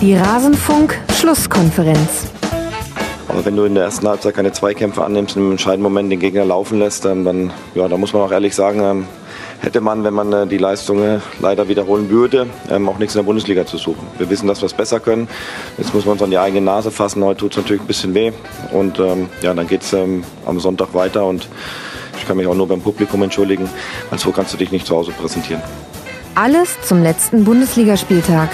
Die Rasenfunk-Schlusskonferenz. Aber wenn du in der ersten Halbzeit keine Zweikämpfe annimmst und im entscheidenden Moment den Gegner laufen lässt, dann, ja, da muss man auch ehrlich sagen, ähm, hätte man, wenn man äh, die Leistungen leider wiederholen würde, ähm, auch nichts in der Bundesliga zu suchen. Wir wissen, dass wir es besser können. Jetzt muss man uns an die eigene Nase fassen. Heute tut es natürlich ein bisschen weh. Und ähm, ja, dann geht es am Sonntag weiter. Und ich kann mich auch nur beim Publikum entschuldigen, weil so kannst du dich nicht zu Hause präsentieren. Alles zum letzten Bundesligaspieltag.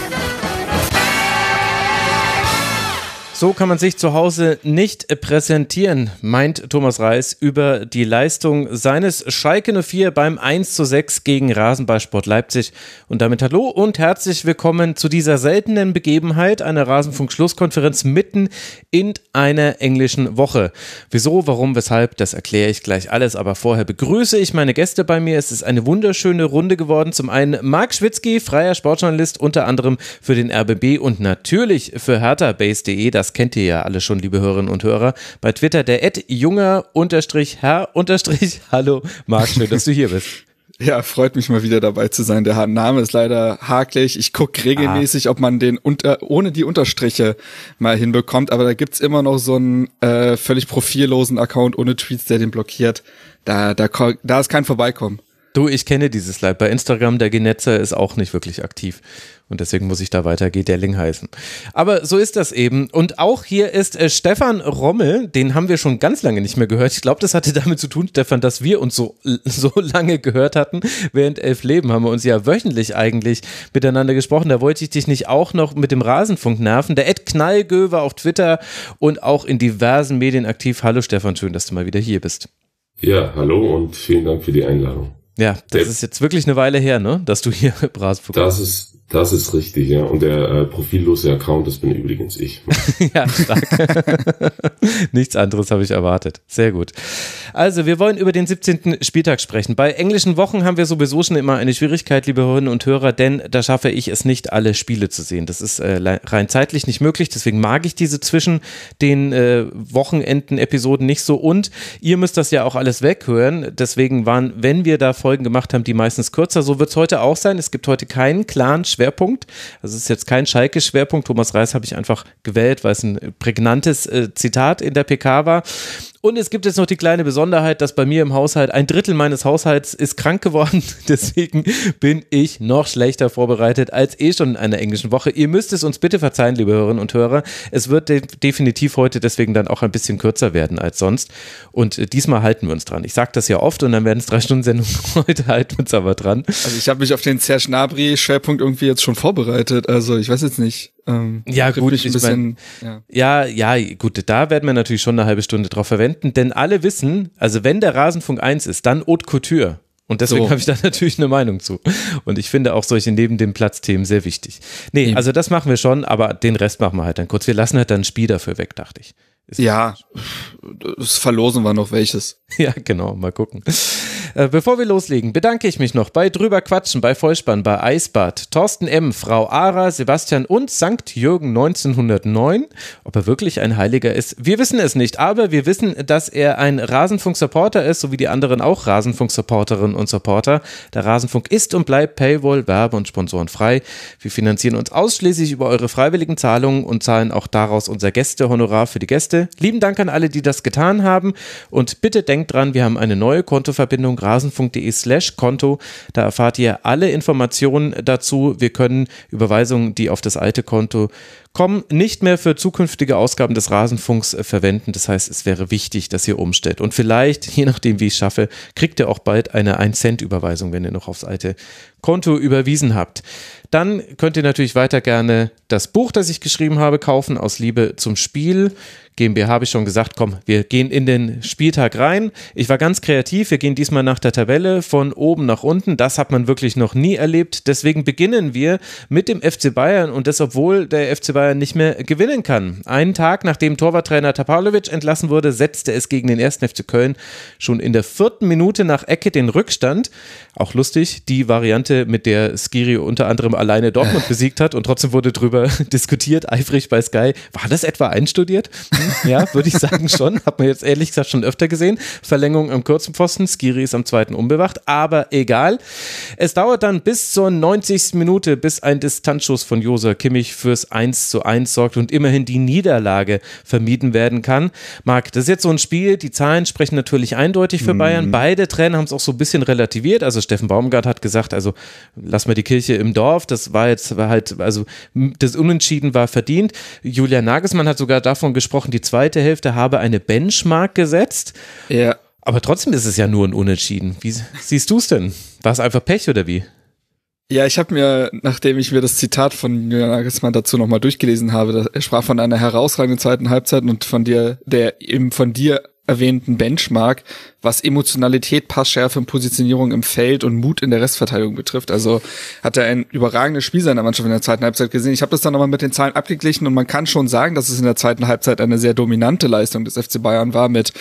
So kann man sich zu Hause nicht präsentieren, meint Thomas Reis über die Leistung seines Schalke 04 beim 1 zu 6 gegen Rasenballsport Leipzig. Und damit hallo und herzlich willkommen zu dieser seltenen Begebenheit, einer Rasenfunk-Schlusskonferenz mitten in einer englischen Woche. Wieso, warum, weshalb, das erkläre ich gleich alles. Aber vorher begrüße ich meine Gäste bei mir. Es ist eine wunderschöne Runde geworden. Zum einen Marc Schwitzky, freier Sportjournalist, unter anderem für den RBB und natürlich für herthabase.de. kennt ihr ja alle schon, liebe Hörerinnen und Hörer. Bei Twitter der Ed junger unterstrich Herr unterstrich. Hallo Marc, schön, dass du hier bist. Ja, freut mich mal wieder dabei zu sein. Der Name ist leider hakelig. Ich gucke regelmäßig, ah. ob man den unter, ohne die Unterstriche mal hinbekommt, aber da gibt's immer noch so einen äh, völlig profillosen Account ohne Tweets, der den blockiert. Da, da, da ist kein Vorbeikommen. Du, ich kenne dieses Leid. Bei Instagram, der Genetzer ist auch nicht wirklich aktiv. Und deswegen muss ich da weiter Gedelling heißen. Aber so ist das eben. Und auch hier ist äh, Stefan Rommel, den haben wir schon ganz lange nicht mehr gehört. Ich glaube, das hatte damit zu tun, Stefan, dass wir uns so, so lange gehört hatten. Während elf Leben haben wir uns ja wöchentlich eigentlich miteinander gesprochen. Da wollte ich dich nicht auch noch mit dem Rasenfunk nerven. Der Ed Knallgö war auf Twitter und auch in diversen Medien aktiv. Hallo Stefan, schön, dass du mal wieder hier bist. Ja, hallo und vielen Dank für die Einladung. Ja, das der, ist jetzt wirklich eine Weile her, ne, dass du hier Rasenfunk Das ist das ist richtig, ja. Und der äh, profillose Account, das bin übrigens ich. ja, stark. Nichts anderes habe ich erwartet. Sehr gut. Also, wir wollen über den 17. Spieltag sprechen. Bei englischen Wochen haben wir sowieso schon immer eine Schwierigkeit, liebe Hörerinnen und Hörer, denn da schaffe ich es nicht, alle Spiele zu sehen. Das ist äh, rein zeitlich nicht möglich. Deswegen mag ich diese zwischen den äh, Wochenenden-Episoden nicht so. Und ihr müsst das ja auch alles weghören. Deswegen waren, wenn wir da Folgen gemacht haben, die meistens kürzer. So wird es heute auch sein. Es gibt heute keinen klaren Schwerpunkt. Es ist jetzt kein Schalke-Schwerpunkt. Thomas Reis habe ich einfach gewählt, weil es ein prägnantes äh, Zitat in der PK war. Und es gibt jetzt noch die kleine Besonderheit, dass bei mir im Haushalt ein Drittel meines Haushalts ist krank geworden. Deswegen bin ich noch schlechter vorbereitet als eh schon in einer englischen Woche. Ihr müsst es uns bitte verzeihen, liebe Hörerinnen und Hörer. Es wird de definitiv heute deswegen dann auch ein bisschen kürzer werden als sonst. Und äh, diesmal halten wir uns dran. Ich sage das ja oft und dann werden es drei Stunden Sendung. Heute halten wir uns aber dran. Also ich habe mich auf den Serge Gnabry-Schwerpunkt irgendwie jetzt schon vorbereitet. Also ich weiß jetzt nicht. Ähm, ja, gut, ich bisschen, mein, ja. ja, ja, gut, da werden wir natürlich schon eine halbe Stunde drauf verwenden, denn alle wissen, also wenn der Rasenfunk 1 ist, dann Haute Couture. Und deswegen so. habe ich da natürlich eine Meinung zu. Und ich finde auch solche neben dem Platzthemen sehr wichtig. Nee, Eben. also das machen wir schon, aber den Rest machen wir halt dann kurz. Wir lassen halt dann ein Spiel dafür weg, dachte ich. Ist ja, das verlosen wir noch welches. Ja, genau, mal gucken. Äh, bevor wir loslegen, bedanke ich mich noch bei Drüber Quatschen, bei Vollspann, bei Eisbad, Thorsten M., Frau Ara, Sebastian und St. Jürgen 1909. Ob er wirklich ein Heiliger ist, wir wissen es nicht, aber wir wissen, dass er ein Rasenfunk-Supporter ist, so wie die anderen auch Rasenfunk-Supporterinnen und Supporter. Der Rasenfunk ist und bleibt Paywall, Werbe und Sponsoren frei. Wir finanzieren uns ausschließlich über eure freiwilligen Zahlungen und zahlen auch daraus unser Gästehonorar für die Gäste. Lieben Dank an alle, die das getan haben. Und bitte denkt dran, wir haben eine neue Kontoverbindung rasenfunk.de slash Konto. Da erfahrt ihr alle Informationen dazu. Wir können Überweisungen, die auf das alte Konto kommen, nicht mehr für zukünftige Ausgaben des Rasenfunks verwenden. Das heißt, es wäre wichtig, dass ihr umstellt. Und vielleicht, je nachdem, wie ich es schaffe, kriegt ihr auch bald eine 1-Cent-Überweisung, wenn ihr noch aufs alte Konto überwiesen habt. Dann könnt ihr natürlich weiter gerne das Buch, das ich geschrieben habe, kaufen aus Liebe zum Spiel. GmbH habe ich schon gesagt, komm, wir gehen in den Spieltag rein. Ich war ganz kreativ, wir gehen diesmal nach der Tabelle von oben nach unten. Das hat man wirklich noch nie erlebt. Deswegen beginnen wir mit dem FC Bayern und das, obwohl der FC Bayern nicht mehr gewinnen kann. Einen Tag nachdem Torwarttrainer Tapalovic entlassen wurde, setzte es gegen den ersten FC Köln schon in der vierten Minute nach Ecke den Rückstand. Auch lustig, die Variante, mit der Skiri unter anderem alleine Dortmund besiegt hat und trotzdem wurde drüber diskutiert, eifrig bei Sky. War das etwa einstudiert? Ja, würde ich sagen schon. Hat man jetzt ehrlich gesagt schon öfter gesehen. Verlängerung am kurzen Pfosten. Skiri ist am zweiten unbewacht, aber egal. Es dauert dann bis zur 90. Minute, bis ein Distanzschuss von Josa Kimmich fürs 1 zu 1 sorgt und immerhin die Niederlage vermieden werden kann. Marc, das ist jetzt so ein Spiel, die Zahlen sprechen natürlich eindeutig für mhm. Bayern. Beide Trainer haben es auch so ein bisschen relativiert. Also Steffen Baumgart hat gesagt, also lass mal die Kirche im Dorf. Das war jetzt halt, also das Unentschieden war verdient. Julian Nagelsmann hat sogar davon gesprochen, die zweite Hälfte habe eine Benchmark gesetzt. Ja. Aber trotzdem ist es ja nur ein Unentschieden. Wie siehst du es denn? War es einfach Pech oder wie? Ja, ich habe mir, nachdem ich mir das Zitat von Julian Nagelsmann dazu nochmal durchgelesen habe, er sprach von einer herausragenden zweiten Halbzeit und von dir, der eben von dir erwähnten Benchmark, was Emotionalität, Passschärfe und Positionierung im Feld und Mut in der Restverteidigung betrifft. Also hat er ein überragendes Spiel seiner Mannschaft in der zweiten Halbzeit gesehen. Ich habe das dann nochmal mit den Zahlen abgeglichen und man kann schon sagen, dass es in der zweiten Halbzeit eine sehr dominante Leistung des FC Bayern war mit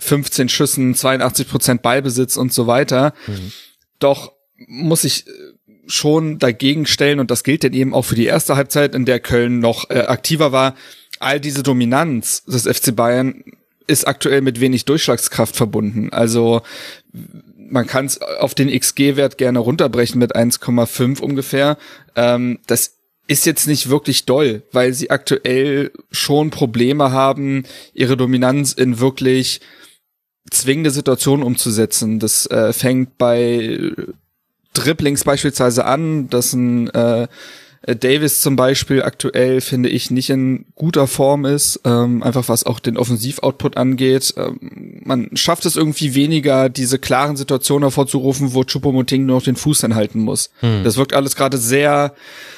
15 Schüssen, 82 Prozent Ballbesitz und so weiter. Mhm. Doch muss ich äh, schon dagegen stellen und das gilt denn eben auch für die erste Halbzeit, in der Köln noch äh, aktiver war. All diese Dominanz des FC Bayern ist aktuell mit wenig Durchschlagskraft verbunden. Also man kann es auf den XG-Wert gerne runterbrechen mit 1,5 ungefähr. Ähm, das ist jetzt nicht wirklich doll, weil sie aktuell schon Probleme haben, ihre Dominanz in wirklich zwingende Situationen umzusetzen. Das äh, fängt bei Dribblings beispielsweise an, dass ein äh, Davis zum Beispiel aktuell finde ich nicht in guter Form ist, ähm, einfach was auch den Offensivoutput angeht. Ähm, man schafft es irgendwie weniger, diese klaren Situationen hervorzurufen, wo Chupomoting nur noch den Fuß anhalten muss. Hm. Das wirkt alles gerade sehr,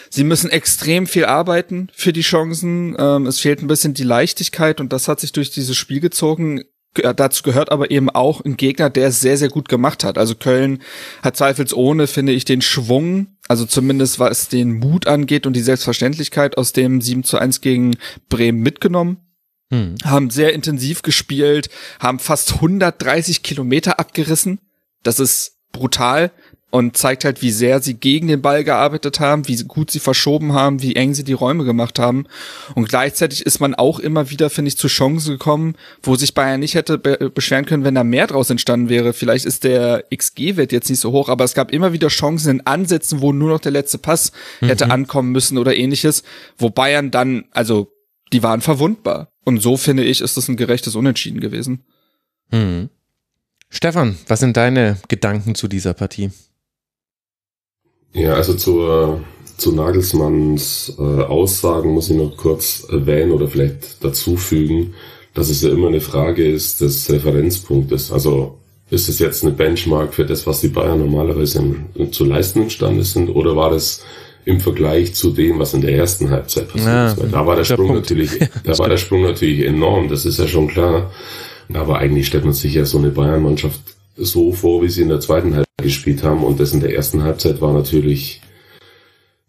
sie müssen extrem viel arbeiten für die Chancen. Ähm, es fehlt ein bisschen die Leichtigkeit und das hat sich durch dieses Spiel gezogen dazu gehört aber eben auch ein Gegner, der es sehr, sehr gut gemacht hat. Also Köln hat zweifelsohne, finde ich, den Schwung, also zumindest was den Mut angeht und die Selbstverständlichkeit aus dem 7 zu 1 gegen Bremen mitgenommen. Hm. Haben sehr intensiv gespielt, haben fast 130 Kilometer abgerissen. Das ist brutal und zeigt halt, wie sehr sie gegen den Ball gearbeitet haben, wie gut sie verschoben haben, wie eng sie die Räume gemacht haben. Und gleichzeitig ist man auch immer wieder, finde ich, zu Chancen gekommen, wo sich Bayern nicht hätte be beschweren können, wenn da mehr draus entstanden wäre. Vielleicht ist der XG-Wert jetzt nicht so hoch, aber es gab immer wieder Chancen in Ansätzen, wo nur noch der letzte Pass mhm. hätte ankommen müssen oder ähnliches, wo Bayern dann, also die waren verwundbar. Und so finde ich, ist das ein gerechtes Unentschieden gewesen. Mhm. Stefan, was sind deine Gedanken zu dieser Partie? Ja, also zur, zu Nagelsmanns äh, Aussagen muss ich noch kurz erwähnen oder vielleicht dazufügen, dass es ja immer eine Frage ist des Referenzpunktes. Also ist es jetzt eine Benchmark für das, was die Bayern normalerweise im, zu leisten imstande sind, oder war das im Vergleich zu dem, was in der ersten Halbzeit passiert ja, ist? Weil da war der, der Sprung Punkt. natürlich, da war der Sprung natürlich enorm, das ist ja schon klar. Aber eigentlich stellt man sich ja so eine Bayern-Mannschaft so vor, wie sie in der zweiten Halbzeit gespielt haben. Und das in der ersten Halbzeit war natürlich,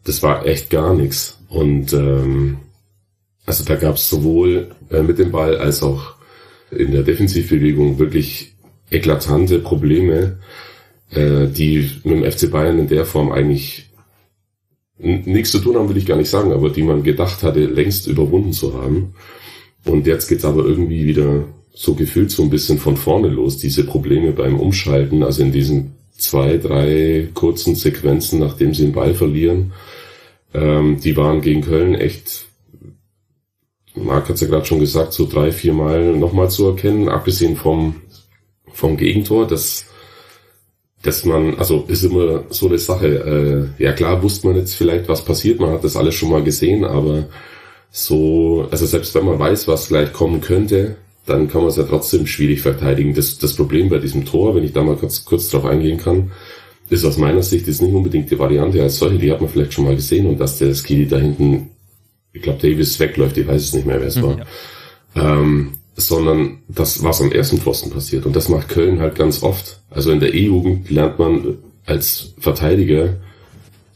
das war echt gar nichts. Und ähm, also da gab es sowohl äh, mit dem Ball als auch in der Defensivbewegung wirklich eklatante Probleme, äh, die mit dem FC Bayern in der Form eigentlich nichts zu tun haben, will ich gar nicht sagen, aber die man gedacht hatte, längst überwunden zu haben. Und jetzt geht's aber irgendwie wieder so gefühlt so ein bisschen von vorne los, diese Probleme beim Umschalten, also in diesen zwei, drei kurzen Sequenzen, nachdem sie den Ball verlieren, ähm, die waren gegen Köln echt, Marc hat es ja gerade schon gesagt, so drei, vier Mal nochmal zu erkennen, abgesehen vom, vom Gegentor, das dass man, also ist immer so eine Sache, äh, ja klar wusste man jetzt vielleicht, was passiert, man hat das alles schon mal gesehen, aber so, also selbst wenn man weiß, was gleich kommen könnte, dann kann man es ja trotzdem schwierig verteidigen. Das, das Problem bei diesem Tor, wenn ich da mal kurz, kurz drauf eingehen kann, ist aus meiner Sicht ist nicht unbedingt die Variante als solche, die hat man vielleicht schon mal gesehen und dass der Skili da hinten, ich glaube Davis wegläuft, ich weiß es nicht mehr, wer es mhm, war. Ja. Ähm, sondern das, was am ersten Pfosten passiert. Und das macht Köln halt ganz oft. Also in der E-Jugend lernt man als Verteidiger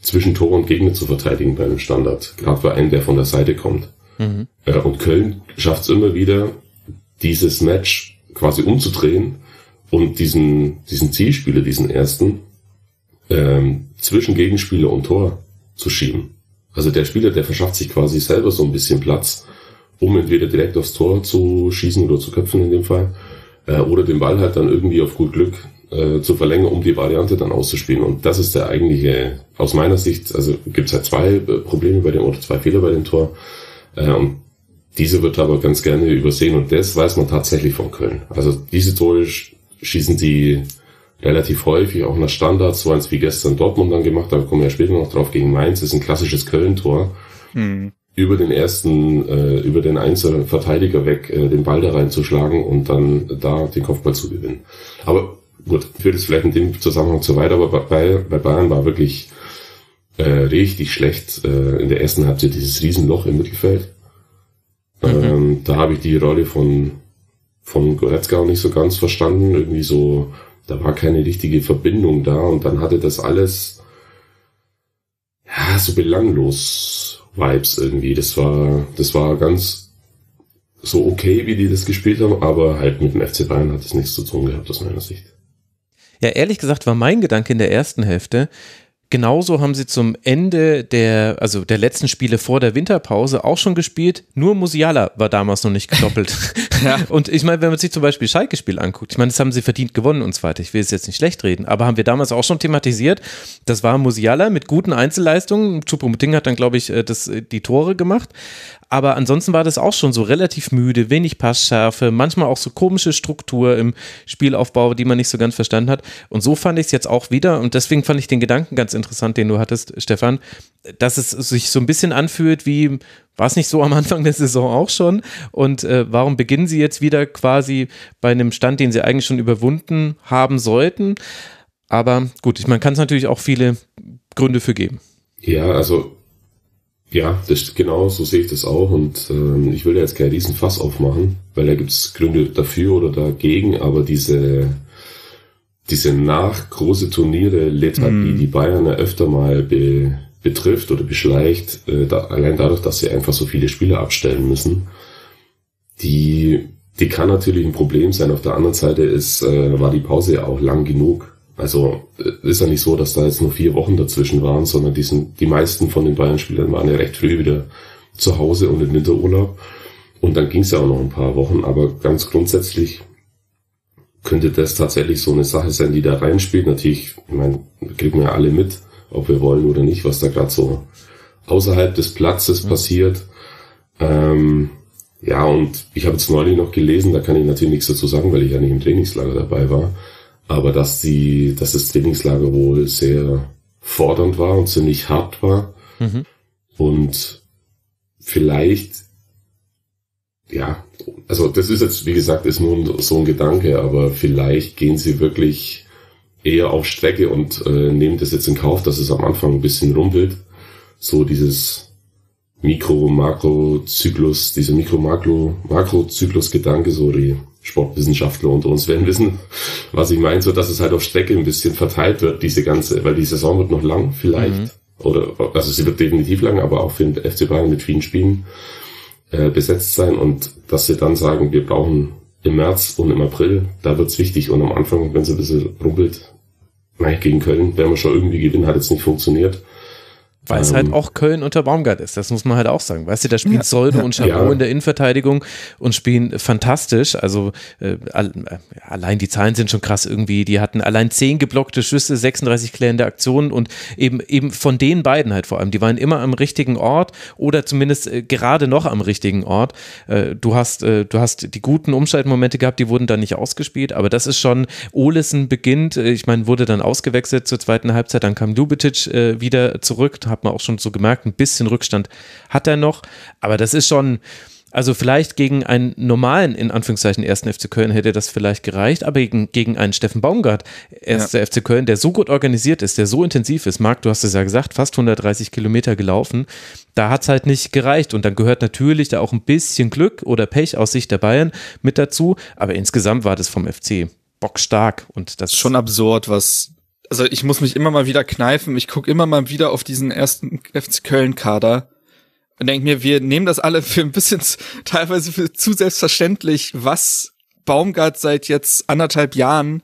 zwischen Tor und Gegner zu verteidigen bei einem Standard. Gerade bei einem, der von der Seite kommt. Mhm. Äh, und Köln schafft es immer wieder, dieses Match quasi umzudrehen und diesen, diesen Zielspieler, diesen ersten, ähm, zwischen Gegenspieler und Tor zu schieben. Also der Spieler, der verschafft sich quasi selber so ein bisschen Platz, um entweder direkt aufs Tor zu schießen oder zu köpfen in dem Fall, äh, oder den Ball halt dann irgendwie auf gut Glück äh, zu verlängern, um die Variante dann auszuspielen. Und das ist der eigentliche, aus meiner Sicht, also gibt es halt zwei äh, Probleme bei dem, oder zwei Fehler bei dem Tor. Äh, und diese wird aber ganz gerne übersehen und das weiß man tatsächlich von Köln. Also diese Tore schießen die relativ häufig, auch nach Standards, so eins wie gestern Dortmund dann gemacht, da kommen wir ja später noch drauf gegen Mainz, das ist ein klassisches Köln-Tor. Mhm. Über den ersten, äh, über den einzelnen Verteidiger weg, äh, den Ball da reinzuschlagen und dann da den Kopfball zu gewinnen. Aber gut, führt es vielleicht in dem Zusammenhang zu weit, aber bei, bei Bayern war wirklich äh, richtig schlecht äh, in der ersten Halbzeit dieses Riesenloch im Mittelfeld. Ähm, da habe ich die Rolle von, von Goretzka auch nicht so ganz verstanden. Irgendwie so, da war keine richtige Verbindung da und dann hatte das alles ja, so belanglos Vibes irgendwie. Das war, das war ganz so okay, wie die das gespielt haben, aber halt mit dem FC Bayern hat das nichts zu tun gehabt aus meiner Sicht. Ja, ehrlich gesagt war mein Gedanke in der ersten Hälfte, Genauso haben sie zum Ende der, also der letzten Spiele vor der Winterpause auch schon gespielt. Nur Musiala war damals noch nicht gedoppelt. ja. Und ich meine, wenn man sich zum Beispiel Schalke-Spiel anguckt, ich meine, das haben sie verdient gewonnen und so weiter. Ich will es jetzt nicht schlecht reden, aber haben wir damals auch schon thematisiert. Das war Musiala mit guten Einzelleistungen. Choupo-Moting hat dann, glaube ich, äh, das, äh, die Tore gemacht. Aber ansonsten war das auch schon so relativ müde, wenig Passschärfe, manchmal auch so komische Struktur im Spielaufbau, die man nicht so ganz verstanden hat. Und so fand ich es jetzt auch wieder. Und deswegen fand ich den Gedanken ganz interessant, den du hattest, Stefan, dass es sich so ein bisschen anfühlt wie, war es nicht so am Anfang der Saison auch schon? Und äh, warum beginnen sie jetzt wieder quasi bei einem Stand, den sie eigentlich schon überwunden haben sollten? Aber gut, man kann es natürlich auch viele Gründe für geben. Ja, also ja, das genau so sehe ich das auch und ähm, ich will jetzt keinen riesen Fass aufmachen, weil da gibt es Gründe dafür oder dagegen, aber diese diese nach große Turniere Lethargie, mm. die Bayern ja öfter mal be, betrifft oder beschleicht, äh, da, allein dadurch, dass sie einfach so viele Spieler abstellen müssen, die die kann natürlich ein Problem sein. Auf der anderen Seite ist äh, war die Pause ja auch lang genug also äh, ist ja nicht so, dass da jetzt nur vier Wochen dazwischen waren, sondern die, sind, die meisten von den Bayern-Spielern waren ja recht früh wieder zu Hause und im Winterurlaub. Und dann ging es ja auch noch ein paar Wochen, aber ganz grundsätzlich könnte das tatsächlich so eine Sache sein, die da reinspielt. Natürlich, ich meine, kriegen wir alle mit, ob wir wollen oder nicht, was da gerade so außerhalb des Platzes mhm. passiert. Ähm, ja, und ich habe jetzt neulich noch gelesen, da kann ich natürlich nichts dazu sagen, weil ich ja nicht im Trainingslager dabei war aber dass die, dass das Trainingslager wohl sehr fordernd war und ziemlich hart war. Mhm. Und vielleicht, ja, also das ist jetzt, wie gesagt, ist nur so ein Gedanke, aber vielleicht gehen sie wirklich eher auf Strecke und äh, nehmen das jetzt in Kauf, dass es am Anfang ein bisschen rumpelt. So dieses Mikro-Makro-Zyklus, dieser Mikro-Makro-Makro-Zyklus-Gedanke, so die Sportwissenschaftler unter uns werden wissen, was ich meine, so dass es halt auf Strecke ein bisschen verteilt wird, diese ganze, weil die Saison wird noch lang vielleicht, mhm. oder, also sie wird definitiv lang, aber auch für den FC Bayern mit vielen Spielen äh, besetzt sein und dass sie dann sagen, wir brauchen im März und im April, da wird's wichtig und am Anfang, wenn es ein bisschen rumpelt, nein, gegen Köln werden wir schon irgendwie gewinnen, hat jetzt nicht funktioniert. Weil es halt ähm. auch Köln unter Baumgart ist, das muss man halt auch sagen. Weißt du, da spielen ja, Solde ja, und Chabot ja. in der Innenverteidigung und spielen fantastisch. Also äh, allein die Zahlen sind schon krass irgendwie. Die hatten allein zehn geblockte Schüsse, 36 klärende Aktionen und eben eben von den beiden halt vor allem. Die waren immer am richtigen Ort oder zumindest äh, gerade noch am richtigen Ort. Äh, du hast äh, du hast die guten Umschaltmomente gehabt, die wurden dann nicht ausgespielt, aber das ist schon Olesen beginnt. Äh, ich meine, wurde dann ausgewechselt zur zweiten Halbzeit, dann kam Dubicic äh, wieder zurück hat man auch schon so gemerkt, ein bisschen Rückstand hat er noch, aber das ist schon, also vielleicht gegen einen normalen, in Anführungszeichen, ersten FC Köln hätte das vielleicht gereicht, aber gegen, gegen einen Steffen Baumgart, erster ja. FC Köln, der so gut organisiert ist, der so intensiv ist, Marc, du hast es ja gesagt, fast 130 Kilometer gelaufen, da hat es halt nicht gereicht. Und dann gehört natürlich da auch ein bisschen Glück oder Pech aus Sicht der Bayern mit dazu, aber insgesamt war das vom FC bockstark. Und das schon absurd, was also ich muss mich immer mal wieder kneifen. Ich gucke immer mal wieder auf diesen ersten FC Köln-Kader und denke mir, wir nehmen das alle für ein bisschen teilweise für zu selbstverständlich, was Baumgart seit jetzt anderthalb Jahren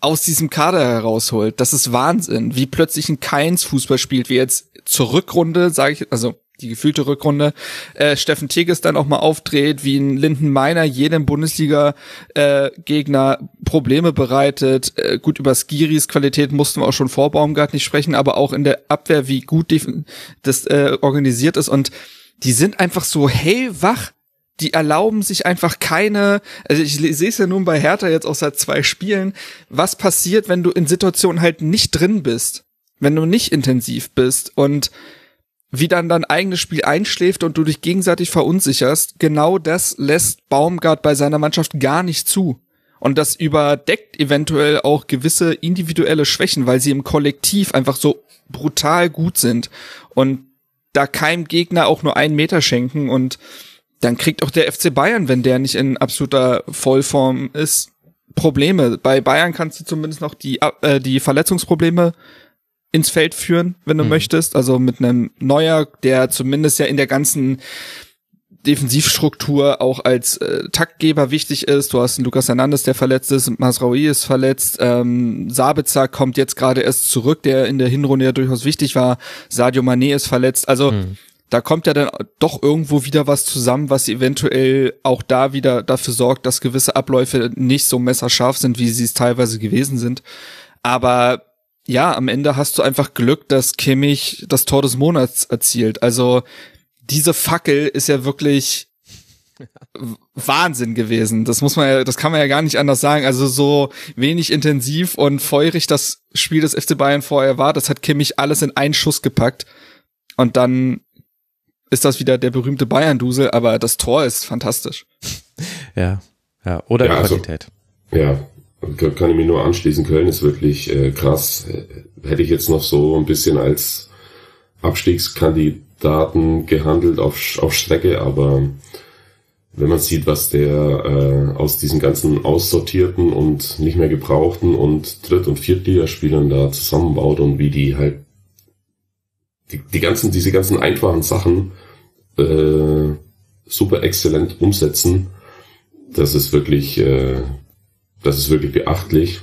aus diesem Kader herausholt. Das ist Wahnsinn, wie plötzlich ein Keins Fußball spielt, wie jetzt zur Rückrunde, sage ich, also die gefühlte Rückrunde, äh, Steffen Teges dann auch mal aufdreht, wie ein Linden Meiner jedem Bundesliga-Gegner äh, Probleme bereitet. Äh, gut, über Skiris Qualität mussten wir auch schon vor Baumgart nicht sprechen, aber auch in der Abwehr, wie gut das äh, organisiert ist und die sind einfach so hellwach. Die erlauben sich einfach keine, also ich sehe es ja nun bei Hertha jetzt auch seit zwei Spielen, was passiert, wenn du in Situationen halt nicht drin bist, wenn du nicht intensiv bist und wie dann dein eigenes Spiel einschläft und du dich gegenseitig verunsicherst, genau das lässt Baumgart bei seiner Mannschaft gar nicht zu. Und das überdeckt eventuell auch gewisse individuelle Schwächen, weil sie im Kollektiv einfach so brutal gut sind und da keinem Gegner auch nur einen Meter schenken und dann kriegt auch der FC Bayern, wenn der nicht in absoluter Vollform ist, Probleme. Bei Bayern kannst du zumindest noch die, äh, die Verletzungsprobleme ins Feld führen, wenn du mhm. möchtest. Also mit einem Neuer, der zumindest ja in der ganzen Defensivstruktur auch als äh, Taktgeber wichtig ist. Du hast einen Lukas Hernandez, der verletzt ist, Masraoui ist verletzt, ähm, Sabitzer kommt jetzt gerade erst zurück, der in der Hinrunde ja durchaus wichtig war. Sadio Mané ist verletzt. Also mhm. da kommt ja dann doch irgendwo wieder was zusammen, was eventuell auch da wieder dafür sorgt, dass gewisse Abläufe nicht so messerscharf sind, wie sie es teilweise gewesen sind. Aber ja, am Ende hast du einfach Glück, dass Kimmich das Tor des Monats erzielt. Also diese Fackel ist ja wirklich Wahnsinn gewesen. Das muss man ja, das kann man ja gar nicht anders sagen. Also so wenig intensiv und feurig das Spiel des FC Bayern vorher war, das hat Kimmich alles in einen Schuss gepackt. Und dann ist das wieder der berühmte Bayern-Dusel, aber das Tor ist fantastisch. Ja, ja, oder ja, also, Qualität. Also, ja, kann ich mir nur anschließen. Köln ist wirklich äh, krass. Hätte ich jetzt noch so ein bisschen als Abstiegskandidat Daten gehandelt auf, auf Strecke, aber wenn man sieht, was der äh, aus diesen ganzen aussortierten und nicht mehr gebrauchten und Dritt- und Viertligaspielern da zusammenbaut und wie die halt die, die ganzen, diese ganzen einfachen Sachen äh, super exzellent umsetzen, das ist wirklich, äh, das ist wirklich beachtlich.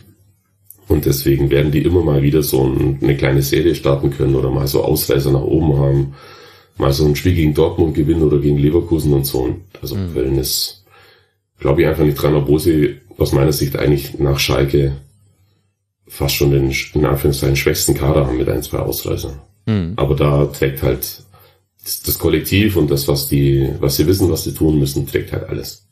Und deswegen werden die immer mal wieder so ein, eine kleine Serie starten können oder mal so Ausreißer nach oben haben mal so ein Spiel gegen Dortmund gewinnen oder gegen Leverkusen und so. Also mhm. Köln ist, glaube ich, einfach nicht dran, obwohl sie aus meiner Sicht eigentlich nach Schalke fast schon den, in Anführungszeichen, schwächsten Kader haben mit ein, zwei Ausreißern. Mhm. Aber da trägt halt das Kollektiv und das, was die, was sie wissen, was sie tun müssen, trägt halt alles.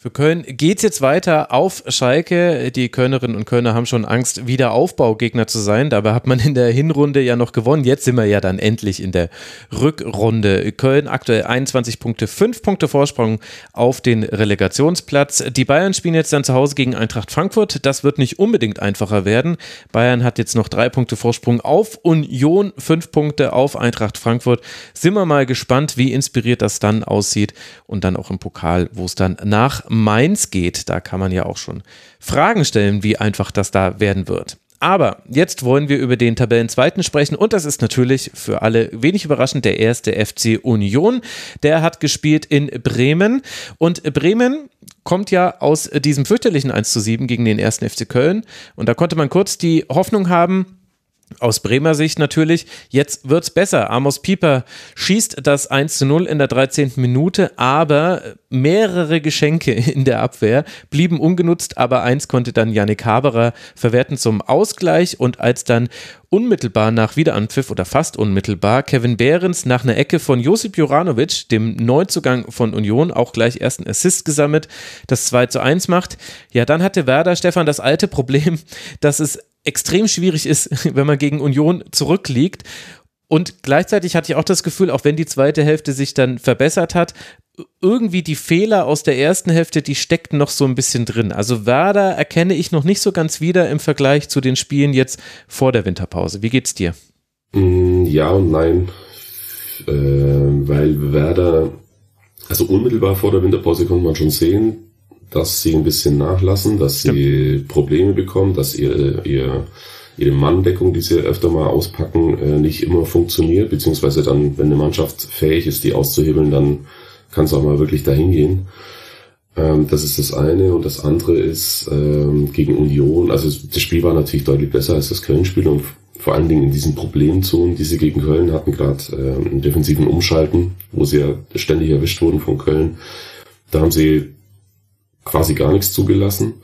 Für Köln geht's jetzt weiter auf Schalke. Die Kölnerinnen und Kölner haben schon Angst, wieder Aufbaugegner zu sein. Dabei hat man in der Hinrunde ja noch gewonnen. Jetzt sind wir ja dann endlich in der Rückrunde. Köln aktuell 21 Punkte, 5 Punkte Vorsprung auf den Relegationsplatz. Die Bayern spielen jetzt dann zu Hause gegen Eintracht Frankfurt. Das wird nicht unbedingt einfacher werden. Bayern hat jetzt noch drei Punkte Vorsprung auf Union, fünf Punkte auf Eintracht Frankfurt. Sind wir mal gespannt, wie inspiriert das dann aussieht und dann auch im Pokal, wo es dann nach Mainz geht. Da kann man ja auch schon Fragen stellen, wie einfach das da werden wird. Aber jetzt wollen wir über den Tabellenzweiten sprechen und das ist natürlich für alle wenig überraschend der erste FC Union. Der hat gespielt in Bremen und Bremen kommt ja aus diesem fürchterlichen 1 zu 7 gegen den ersten FC Köln und da konnte man kurz die Hoffnung haben, aus Bremer Sicht natürlich, jetzt wird's besser. Amos Pieper schießt das 1 zu 0 in der 13. Minute, aber mehrere Geschenke in der Abwehr blieben ungenutzt, aber eins konnte dann Yannick Haberer verwerten zum Ausgleich und als dann unmittelbar nach Wiederanpfiff oder fast unmittelbar Kevin Behrens nach einer Ecke von Josip Juranovic, dem Neuzugang von Union, auch gleich ersten Assist gesammelt, das 2 zu 1 macht. Ja, dann hatte Werder Stefan das alte Problem, dass es extrem schwierig ist, wenn man gegen Union zurückliegt. Und gleichzeitig hatte ich auch das Gefühl, auch wenn die zweite Hälfte sich dann verbessert hat, irgendwie die Fehler aus der ersten Hälfte, die steckten noch so ein bisschen drin. Also Werder erkenne ich noch nicht so ganz wieder im Vergleich zu den Spielen jetzt vor der Winterpause. Wie geht's dir? Mm, ja und nein. Äh, weil Werder, also unmittelbar vor der Winterpause konnte man schon sehen, dass sie ein bisschen nachlassen, dass sie ja. Probleme bekommen, dass ihre, ihr, ihre Manndeckung, die sie öfter mal auspacken, äh, nicht immer funktioniert, beziehungsweise dann, wenn eine Mannschaft fähig ist, die auszuhebeln, dann kann es auch mal wirklich dahin gehen. Ähm, das ist das eine. Und das andere ist ähm, gegen Union. Also das Spiel war natürlich deutlich besser als das Köln-Spiel und vor allen Dingen in diesen Problemzonen, die sie gegen Köln hatten, gerade äh, im defensiven Umschalten, wo sie ja ständig erwischt wurden von Köln. Da haben sie quasi gar nichts zugelassen.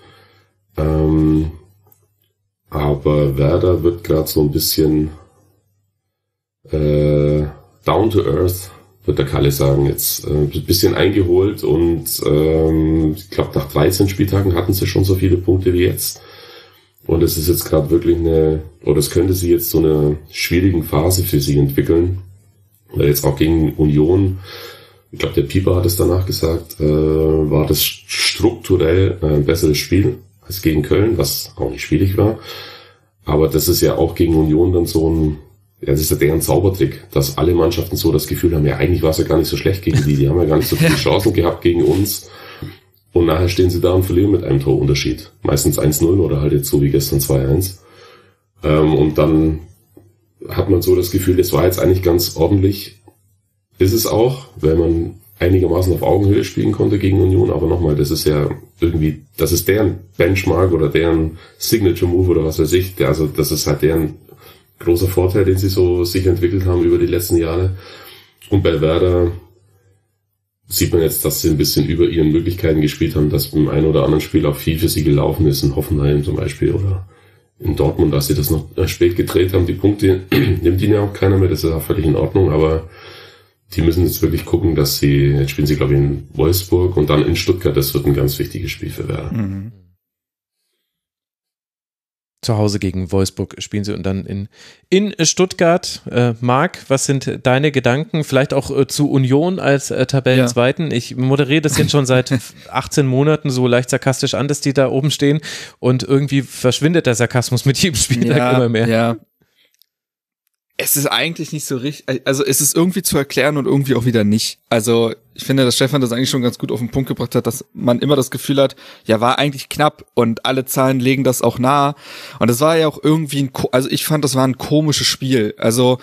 Ähm, aber Werder wird gerade so ein bisschen äh, down to earth wird der Kalle sagen, jetzt äh, ein bisschen eingeholt und ähm, ich glaube, nach 13 Spieltagen hatten sie schon so viele Punkte wie jetzt. Und es ist jetzt gerade wirklich eine, oder es könnte sich jetzt so eine schwierigen Phase für sie entwickeln. Weil jetzt auch gegen Union, ich glaube, der Pieper hat es danach gesagt, äh, war das strukturell ein besseres Spiel als gegen Köln, was auch nicht schwierig war. Aber das ist ja auch gegen Union dann so ein ja, das ist ja deren Zaubertrick, dass alle Mannschaften so das Gefühl haben, ja, eigentlich war es ja gar nicht so schlecht gegen die, die haben ja gar nicht so viele Chancen gehabt gegen uns. Und nachher stehen sie da und verlieren mit einem Torunterschied. Meistens 1-0 oder halt jetzt so wie gestern 2-1. Ähm, und dann hat man so das Gefühl, das war jetzt eigentlich ganz ordentlich. Ist es auch, weil man einigermaßen auf Augenhöhe spielen konnte gegen Union, aber nochmal, das ist ja irgendwie, das ist deren Benchmark oder deren Signature Move oder was weiß ich, der, also das ist halt deren großer Vorteil, den sie so sich entwickelt haben über die letzten Jahre. Und bei Werder sieht man jetzt, dass sie ein bisschen über ihren Möglichkeiten gespielt haben, dass beim einen oder anderen Spiel auch viel für sie gelaufen ist, in Hoffenheim zum Beispiel oder in Dortmund, dass sie das noch spät gedreht haben. Die Punkte nimmt ihnen ja auch keiner mehr, das ist auch völlig in Ordnung, aber die müssen jetzt wirklich gucken, dass sie, jetzt spielen sie glaube ich in Wolfsburg und dann in Stuttgart, das wird ein ganz wichtiges Spiel für Werder. Mhm zu Hause gegen Wolfsburg spielen sie und dann in, in Stuttgart. Äh, Marc, was sind deine Gedanken? Vielleicht auch äh, zu Union als äh, Tabellenzweiten. Ja. Ich moderiere das jetzt schon seit 18 Monaten so leicht sarkastisch an, dass die da oben stehen und irgendwie verschwindet der Sarkasmus mit jedem Spieltag ja, immer mehr. Ja, es ist eigentlich nicht so richtig, also es ist irgendwie zu erklären und irgendwie auch wieder nicht. Also ich finde, dass Stefan das eigentlich schon ganz gut auf den Punkt gebracht hat, dass man immer das Gefühl hat, ja, war eigentlich knapp und alle Zahlen legen das auch nahe. Und es war ja auch irgendwie ein, also ich fand, das war ein komisches Spiel. Also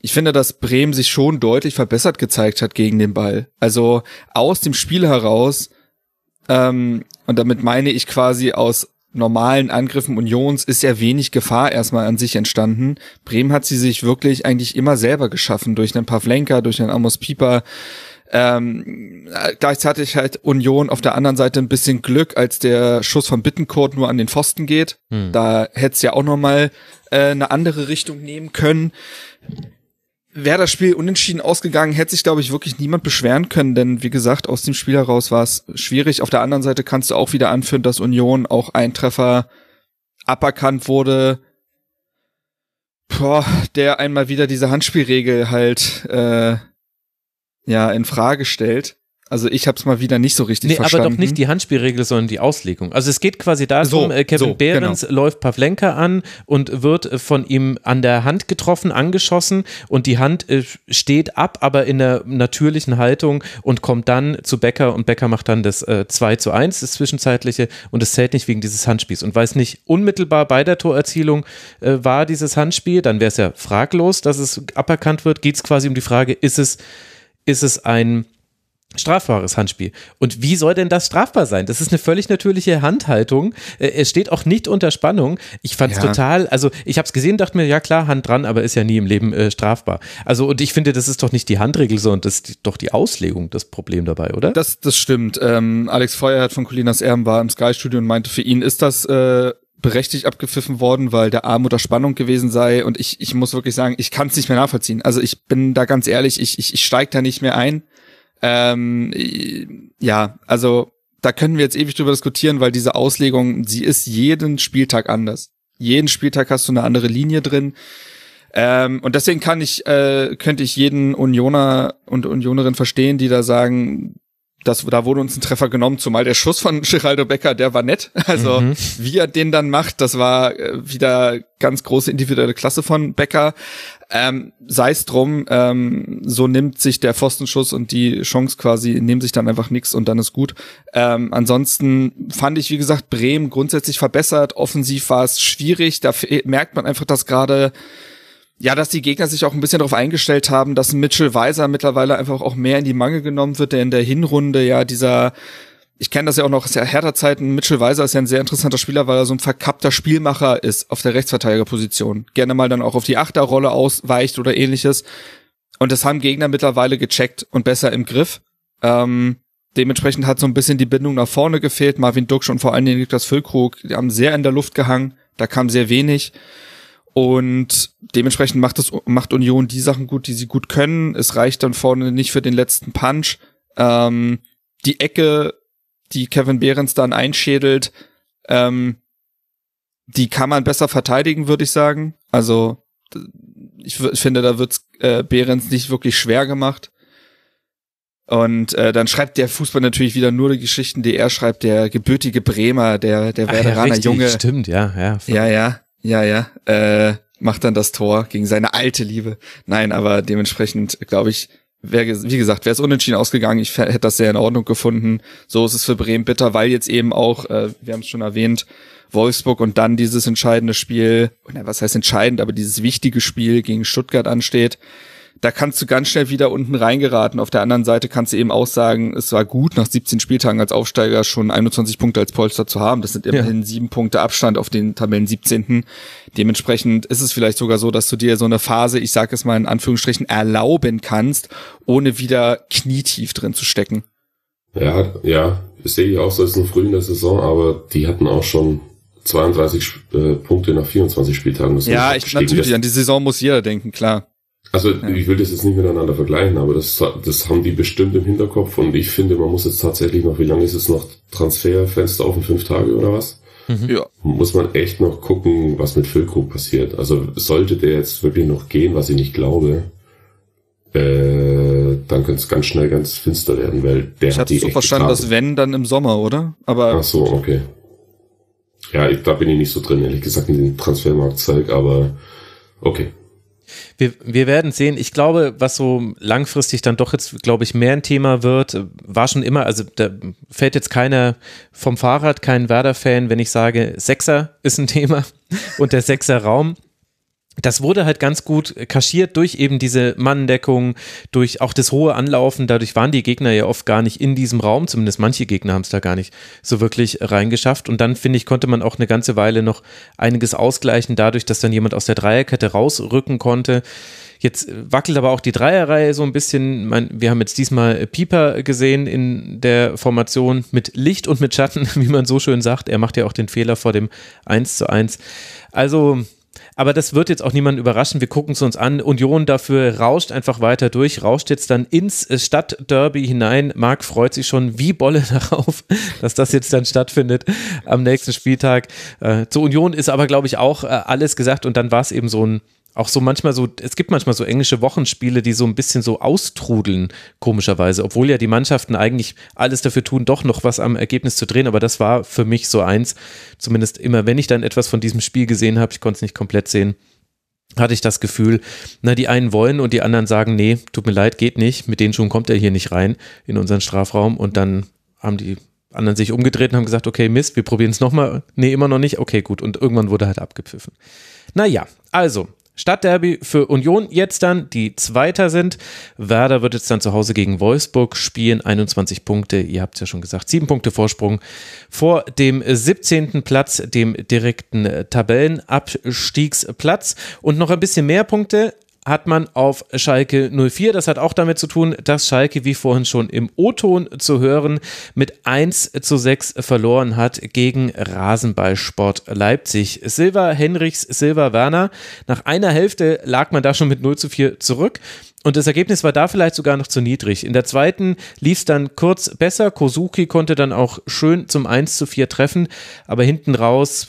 ich finde, dass Bremen sich schon deutlich verbessert gezeigt hat gegen den Ball. Also aus dem Spiel heraus, ähm, und damit meine ich quasi aus normalen Angriffen Unions ist ja wenig Gefahr erstmal an sich entstanden. Bremen hat sie sich wirklich eigentlich immer selber geschaffen durch einen Pavlenka, durch einen Amos Pieper. Ähm, gleichzeitig halt Union auf der anderen Seite ein bisschen Glück, als der Schuss von Bittencourt nur an den Pfosten geht. Hm. Da hätte es ja auch noch mal äh, eine andere Richtung nehmen können wäre das Spiel unentschieden ausgegangen, hätte sich, glaube ich, wirklich niemand beschweren können, denn wie gesagt, aus dem Spiel heraus war es schwierig. Auf der anderen Seite kannst du auch wieder anführen, dass Union auch ein Treffer aberkannt wurde, boah, der einmal wieder diese Handspielregel halt äh, ja in Frage stellt. Also ich habe es mal wieder nicht so richtig nee, verstanden. aber doch nicht die Handspielregel, sondern die Auslegung. Also es geht quasi darum, so, äh, Kevin so, Behrens genau. läuft Pavlenka an und wird äh, von ihm an der Hand getroffen, angeschossen und die Hand äh, steht ab, aber in der natürlichen Haltung und kommt dann zu Becker und Becker macht dann das äh, 2 zu 1, das zwischenzeitliche und es zählt nicht wegen dieses Handspiels und weil es nicht unmittelbar bei der Torerzielung äh, war, dieses Handspiel, dann wäre es ja fraglos, dass es aberkannt wird, geht es quasi um die Frage, ist es, ist es ein strafbares Handspiel. Und wie soll denn das strafbar sein? Das ist eine völlig natürliche Handhaltung. Äh, es steht auch nicht unter Spannung. Ich fand es ja. total, also ich habe es gesehen, dachte mir, ja klar, Hand dran, aber ist ja nie im Leben äh, strafbar. Also und ich finde, das ist doch nicht die Handregel, sondern das ist doch die Auslegung das Problem dabei, oder? Das, das stimmt. Ähm, Alex Feuerhardt von Colinas Erben war im Sky-Studio und meinte, für ihn ist das äh, berechtigt abgepfiffen worden, weil der Arm unter Spannung gewesen sei. Und ich, ich muss wirklich sagen, ich kann es nicht mehr nachvollziehen. Also ich bin da ganz ehrlich, ich, ich, ich steige da nicht mehr ein. Ähm, ja, also da können wir jetzt ewig drüber diskutieren, weil diese Auslegung, sie ist jeden Spieltag anders. Jeden Spieltag hast du eine andere Linie drin. Ähm, und deswegen kann ich, äh, könnte ich jeden Unioner und Unionerin verstehen, die da sagen, das, da wurde uns ein Treffer genommen, zumal der Schuss von Geraldo Becker, der war nett. Also mhm. wie er den dann macht, das war äh, wieder ganz große individuelle Klasse von Becker. Ähm, Sei es drum, ähm, so nimmt sich der Pfostenschuss und die Chance quasi, nehmen sich dann einfach nix und dann ist gut. Ähm, ansonsten fand ich, wie gesagt, Bremen grundsätzlich verbessert. Offensiv war es schwierig. Da merkt man einfach, dass gerade ja, dass die Gegner sich auch ein bisschen darauf eingestellt haben, dass Mitchell Weiser mittlerweile einfach auch mehr in die Mangel genommen wird, der in der Hinrunde ja dieser ich kenne das ja auch noch aus der härter Zeiten. Mitchell Weiser ist ja ein sehr interessanter Spieler, weil er so ein verkappter Spielmacher ist auf der Rechtsverteidigerposition. Gerne mal dann auch auf die Achterrolle ausweicht oder ähnliches. Und das haben Gegner mittlerweile gecheckt und besser im Griff. Ähm, dementsprechend hat so ein bisschen die Bindung nach vorne gefehlt. Marvin Duksch und vor allen Dingen Niklas Füllkrug, die haben sehr in der Luft gehangen. Da kam sehr wenig. Und dementsprechend macht es, macht Union die Sachen gut, die sie gut können. Es reicht dann vorne nicht für den letzten Punch. Ähm, die Ecke, die Kevin Behrens dann einschädelt, ähm, die kann man besser verteidigen, würde ich sagen. Also ich, finde, da wird's äh, Behrens nicht wirklich schwer gemacht. Und äh, dann schreibt der Fußball natürlich wieder nur die Geschichten, die er schreibt, der gebürtige Bremer, der der Werderaner ja, Junge. Stimmt, ja, ja. Ja, ja, ja, ja. Äh, macht dann das Tor gegen seine alte Liebe. Nein, aber dementsprechend glaube ich, wäre wie gesagt, wäre es unentschieden ausgegangen. Ich hätte das sehr in Ordnung gefunden. So ist es für Bremen bitter, weil jetzt eben auch, äh, wir haben es schon erwähnt, Wolfsburg und dann dieses entscheidende Spiel, was heißt entscheidend, aber dieses wichtige Spiel gegen Stuttgart ansteht da kannst du ganz schnell wieder unten reingeraten. Auf der anderen Seite kannst du eben auch sagen, es war gut, nach 17 Spieltagen als Aufsteiger schon 21 Punkte als Polster zu haben. Das sind immerhin ja. sieben Punkte Abstand auf den Tabellen 17. Dementsprechend ist es vielleicht sogar so, dass du dir so eine Phase, ich sage es mal in Anführungsstrichen, erlauben kannst, ohne wieder knietief drin zu stecken. Ja, ja, das sehe ich auch so, ist noch früh in der Saison, aber die hatten auch schon 32 äh, Punkte nach 24 Spieltagen. Das ja, ich, natürlich, an die Saison muss jeder denken, klar. Also ja. ich will das jetzt nicht miteinander vergleichen, aber das, das haben die bestimmt im Hinterkopf und ich finde, man muss jetzt tatsächlich noch, wie lange ist es noch Transferfenster offen? Fünf Tage oder was? Mhm. Ja. Muss man echt noch gucken, was mit Füllkrug passiert. Also sollte der jetzt wirklich noch gehen, was ich nicht glaube, äh, dann könnte es ganz schnell ganz finster werden, weil der ich hat die so verstanden, dass wenn dann im Sommer, oder? Aber ach so, okay. Ja, ich, da bin ich nicht so drin, ehrlich gesagt, in den Transfermarktzeug, aber okay. Wir, wir werden sehen. Ich glaube, was so langfristig dann doch jetzt, glaube ich, mehr ein Thema wird, war schon immer, also da fällt jetzt keiner vom Fahrrad, kein Werder-Fan, wenn ich sage, Sechser ist ein Thema und der Sechser-Raum das wurde halt ganz gut kaschiert durch eben diese Manndeckung, durch auch das hohe Anlaufen. Dadurch waren die Gegner ja oft gar nicht in diesem Raum, zumindest manche Gegner haben es da gar nicht so wirklich reingeschafft. Und dann, finde ich, konnte man auch eine ganze Weile noch einiges ausgleichen, dadurch, dass dann jemand aus der Dreierkette rausrücken konnte. Jetzt wackelt aber auch die Dreierreihe so ein bisschen. Wir haben jetzt diesmal Pieper gesehen in der Formation mit Licht und mit Schatten, wie man so schön sagt. Er macht ja auch den Fehler vor dem 1 zu 1. Also, aber das wird jetzt auch niemanden überraschen. Wir gucken es uns an. Union dafür rauscht einfach weiter durch, rauscht jetzt dann ins Stadtderby hinein. Marc freut sich schon wie Bolle darauf, dass das jetzt dann stattfindet am nächsten Spieltag. Äh, zur Union ist aber, glaube ich, auch äh, alles gesagt und dann war es eben so ein auch so manchmal so, es gibt manchmal so englische Wochenspiele, die so ein bisschen so austrudeln, komischerweise, obwohl ja die Mannschaften eigentlich alles dafür tun, doch noch was am Ergebnis zu drehen. Aber das war für mich so eins, zumindest immer, wenn ich dann etwas von diesem Spiel gesehen habe, ich konnte es nicht komplett sehen, hatte ich das Gefühl, na, die einen wollen und die anderen sagen, nee, tut mir leid, geht nicht, mit den Schuhen kommt er hier nicht rein in unseren Strafraum und dann haben die anderen sich umgedreht und haben gesagt, okay, Mist, wir probieren es nochmal. Nee, immer noch nicht. Okay, gut. Und irgendwann wurde halt abgepfiffen. Naja, also, Stadtderby für Union jetzt dann, die Zweiter sind. Werder wird jetzt dann zu Hause gegen Wolfsburg spielen. 21 Punkte, ihr habt es ja schon gesagt, sieben Punkte Vorsprung vor dem 17. Platz, dem direkten Tabellenabstiegsplatz. Und noch ein bisschen mehr Punkte hat man auf Schalke 04. Das hat auch damit zu tun, dass Schalke, wie vorhin schon im O-Ton zu hören, mit 1 zu 6 verloren hat gegen Rasenballsport Leipzig. Silva Henrichs, Silva Werner. Nach einer Hälfte lag man da schon mit 0 zu 4 zurück. Und das Ergebnis war da vielleicht sogar noch zu niedrig. In der zweiten lief es dann kurz besser. Kozuki konnte dann auch schön zum 1 zu 4 treffen, aber hinten raus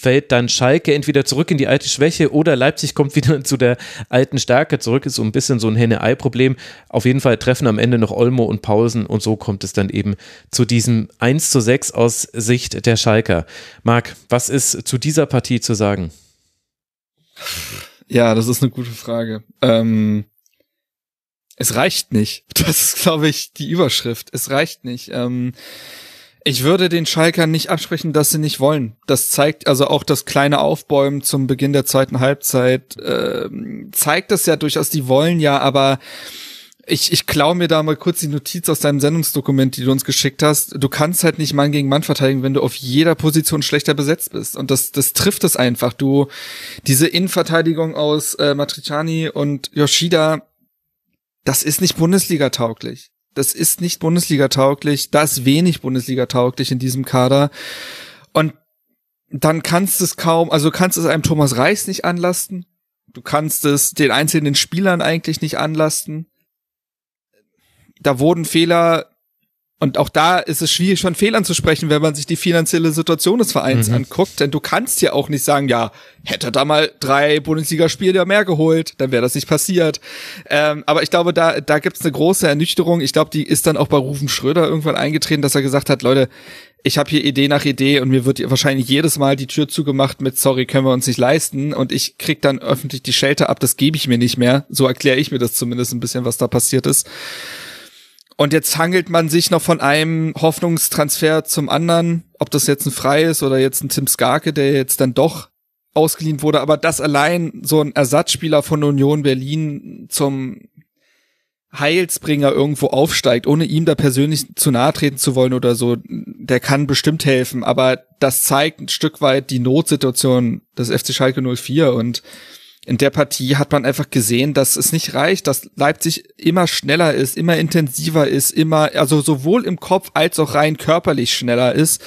fällt dann Schalke entweder zurück in die alte Schwäche oder Leipzig kommt wieder zu der alten Stärke zurück. Ist so ein bisschen so ein Henne-Ei-Problem. Auf jeden Fall treffen am Ende noch Olmo und Paulsen und so kommt es dann eben zu diesem 1 zu 6 aus Sicht der Schalker. Marc, was ist zu dieser Partie zu sagen? Ja, das ist eine gute Frage. Ähm, es reicht nicht. Das ist, glaube ich, die Überschrift. Es reicht nicht. Ähm, ich würde den Schalkern nicht absprechen, dass sie nicht wollen. Das zeigt also auch das kleine Aufbäumen zum Beginn der zweiten Halbzeit, äh, zeigt das ja durchaus, die wollen ja, aber ich, ich klaue mir da mal kurz die Notiz aus deinem Sendungsdokument, die du uns geschickt hast. Du kannst halt nicht Mann gegen Mann verteidigen, wenn du auf jeder Position schlechter besetzt bist. Und das, das trifft es einfach. Du, diese Innenverteidigung aus äh, Matriciani und Yoshida, das ist nicht Bundesliga tauglich das ist nicht Bundesliga tauglich, da ist wenig Bundesliga tauglich in diesem Kader. Und dann kannst es kaum, also kannst es einem Thomas Reis nicht anlasten. Du kannst es den einzelnen Spielern eigentlich nicht anlasten. Da wurden Fehler und auch da ist es schwierig, von Fehlern zu sprechen, wenn man sich die finanzielle Situation des Vereins mhm. anguckt. Denn du kannst ja auch nicht sagen, ja, hätte da mal drei Bundesligaspiele mehr geholt, dann wäre das nicht passiert. Ähm, aber ich glaube, da, da gibt's eine große Ernüchterung. Ich glaube, die ist dann auch bei Rufen Schröder irgendwann eingetreten, dass er gesagt hat, Leute, ich habe hier Idee nach Idee und mir wird wahrscheinlich jedes Mal die Tür zugemacht mit sorry, können wir uns nicht leisten und ich krieg dann öffentlich die Schelte ab, das gebe ich mir nicht mehr. So erkläre ich mir das zumindest ein bisschen, was da passiert ist. Und jetzt hangelt man sich noch von einem Hoffnungstransfer zum anderen, ob das jetzt ein Frei ist oder jetzt ein Tim Skarke, der jetzt dann doch ausgeliehen wurde, aber dass allein so ein Ersatzspieler von Union Berlin zum Heilsbringer irgendwo aufsteigt, ohne ihm da persönlich zu nahe treten zu wollen oder so, der kann bestimmt helfen, aber das zeigt ein Stück weit die Notsituation des FC Schalke 04 und in der Partie hat man einfach gesehen, dass es nicht reicht, dass Leipzig immer schneller ist, immer intensiver ist, immer, also sowohl im Kopf als auch rein körperlich schneller ist.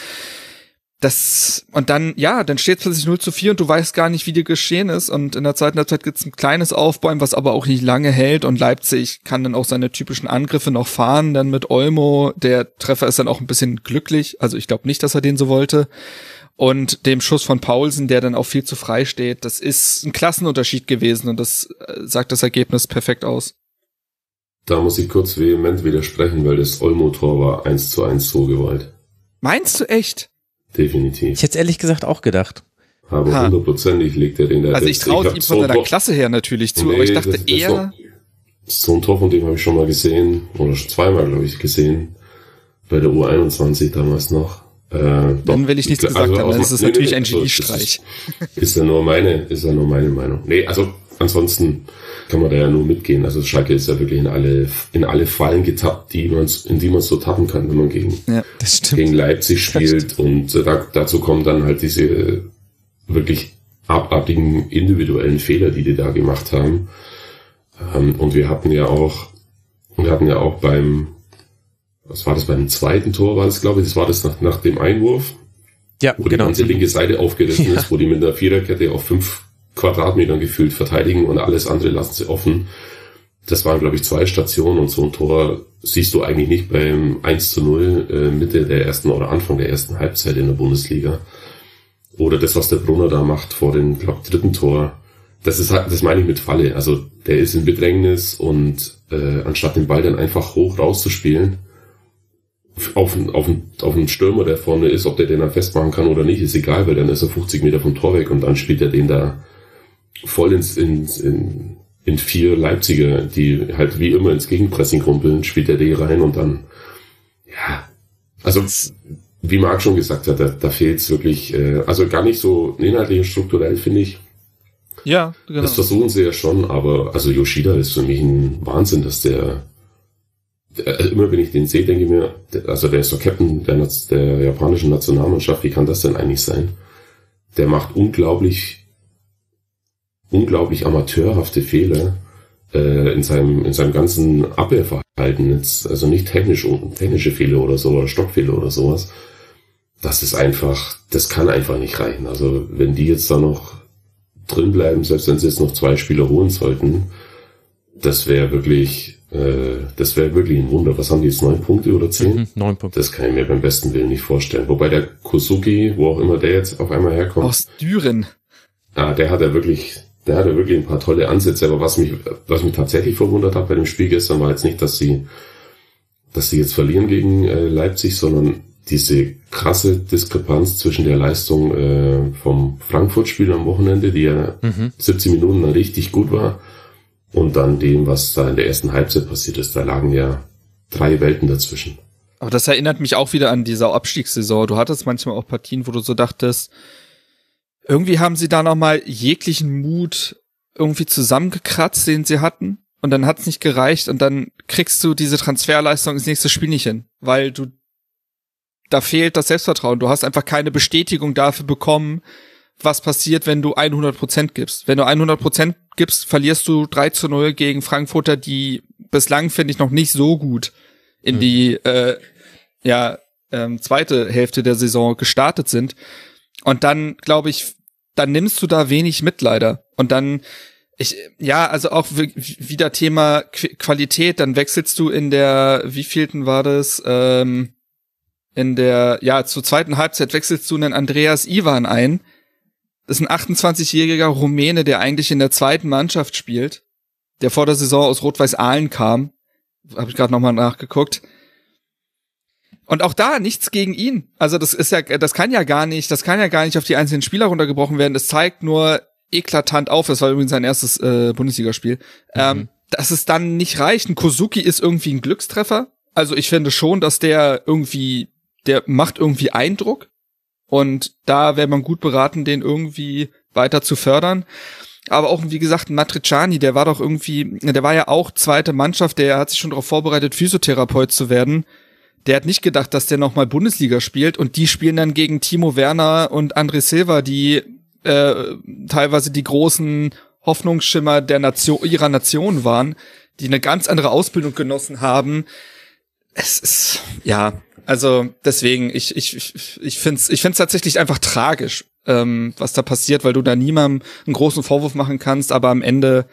Das, und dann, ja, dann steht plötzlich 0 zu 4 und du weißt gar nicht, wie dir geschehen ist. Und in der zweiten Halbzeit gibt's ein kleines Aufbäumen, was aber auch nicht lange hält. Und Leipzig kann dann auch seine typischen Angriffe noch fahren. Dann mit Olmo, der Treffer ist dann auch ein bisschen glücklich. Also ich glaube nicht, dass er den so wollte und dem Schuss von Paulsen, der dann auch viel zu frei steht. Das ist ein Klassenunterschied gewesen und das äh, sagt das Ergebnis perfekt aus. Da muss ich kurz vehement widersprechen, weil das Olmo-Tor war eins zu eins so gewollt. Meinst du echt? Definitiv. Ich hätte ehrlich gesagt auch gedacht. Aber hundertprozentig legt er den da. Also ich traue ihm von seiner Klasse her natürlich zu, nee, aber ich dachte das, das eher. So ein Tor von dem habe ich schon mal gesehen, oder schon zweimal, glaube ich, gesehen. Bei der U21 damals noch. Äh, dann will ich nichts gesagt also haben, dann ist es nee, natürlich nee, ein also Geniestreich. Ist, ist ja nur meine, ist ja nur meine Meinung. Nee, also ansonsten kann man da ja nur mitgehen. Also Schalke ist ja wirklich in alle, in alle Fallen getappt, die man, in die man so tappen kann, wenn man gegen, ja, gegen Leipzig spielt. Und äh, da, dazu kommen dann halt diese wirklich abartigen individuellen Fehler, die die da gemacht haben. Ähm, und wir hatten ja auch, wir hatten ja auch beim, was war das beim zweiten Tor, war das glaube ich, das war das nach, nach dem Einwurf, ja, wo die genau. ganze linke Seite aufgerissen ja. ist, wo die mit einer Viererkette auf fünf Quadratmetern gefühlt verteidigen und alles andere lassen sie offen. Das waren, glaube ich, zwei Stationen und so ein Tor siehst du eigentlich nicht beim 1 zu 0 äh, Mitte der ersten oder Anfang der ersten Halbzeit in der Bundesliga. Oder das, was der Brunner da macht vor dem, glaube dritten Tor. Das ist halt, das meine ich mit Falle. Also der ist in Bedrängnis und äh, anstatt den Ball dann einfach hoch rauszuspielen, auf, auf, auf einen Stürmer, der vorne ist, ob der den dann festmachen kann oder nicht, ist egal, weil dann ist er 50 Meter vom Tor weg und dann spielt er den da voll ins, ins in, in vier Leipziger, die halt wie immer ins Gegenpressing kumpeln, spielt er die rein und dann, ja, also wie Marc schon gesagt hat, da, da fehlt es wirklich, äh, also gar nicht so inhaltlich und strukturell, finde ich. Ja, genau. Das versuchen sie ja schon, aber also Yoshida ist für mich ein Wahnsinn, dass der also immer wenn ich den sehe, denke ich mir, also der ist doch Captain der, der japanischen Nationalmannschaft, wie kann das denn eigentlich sein? Der macht unglaublich, unglaublich amateurhafte Fehler äh, in seinem in seinem ganzen Abwehrverhalten jetzt, also nicht technisch technische Fehler oder so oder Stockfehler oder sowas. Das ist einfach, das kann einfach nicht reichen. Also wenn die jetzt da noch drin bleiben, selbst wenn sie jetzt noch zwei Spieler holen sollten, das wäre wirklich äh, das wäre wirklich ein Wunder. Was haben die jetzt? Neun Punkte oder zehn? Mhm, neun Punkte. Das kann ich mir beim besten Willen nicht vorstellen. Wobei der Kosuki, wo auch immer der jetzt auf einmal herkommt. Aus Düren. Ah, der hat ja wirklich, der hat ja wirklich ein paar tolle Ansätze. Aber was mich, was mich tatsächlich verwundert hat bei dem Spiel gestern war jetzt nicht, dass sie, dass sie jetzt verlieren gegen äh, Leipzig, sondern diese krasse Diskrepanz zwischen der Leistung äh, vom Frankfurt-Spiel am Wochenende, die ja mhm. 17 Minuten richtig gut war, und dann dem, was da in der ersten Halbzeit passiert ist. Da lagen ja drei Welten dazwischen. Aber das erinnert mich auch wieder an diese Abstiegssaison. Du hattest manchmal auch Partien, wo du so dachtest, irgendwie haben sie da nochmal jeglichen Mut irgendwie zusammengekratzt, den sie hatten. Und dann hat's nicht gereicht und dann kriegst du diese Transferleistung ins nächste Spiel nicht hin, weil du da fehlt das Selbstvertrauen. Du hast einfach keine Bestätigung dafür bekommen, was passiert, wenn du 100% gibst. Wenn du 100% gibst, verlierst du 3 zu 0 gegen Frankfurter, die bislang, finde ich, noch nicht so gut in mhm. die äh, ja, ähm, zweite Hälfte der Saison gestartet sind. Und dann, glaube ich, dann nimmst du da wenig mit leider. Und dann, ich, ja, also auch wieder Thema Qualität, dann wechselst du in der, wie vielten war das, ähm, in der, ja, zur zweiten Halbzeit wechselst du einen Andreas Ivan ein. Das ist ein 28-jähriger Rumäne, der eigentlich in der zweiten Mannschaft spielt, der vor der Saison aus Rot-Weiß Aalen kam. Habe ich gerade nochmal nachgeguckt. Und auch da nichts gegen ihn. Also das ist ja, das kann ja gar nicht, das kann ja gar nicht auf die einzelnen Spieler runtergebrochen werden. Das zeigt nur eklatant auf. Das war übrigens sein erstes äh, Bundesligaspiel. Mhm. Ähm, dass es dann nicht reicht. Ein Kozuki ist irgendwie ein Glückstreffer. Also ich finde schon, dass der irgendwie der macht irgendwie Eindruck und da wäre man gut beraten, den irgendwie weiter zu fördern. Aber auch, wie gesagt, Matriciani, der war doch irgendwie, der war ja auch zweite Mannschaft, der hat sich schon darauf vorbereitet, Physiotherapeut zu werden. Der hat nicht gedacht, dass der nochmal Bundesliga spielt und die spielen dann gegen Timo Werner und André Silva, die äh, teilweise die großen Hoffnungsschimmer der Nation, ihrer Nation waren, die eine ganz andere Ausbildung genossen haben. Es ist, ja, also deswegen, ich, ich, ich, finde es ich find's tatsächlich einfach tragisch, ähm, was da passiert, weil du da niemandem einen großen Vorwurf machen kannst, aber am Ende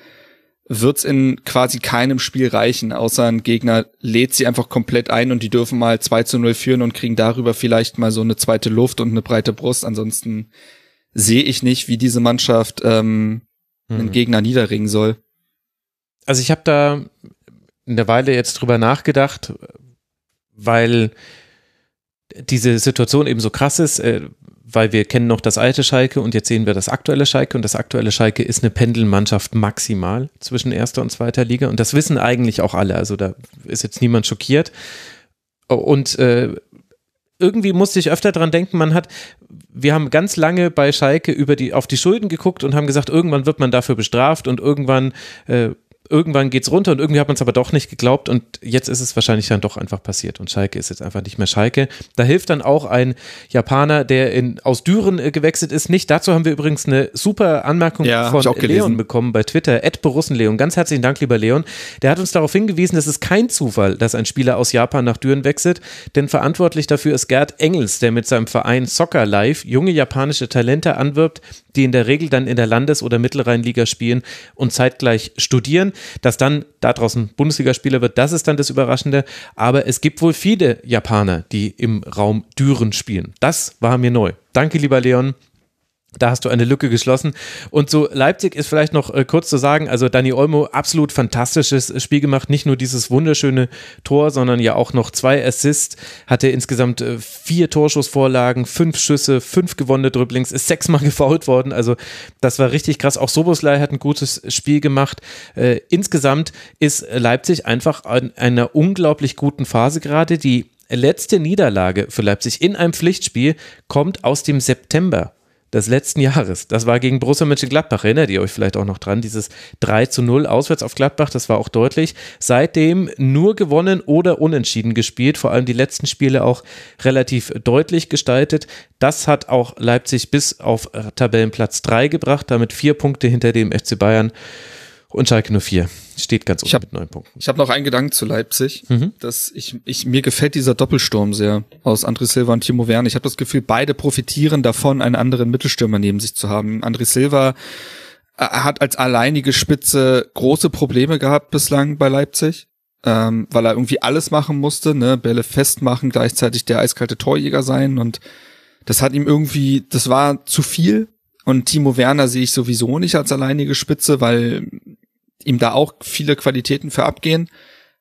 wird's in quasi keinem Spiel reichen, außer ein Gegner lädt sie einfach komplett ein und die dürfen mal 2 zu 0 führen und kriegen darüber vielleicht mal so eine zweite Luft und eine breite Brust. Ansonsten sehe ich nicht, wie diese Mannschaft ähm, mhm. einen Gegner niederringen soll. Also ich habe da eine Weile jetzt drüber nachgedacht, weil diese Situation eben so krass ist, äh, weil wir kennen noch das alte Schalke und jetzt sehen wir das aktuelle Schalke. Und das aktuelle Schalke ist eine Pendelmannschaft maximal zwischen erster und zweiter Liga. Und das wissen eigentlich auch alle, also da ist jetzt niemand schockiert. Und äh, irgendwie musste ich öfter dran denken, man hat, wir haben ganz lange bei Schalke über die, auf die Schulden geguckt und haben gesagt, irgendwann wird man dafür bestraft und irgendwann äh, irgendwann geht's runter und irgendwie hat man es aber doch nicht geglaubt und jetzt ist es wahrscheinlich dann doch einfach passiert und Schalke ist jetzt einfach nicht mehr Schalke. Da hilft dann auch ein Japaner, der in, aus Düren äh, gewechselt ist, nicht. Dazu haben wir übrigens eine super Anmerkung ja, von Leon bekommen bei Twitter, Ed Borussenleon. Ganz herzlichen Dank, lieber Leon. Der hat uns darauf hingewiesen, dass es kein Zufall, dass ein Spieler aus Japan nach Düren wechselt, denn verantwortlich dafür ist Gerd Engels, der mit seinem Verein Soccer Live junge japanische Talente anwirbt, die in der Regel dann in der Landes- oder Mittelrheinliga spielen und zeitgleich studieren. Dass dann da draußen Bundesligaspieler wird, das ist dann das Überraschende. Aber es gibt wohl viele Japaner, die im Raum Düren spielen. Das war mir neu. Danke, lieber Leon. Da hast du eine Lücke geschlossen. Und so Leipzig ist vielleicht noch äh, kurz zu sagen, also Dani Olmo, absolut fantastisches Spiel gemacht. Nicht nur dieses wunderschöne Tor, sondern ja auch noch zwei Assists. Hatte insgesamt äh, vier Torschussvorlagen, fünf Schüsse, fünf gewonnene Dribblings, ist sechsmal gefault worden. Also das war richtig krass. Auch Soboslai hat ein gutes Spiel gemacht. Äh, insgesamt ist Leipzig einfach in einer unglaublich guten Phase gerade. Die letzte Niederlage für Leipzig in einem Pflichtspiel kommt aus dem September des letzten Jahres. Das war gegen Borussia Mönchengladbach. Erinnert ihr euch vielleicht auch noch dran? Dieses 3 zu 0 auswärts auf Gladbach, das war auch deutlich. Seitdem nur gewonnen oder unentschieden gespielt. Vor allem die letzten Spiele auch relativ deutlich gestaltet. Das hat auch Leipzig bis auf Tabellenplatz 3 gebracht. Damit vier Punkte hinter dem FC Bayern und Schalke 04 steht ganz oben mit neun Punkten. Ich habe noch einen Gedanken zu Leipzig, mhm. dass ich, ich mir gefällt dieser Doppelsturm sehr aus André Silva und Timo Werner. Ich habe das Gefühl, beide profitieren davon, einen anderen Mittelstürmer neben sich zu haben. André Silva äh, hat als alleinige Spitze große Probleme gehabt bislang bei Leipzig, ähm, weil er irgendwie alles machen musste, ne, Bälle festmachen, gleichzeitig der eiskalte Torjäger sein und das hat ihm irgendwie, das war zu viel. Und Timo Werner sehe ich sowieso nicht als alleinige Spitze, weil ihm da auch viele Qualitäten für abgehen.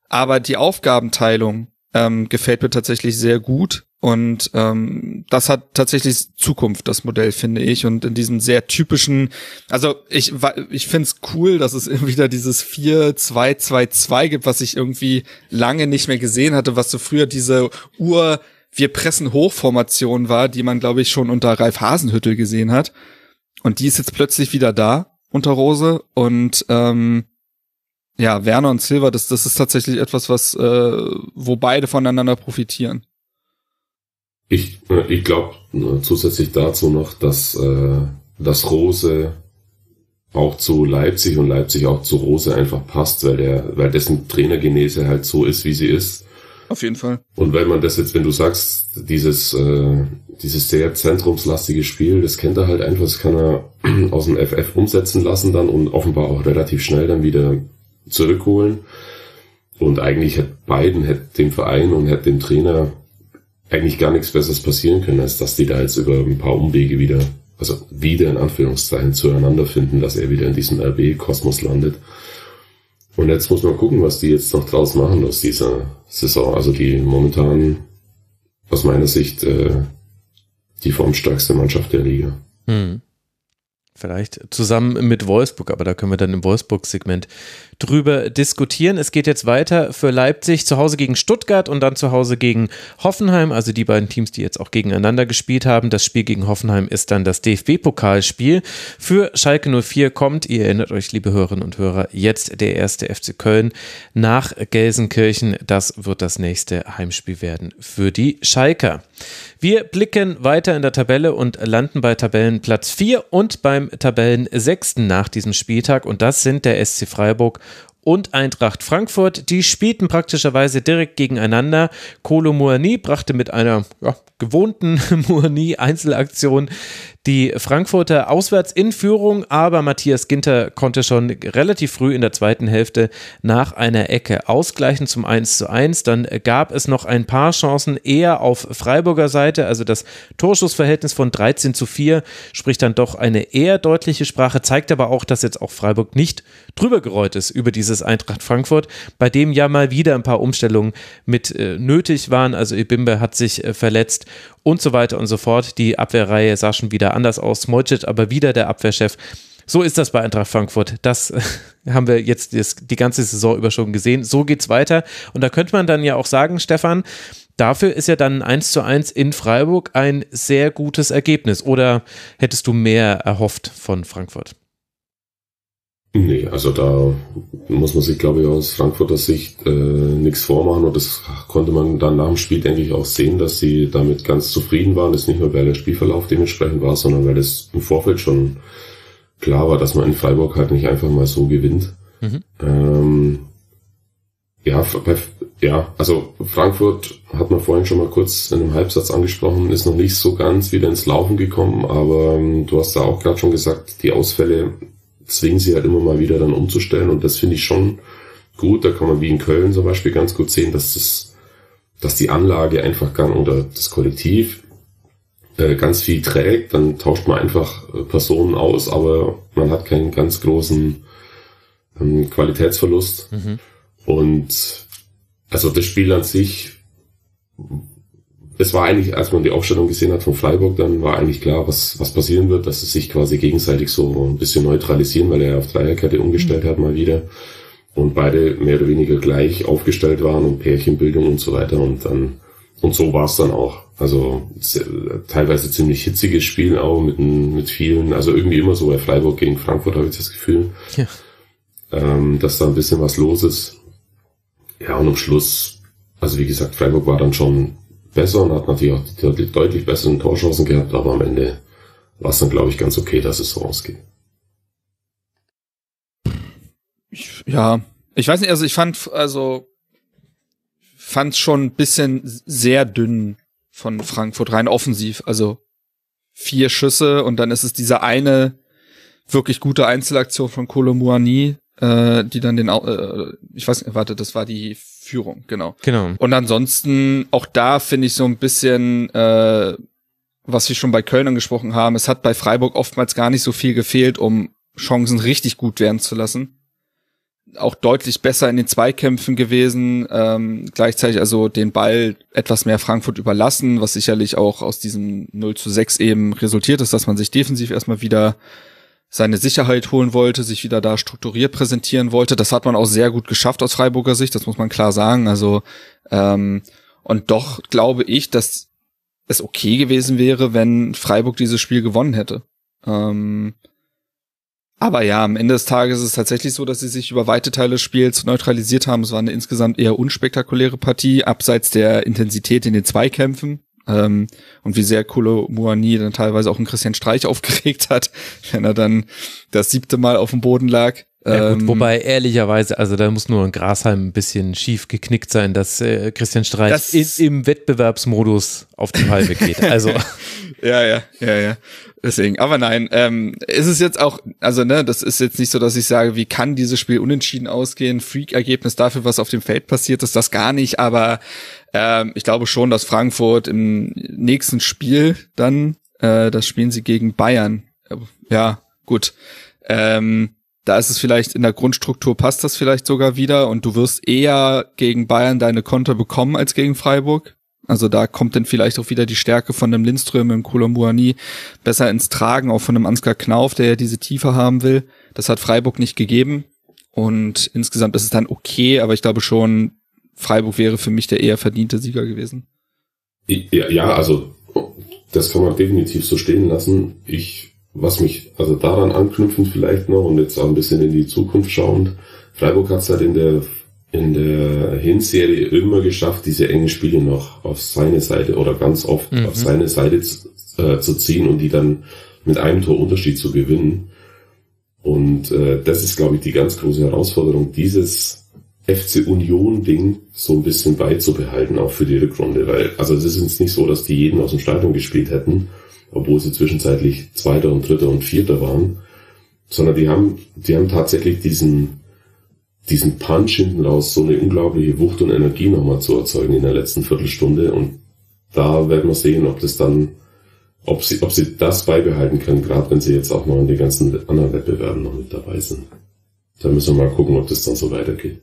Aber die Aufgabenteilung ähm, gefällt mir tatsächlich sehr gut. Und ähm, das hat tatsächlich Zukunft, das Modell, finde ich. Und in diesem sehr typischen, also ich, ich finde es cool, dass es wieder dieses 4-2-2-2 gibt, was ich irgendwie lange nicht mehr gesehen hatte, was so früher diese Ur- wir pressen Hochformation war, die man, glaube ich, schon unter Ralf Hasenhüttel gesehen hat. Und die ist jetzt plötzlich wieder da unter Rose. Und ähm, ja, Werner und Silver, das, das ist tatsächlich etwas, was, äh, wo beide voneinander profitieren. Ich, äh, ich glaube äh, zusätzlich dazu noch, dass, äh, dass Rose auch zu Leipzig und Leipzig auch zu Rose einfach passt, weil der, weil dessen Trainergenese halt so ist, wie sie ist. auf jeden Fall. Und wenn man das jetzt, wenn du sagst, dieses, äh, dieses sehr zentrumslastige Spiel, das kennt er halt einfach, das kann er aus dem FF umsetzen lassen dann und offenbar auch relativ schnell dann wieder zurückholen. Und eigentlich hätte beiden, hätte dem Verein und hätte dem Trainer eigentlich gar nichts Besseres passieren können, als dass die da jetzt über ein paar Umwege wieder, also wieder in Anführungszeichen zueinander finden, dass er wieder in diesem RB-Kosmos landet. Und jetzt muss man gucken, was die jetzt noch draus machen aus dieser Saison. Also die momentan aus meiner Sicht äh, die formstärkste Mannschaft der Liga. Hm. Vielleicht zusammen mit Wolfsburg, aber da können wir dann im Wolfsburg-Segment drüber diskutieren. Es geht jetzt weiter für Leipzig zu Hause gegen Stuttgart und dann zu Hause gegen Hoffenheim, also die beiden Teams, die jetzt auch gegeneinander gespielt haben. Das Spiel gegen Hoffenheim ist dann das DFB-Pokalspiel. Für Schalke 04 kommt, ihr erinnert euch, liebe Hörerinnen und Hörer, jetzt der erste FC Köln nach Gelsenkirchen. Das wird das nächste Heimspiel werden für die Schalker. Wir blicken weiter in der Tabelle und landen bei Tabellenplatz 4 und beim Tabellen 6. nach diesem Spieltag und das sind der SC Freiburg und Eintracht Frankfurt. Die spielten praktischerweise direkt gegeneinander. Kolo Muani brachte mit einer ja, gewohnten Muani-Einzelaktion die Frankfurter auswärts in Führung, aber Matthias Ginter konnte schon relativ früh in der zweiten Hälfte nach einer Ecke ausgleichen zum 1 zu 1. Dann gab es noch ein paar Chancen eher auf Freiburger Seite, also das Torschussverhältnis von 13 zu 4 spricht dann doch eine eher deutliche Sprache, zeigt aber auch, dass jetzt auch Freiburg nicht drüber gerollt ist über dieses Eintracht Frankfurt, bei dem ja mal wieder ein paar Umstellungen mit äh, nötig waren. Also Ibimbe hat sich äh, verletzt und so weiter und so fort. Die Abwehrreihe sah schon wieder anders aus. Smolcic aber wieder der Abwehrchef. So ist das bei Eintracht Frankfurt. Das haben wir jetzt die ganze Saison über schon gesehen. So geht's weiter. Und da könnte man dann ja auch sagen, Stefan, dafür ist ja dann 1 zu 1 in Freiburg ein sehr gutes Ergebnis. Oder hättest du mehr erhofft von Frankfurt? Nee, also da muss man sich, glaube ich, aus Frankfurter Sicht äh, nichts vormachen und das konnte man dann nach dem Spiel, denke ich, auch sehen, dass sie damit ganz zufrieden waren. Das nicht nur, weil der Spielverlauf dementsprechend war, sondern weil es im Vorfeld schon klar war, dass man in Freiburg halt nicht einfach mal so gewinnt. Mhm. Ähm, ja, ja, also Frankfurt hat man vorhin schon mal kurz in einem Halbsatz angesprochen, ist noch nicht so ganz wieder ins Laufen gekommen, aber ähm, du hast da auch gerade schon gesagt, die Ausfälle zwingen sie halt immer mal wieder dann umzustellen und das finde ich schon gut. Da kann man wie in Köln zum Beispiel ganz gut sehen, dass das, dass die Anlage einfach gar oder das Kollektiv äh, ganz viel trägt. Dann tauscht man einfach äh, Personen aus, aber man hat keinen ganz großen ähm, Qualitätsverlust. Mhm. Und also das Spiel an sich es war eigentlich, als man die Aufstellung gesehen hat von Freiburg, dann war eigentlich klar, was, was passieren wird, dass sie sich quasi gegenseitig so ein bisschen neutralisieren, weil er auf Dreierkette umgestellt mhm. hat mal wieder. Und beide mehr oder weniger gleich aufgestellt waren und Pärchenbildung und so weiter. Und dann, und so war es dann auch. Also teilweise ziemlich hitziges Spiel auch mit, mit vielen, also irgendwie immer so bei Freiburg gegen Frankfurt habe ich das Gefühl, ja. ähm, dass da ein bisschen was los ist. Ja, und am Schluss, also wie gesagt, Freiburg war dann schon besser und hat natürlich auch deutlich, deutlich besseren Torchancen gehabt, aber am Ende war es dann, glaube ich, ganz okay, dass es so ausgeht. Ja, ich weiß nicht, also ich fand, also fand schon ein bisschen sehr dünn von Frankfurt rein offensiv. Also vier Schüsse und dann ist es diese eine wirklich gute Einzelaktion von Kolo Muani, äh, die dann den, äh, ich weiß nicht, warte, das war die Führung, genau. Genau. Und ansonsten, auch da finde ich so ein bisschen, äh, was wir schon bei Köln angesprochen haben, es hat bei Freiburg oftmals gar nicht so viel gefehlt, um Chancen richtig gut werden zu lassen. Auch deutlich besser in den Zweikämpfen gewesen, ähm, gleichzeitig also den Ball etwas mehr Frankfurt überlassen, was sicherlich auch aus diesem 0 zu 6 eben resultiert ist, dass man sich defensiv erstmal wieder seine Sicherheit holen wollte, sich wieder da strukturiert präsentieren wollte. Das hat man auch sehr gut geschafft aus Freiburger Sicht, das muss man klar sagen. Also ähm, und doch glaube ich, dass es okay gewesen wäre, wenn Freiburg dieses Spiel gewonnen hätte. Ähm, aber ja, am Ende des Tages ist es tatsächlich so, dass sie sich über weite Teile des Spiels neutralisiert haben. Es war eine insgesamt eher unspektakuläre Partie, abseits der Intensität in den Zweikämpfen. Ähm, und wie sehr Kolo Muani dann teilweise auch einen Christian Streich aufgeregt hat, wenn er dann das siebte Mal auf dem Boden lag. Ja, gut, ähm, wobei ehrlicherweise, also da muss nur ein Grashalm ein bisschen schief geknickt sein, dass äh, Christian Streich in, im Wettbewerbsmodus auf die Halbe geht. Also ja, ja, ja, ja. Deswegen, aber nein, ähm, ist es jetzt auch, also ne, das ist jetzt nicht so, dass ich sage, wie kann dieses Spiel unentschieden ausgehen? Freak-Ergebnis dafür, was auf dem Feld passiert ist, das gar nicht. Aber ähm, ich glaube schon, dass Frankfurt im nächsten Spiel dann, äh, das spielen sie gegen Bayern. Ja, gut. Ähm, da ist es vielleicht in der Grundstruktur passt das vielleicht sogar wieder und du wirst eher gegen Bayern deine Konter bekommen als gegen Freiburg. Also da kommt dann vielleicht auch wieder die Stärke von dem Lindström im Kolomuani besser ins Tragen, auch von einem Ansgar Knauf, der ja diese Tiefe haben will. Das hat Freiburg nicht gegeben. Und insgesamt ist es dann okay, aber ich glaube schon, Freiburg wäre für mich der eher verdiente Sieger gewesen. Ja, ja also das kann man definitiv so stehen lassen. Ich was mich, also daran anknüpfend vielleicht noch und jetzt auch ein bisschen in die Zukunft schauend, Freiburg hat es halt in der, in der Hinserie immer geschafft, diese engen Spiele noch auf seine Seite oder ganz oft mhm. auf seine Seite zu, äh, zu ziehen und die dann mit einem Torunterschied zu gewinnen. Und äh, das ist, glaube ich, die ganz große Herausforderung, dieses FC Union-Ding so ein bisschen beizubehalten, auch für die Rückrunde. Weil, also es ist jetzt nicht so, dass die jeden aus dem Stadion gespielt hätten, obwohl sie zwischenzeitlich Zweiter und Dritter und Vierter waren, sondern die haben, die haben tatsächlich diesen, diesen Punch hinten raus, so eine unglaubliche Wucht und Energie nochmal zu erzeugen in der letzten Viertelstunde und da werden wir sehen, ob das dann, ob sie, ob sie das beibehalten können, gerade wenn sie jetzt auch noch in den ganzen anderen Wettbewerben noch mit dabei sind. Da müssen wir mal gucken, ob das dann so weitergeht.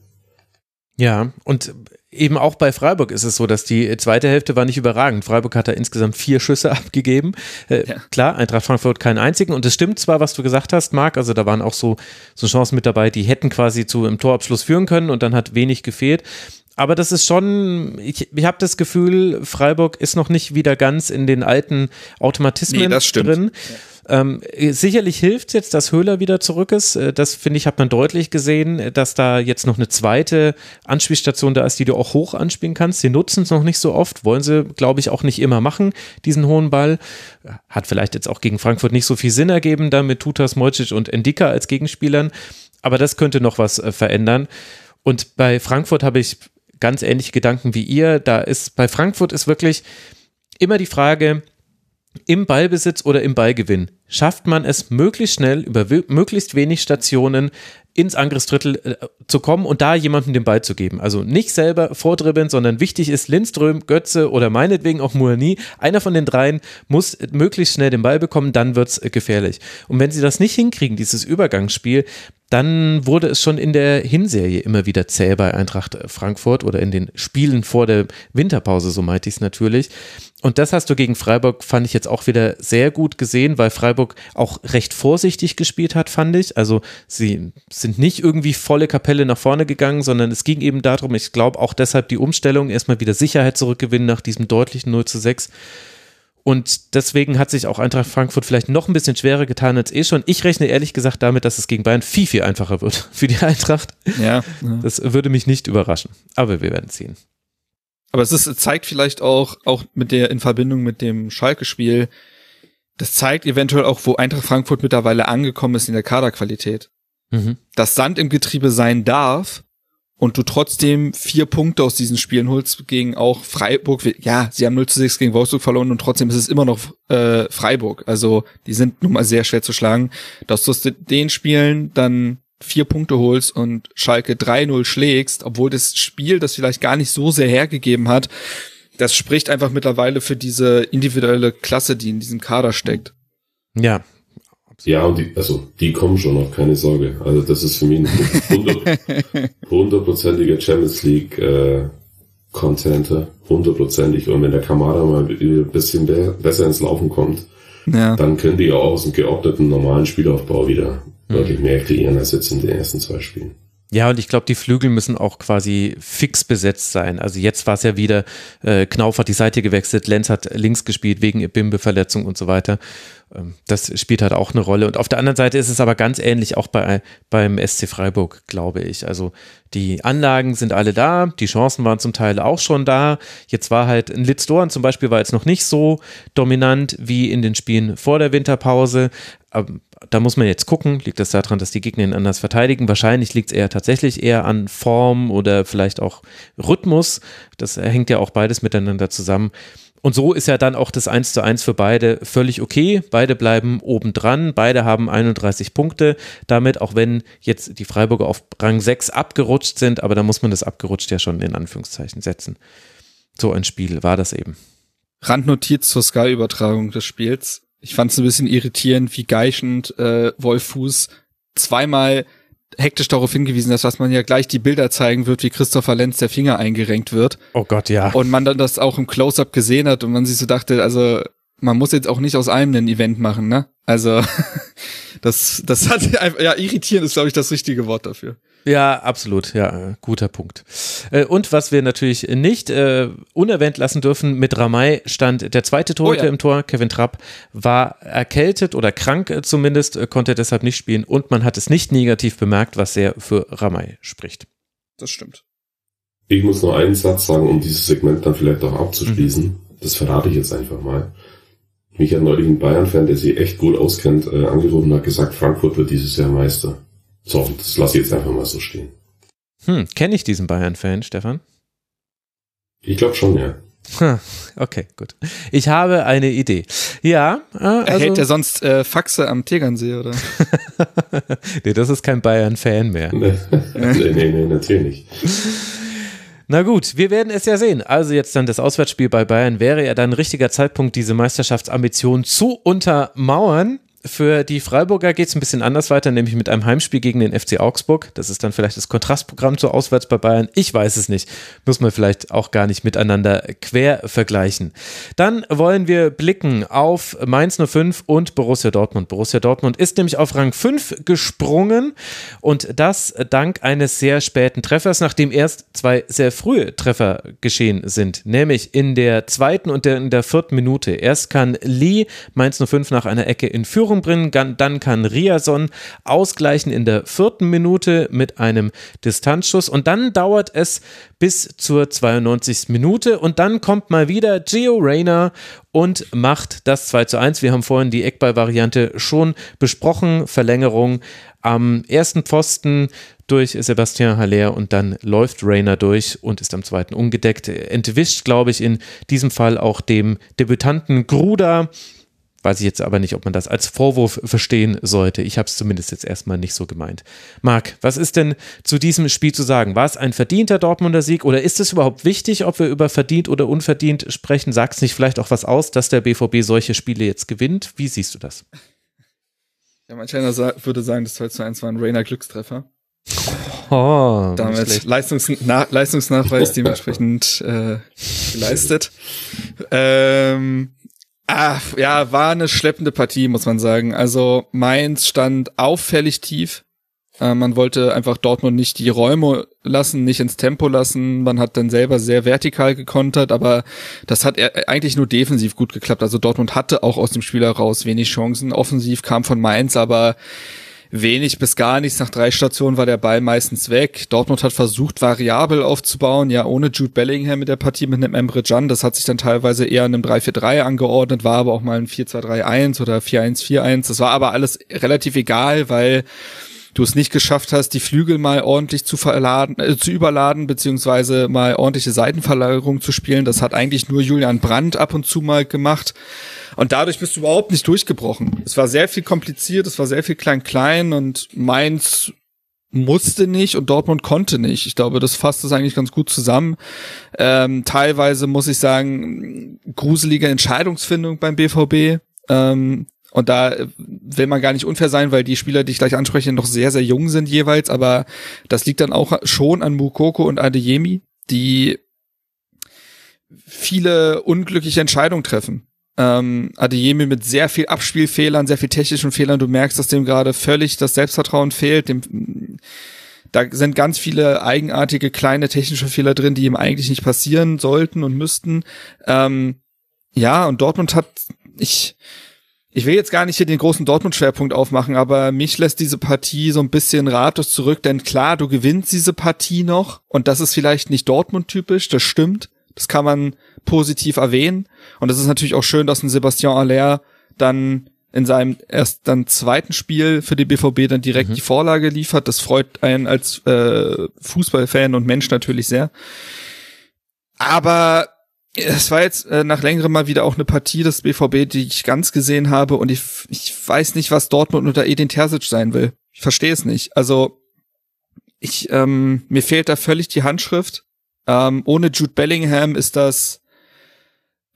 Ja, und eben auch bei Freiburg ist es so, dass die zweite Hälfte war nicht überragend. Freiburg hat da insgesamt vier Schüsse abgegeben. Äh, ja. Klar, Eintracht Frankfurt keinen einzigen. Und es stimmt zwar, was du gesagt hast, Marc, also da waren auch so, so Chancen mit dabei, die hätten quasi zu einem Torabschluss führen können und dann hat wenig gefehlt. Aber das ist schon, ich, ich habe das Gefühl, Freiburg ist noch nicht wieder ganz in den alten Automatismen nee, drin. Ja. Ähm, sicherlich hilft jetzt, dass Höhler wieder zurück ist. Äh, das finde ich, hat man deutlich gesehen, dass da jetzt noch eine zweite Anspielstation da ist, die du auch hoch anspielen kannst. Sie nutzen es noch nicht so oft, wollen sie, glaube ich, auch nicht immer machen, diesen hohen Ball. Hat vielleicht jetzt auch gegen Frankfurt nicht so viel Sinn ergeben, da mit Tutas, Mojcic und Endika als Gegenspielern. Aber das könnte noch was äh, verändern. Und bei Frankfurt habe ich ganz ähnliche Gedanken wie ihr. Da ist, bei Frankfurt ist wirklich immer die Frage, im Ballbesitz oder im Ballgewinn schafft man es möglichst schnell über möglichst wenig Stationen ins Angriffsdrittel äh, zu kommen und da jemandem den Ball zu geben. Also nicht selber vordribbeln, sondern wichtig ist Lindström, Götze oder meinetwegen auch Muani. Einer von den dreien muss möglichst schnell den Ball bekommen, dann wird's äh, gefährlich. Und wenn sie das nicht hinkriegen, dieses Übergangsspiel, dann wurde es schon in der Hinserie immer wieder zäh bei Eintracht Frankfurt oder in den Spielen vor der Winterpause, so meinte ich es natürlich. Und das hast du gegen Freiburg, fand ich jetzt auch wieder sehr gut gesehen, weil Freiburg auch recht vorsichtig gespielt hat, fand ich. Also sie sind nicht irgendwie volle Kapelle nach vorne gegangen, sondern es ging eben darum, ich glaube auch deshalb die Umstellung, erstmal wieder Sicherheit zurückgewinnen nach diesem deutlichen 0 zu 6. Und deswegen hat sich auch Eintracht Frankfurt vielleicht noch ein bisschen schwerer getan als eh schon. Ich rechne ehrlich gesagt damit, dass es gegen Bayern viel, viel einfacher wird für die Eintracht. Ja. ja. Das würde mich nicht überraschen. Aber wir werden sehen. Aber es ist, zeigt vielleicht auch, auch mit der, in Verbindung mit dem Schalke-Spiel, das zeigt eventuell auch, wo Eintracht Frankfurt mittlerweile angekommen ist in der Kaderqualität. Mhm. Dass Sand im Getriebe sein darf, und du trotzdem vier Punkte aus diesen Spielen holst gegen auch Freiburg. Ja, sie haben 0 zu 6 gegen Wolfsburg verloren und trotzdem ist es immer noch äh, Freiburg. Also die sind nun mal sehr schwer zu schlagen. Dass du aus den Spielen dann vier Punkte holst und Schalke 3-0 schlägst, obwohl das Spiel das vielleicht gar nicht so sehr hergegeben hat, das spricht einfach mittlerweile für diese individuelle Klasse, die in diesem Kader steckt. Ja, ja, und die, also die kommen schon noch, keine Sorge. Also das ist für mich ein hundertprozentiger Champions League äh, Contenter, hundertprozentig. Und wenn der Kamada mal ein bisschen besser ins Laufen kommt, ja. dann können die ja auch aus dem geordneten normalen Spielaufbau wieder mhm. deutlich mehr kreieren als jetzt in den ersten zwei Spielen. Ja, und ich glaube, die Flügel müssen auch quasi fix besetzt sein. Also jetzt war es ja wieder, äh, Knauf hat die Seite gewechselt, Lenz hat links gespielt wegen Bimbe-Verletzung und so weiter. Ähm, das spielt halt auch eine Rolle. Und auf der anderen Seite ist es aber ganz ähnlich auch bei, beim SC Freiburg, glaube ich. Also die Anlagen sind alle da, die Chancen waren zum Teil auch schon da. Jetzt war halt ein Litz Doran zum Beispiel war jetzt noch nicht so dominant wie in den Spielen vor der Winterpause. da muss man jetzt gucken, liegt das daran, dass die Gegner ihn anders verteidigen? Wahrscheinlich liegt es eher tatsächlich eher an Form oder vielleicht auch Rhythmus. Das hängt ja auch beides miteinander zusammen. Und so ist ja dann auch das 1 zu 1 für beide völlig okay. Beide bleiben obendran, beide haben 31 Punkte. Damit, auch wenn jetzt die Freiburger auf Rang 6 abgerutscht sind, aber da muss man das abgerutscht ja schon in Anführungszeichen setzen. So ein Spiel war das eben. Randnotiz zur Sky-Übertragung des Spiels. Ich fand es ein bisschen irritierend, wie geischend äh, Wolf Fuß zweimal hektisch darauf hingewiesen dass man ja gleich die Bilder zeigen wird, wie Christopher Lenz der Finger eingerenkt wird. Oh Gott, ja. Und man dann das auch im Close-Up gesehen hat und man sich so dachte, also man muss jetzt auch nicht aus allem ein Event machen, ne? Also das, das hat einfach, ja, irritierend ist, glaube ich, das richtige Wort dafür. Ja, absolut. Ja, guter Punkt. Äh, und was wir natürlich nicht äh, unerwähnt lassen dürfen, mit Ramay stand der zweite Torhüter oh ja. im Tor. Kevin Trapp war erkältet oder krank äh, zumindest, äh, konnte deshalb nicht spielen und man hat es nicht negativ bemerkt, was sehr für Ramay spricht. Das stimmt. Ich muss nur einen Satz sagen, um dieses Segment dann vielleicht auch abzuschließen. Mhm. Das verrate ich jetzt einfach mal. Mich hat neulich ein Bayern-Fan, der sich echt gut auskennt, äh, angerufen und hat gesagt, Frankfurt wird dieses Jahr Meister. So, das lasse ich jetzt einfach mal so stehen. Hm, kenne ich diesen Bayern-Fan, Stefan? Ich glaube schon, ja. Okay, gut. Ich habe eine Idee. Ja. Äh, also Hält er sonst äh, Faxe am Tegernsee, oder? nee, das ist kein Bayern-Fan mehr. nee, nee, nee, nee, natürlich. Na gut, wir werden es ja sehen. Also jetzt dann das Auswärtsspiel bei Bayern wäre ja dann ein richtiger Zeitpunkt, diese Meisterschaftsambition zu untermauern. Für die Freiburger geht es ein bisschen anders weiter, nämlich mit einem Heimspiel gegen den FC Augsburg. Das ist dann vielleicht das Kontrastprogramm zu auswärts bei Bayern. Ich weiß es nicht. Muss man vielleicht auch gar nicht miteinander quer vergleichen. Dann wollen wir blicken auf Mainz 05 und Borussia Dortmund. Borussia Dortmund ist nämlich auf Rang 5 gesprungen und das dank eines sehr späten Treffers, nachdem erst zwei sehr frühe Treffer geschehen sind, nämlich in der zweiten und in der vierten Minute. Erst kann Lee Mainz 05 nach einer Ecke in Führung Führung bringen. Dann kann Riason ausgleichen in der vierten Minute mit einem Distanzschuss. Und dann dauert es bis zur 92. Minute. Und dann kommt mal wieder Gio Reyna und macht das 2 zu 1. Wir haben vorhin die Eckball-Variante schon besprochen. Verlängerung am ersten Pfosten durch Sebastian Haller und dann läuft Rayner durch und ist am zweiten ungedeckt. Entwischt, glaube ich, in diesem Fall auch dem Debütanten Gruda. Weiß ich jetzt aber nicht, ob man das als Vorwurf verstehen sollte. Ich habe es zumindest jetzt erstmal nicht so gemeint. Marc, was ist denn zu diesem Spiel zu sagen? War es ein verdienter Dortmunder Sieg oder ist es überhaupt wichtig, ob wir über verdient oder unverdient sprechen? Sagt es nicht vielleicht auch was aus, dass der BVB solche Spiele jetzt gewinnt? Wie siehst du das? Ja, manch einer würde sagen, das 2 zu 1 war ein Rainer Glückstreffer. Oh, Damit Leistungsna Leistungsnachweis dementsprechend äh, geleistet. Ähm, Ah, ja, war eine schleppende Partie, muss man sagen. Also Mainz stand auffällig tief. Äh, man wollte einfach Dortmund nicht die Räume lassen, nicht ins Tempo lassen. Man hat dann selber sehr vertikal gekontert, aber das hat eigentlich nur defensiv gut geklappt. Also Dortmund hatte auch aus dem Spiel heraus wenig Chancen. Offensiv kam von Mainz, aber wenig bis gar nichts. Nach drei Stationen war der Ball meistens weg. Dortmund hat versucht, variabel aufzubauen, ja, ohne Jude Bellingham mit der Partie mit einem Emre Can. Das hat sich dann teilweise eher in einem 3-4-3 angeordnet, war aber auch mal ein 4-2-3-1 oder 4-1-4-1. Das war aber alles relativ egal, weil du es nicht geschafft hast, die Flügel mal ordentlich zu verladen, äh, zu überladen, beziehungsweise mal ordentliche Seitenverlagerung zu spielen. Das hat eigentlich nur Julian Brandt ab und zu mal gemacht. Und dadurch bist du überhaupt nicht durchgebrochen. Es war sehr viel kompliziert, es war sehr viel klein-klein und Mainz musste nicht und Dortmund konnte nicht. Ich glaube, das fasst es eigentlich ganz gut zusammen. Ähm, teilweise muss ich sagen, gruselige Entscheidungsfindung beim BVB. Ähm, und da will man gar nicht unfair sein, weil die Spieler, die ich gleich anspreche, noch sehr, sehr jung sind jeweils. Aber das liegt dann auch schon an Mukoko und Adeyemi, die viele unglückliche Entscheidungen treffen. Ähm, Adeyemi mit sehr viel Abspielfehlern, sehr viel technischen Fehlern. Du merkst, dass dem gerade völlig das Selbstvertrauen fehlt. Dem, da sind ganz viele eigenartige kleine technische Fehler drin, die ihm eigentlich nicht passieren sollten und müssten. Ähm, ja, und Dortmund hat, ich, ich will jetzt gar nicht hier den großen Dortmund-Schwerpunkt aufmachen, aber mich lässt diese Partie so ein bisschen ratlos zurück, denn klar, du gewinnst diese Partie noch und das ist vielleicht nicht Dortmund-typisch, das stimmt. Das kann man positiv erwähnen. Und es ist natürlich auch schön, dass ein Sebastian Aller dann in seinem erst dann zweiten Spiel für die BVB dann direkt mhm. die Vorlage liefert. Das freut einen als äh, Fußballfan und Mensch natürlich sehr. Aber es war jetzt äh, nach längerem mal wieder auch eine Partie des BVB, die ich ganz gesehen habe und ich, ich weiß nicht, was Dortmund unter Edin Terzic sein will. Ich verstehe es nicht. Also ich ähm, mir fehlt da völlig die Handschrift. Ähm, ohne Jude Bellingham ist das